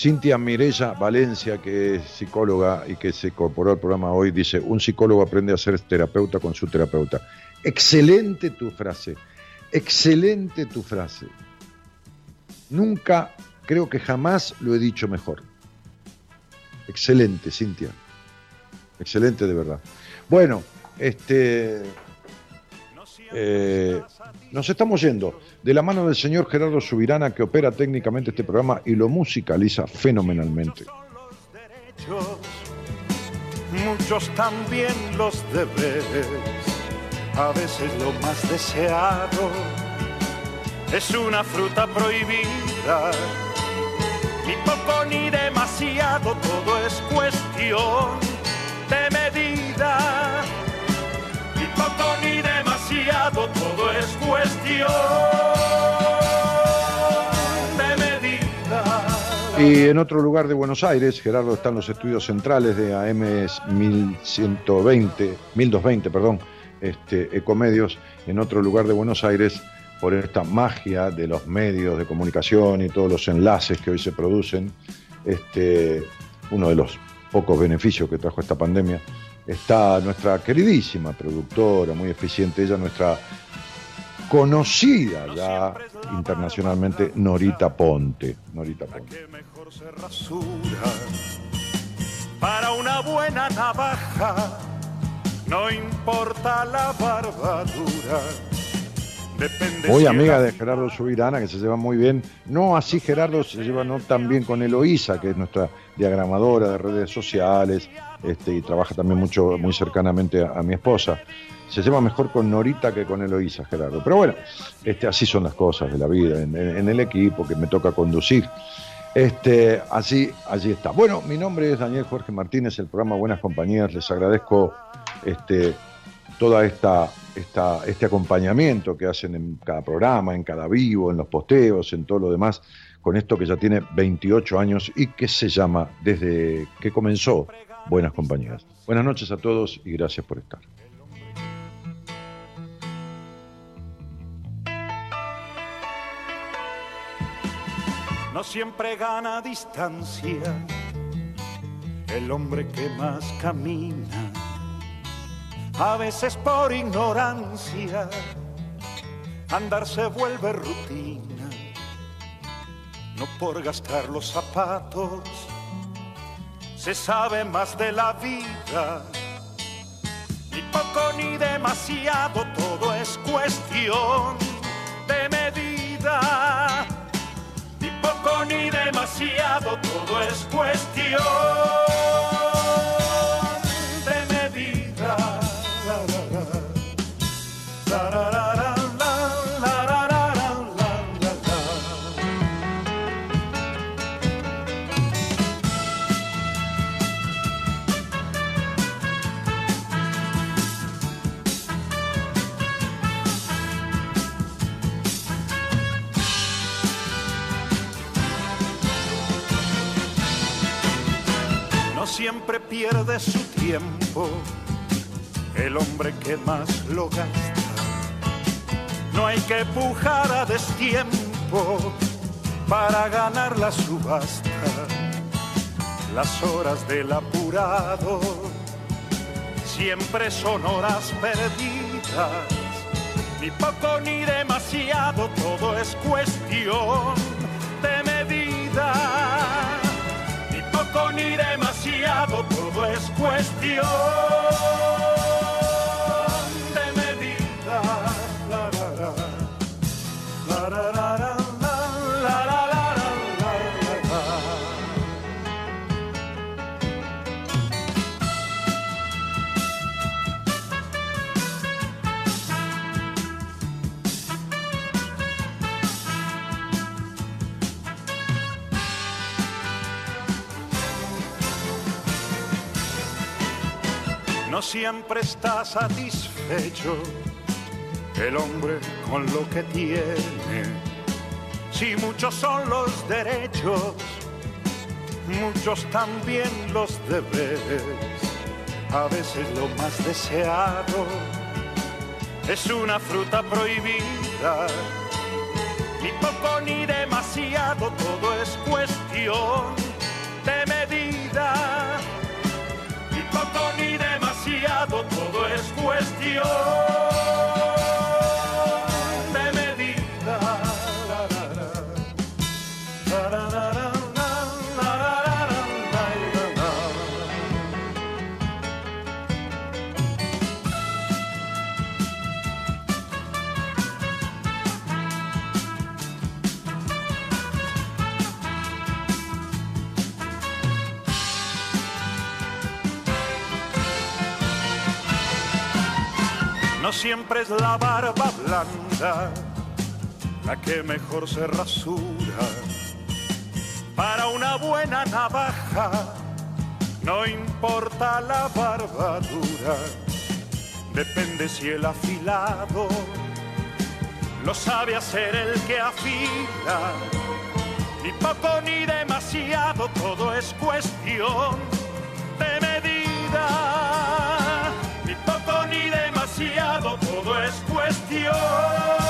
Cintia Mirella Valencia, que es psicóloga y que se incorporó al programa hoy, dice, un psicólogo aprende a ser terapeuta con su terapeuta. Excelente tu frase, excelente tu frase. Nunca, creo que jamás lo he dicho mejor. Excelente, Cintia. Excelente de verdad. Bueno, este... eh, nos estamos yendo de la mano del señor Gerardo Subirana que opera técnicamente este programa y lo musicaliza fenomenalmente. muchos también los deberes. A veces lo más deseado es una fruta prohibida. Ni poco ni demasiado, todo es cuestión de medida. Todo es cuestión de medida. Y en otro lugar de Buenos Aires, Gerardo está en los estudios centrales de AM 1120, 1220, perdón, este, Ecomedios, en otro lugar de Buenos Aires, por esta magia de los medios de comunicación y todos los enlaces que hoy se producen, este, uno de los pocos beneficios que trajo esta pandemia, está nuestra queridísima productora, muy eficiente, ella nuestra conocida ya internacionalmente, Norita Ponte. Norita Ponte. Para una buena navaja, no importa la barbadura. Si amiga de Gerardo Subirana, que se lleva muy bien. No así Gerardo se lleva no tan bien con Eloísa, que es nuestra diagramadora de redes sociales, este, y trabaja también mucho, muy cercanamente a, a mi esposa. Se lleva mejor con Norita que con Eloísa, Gerardo. Pero bueno, este, así son las cosas de la vida, en, en- en el equipo que me toca conducir. Este, así, allí está. Bueno, mi nombre es Daniel Jorge Martínez, el programa Buenas Compañías. Les agradezco este, toda esta, este acompañamiento que hacen en cada programa, en cada vivo, en los posteos, en todo lo demás, con esto que ya tiene 28 años y que se llama desde que comenzó Buenas Compañías. Buenas noches a todos y gracias por estar. no siempre gana distancia el hombre que más camina, a veces por ignorancia, andar se vuelve rutina, no por gastar los zapatos, se sabe más de la vida, ni poco ni demasiado, todo es cuestión de medida. Ni poco ni demasiado, todo es cuestión siempre pierde su tiempo el hombre que más lo gasta. No hay que pujar a destiempo para ganar la subasta. Las horas del apurado siempre son horas perdidas. Ni poco ni demasiado, todo es cuestión de medida poco ni demasiado, todo es cuestión de medida. Siempre está satisfecho el hombre con lo que tiene. Si muchos son los derechos, muchos también los deberes. A veces lo más deseado es una fruta prohibida. Ni poco ni demasiado, todo es cuestión de medida. Ni poco ni demasiado, todo es cuestión No siempre es la barba blanda la que mejor se rasura. Para una buena navaja no importa la barbadura. Depende si el afilado lo sabe hacer el que afila. Ni poco ni demasiado, todo es cuestión de medida poco ni demasiado, todo es cuestión.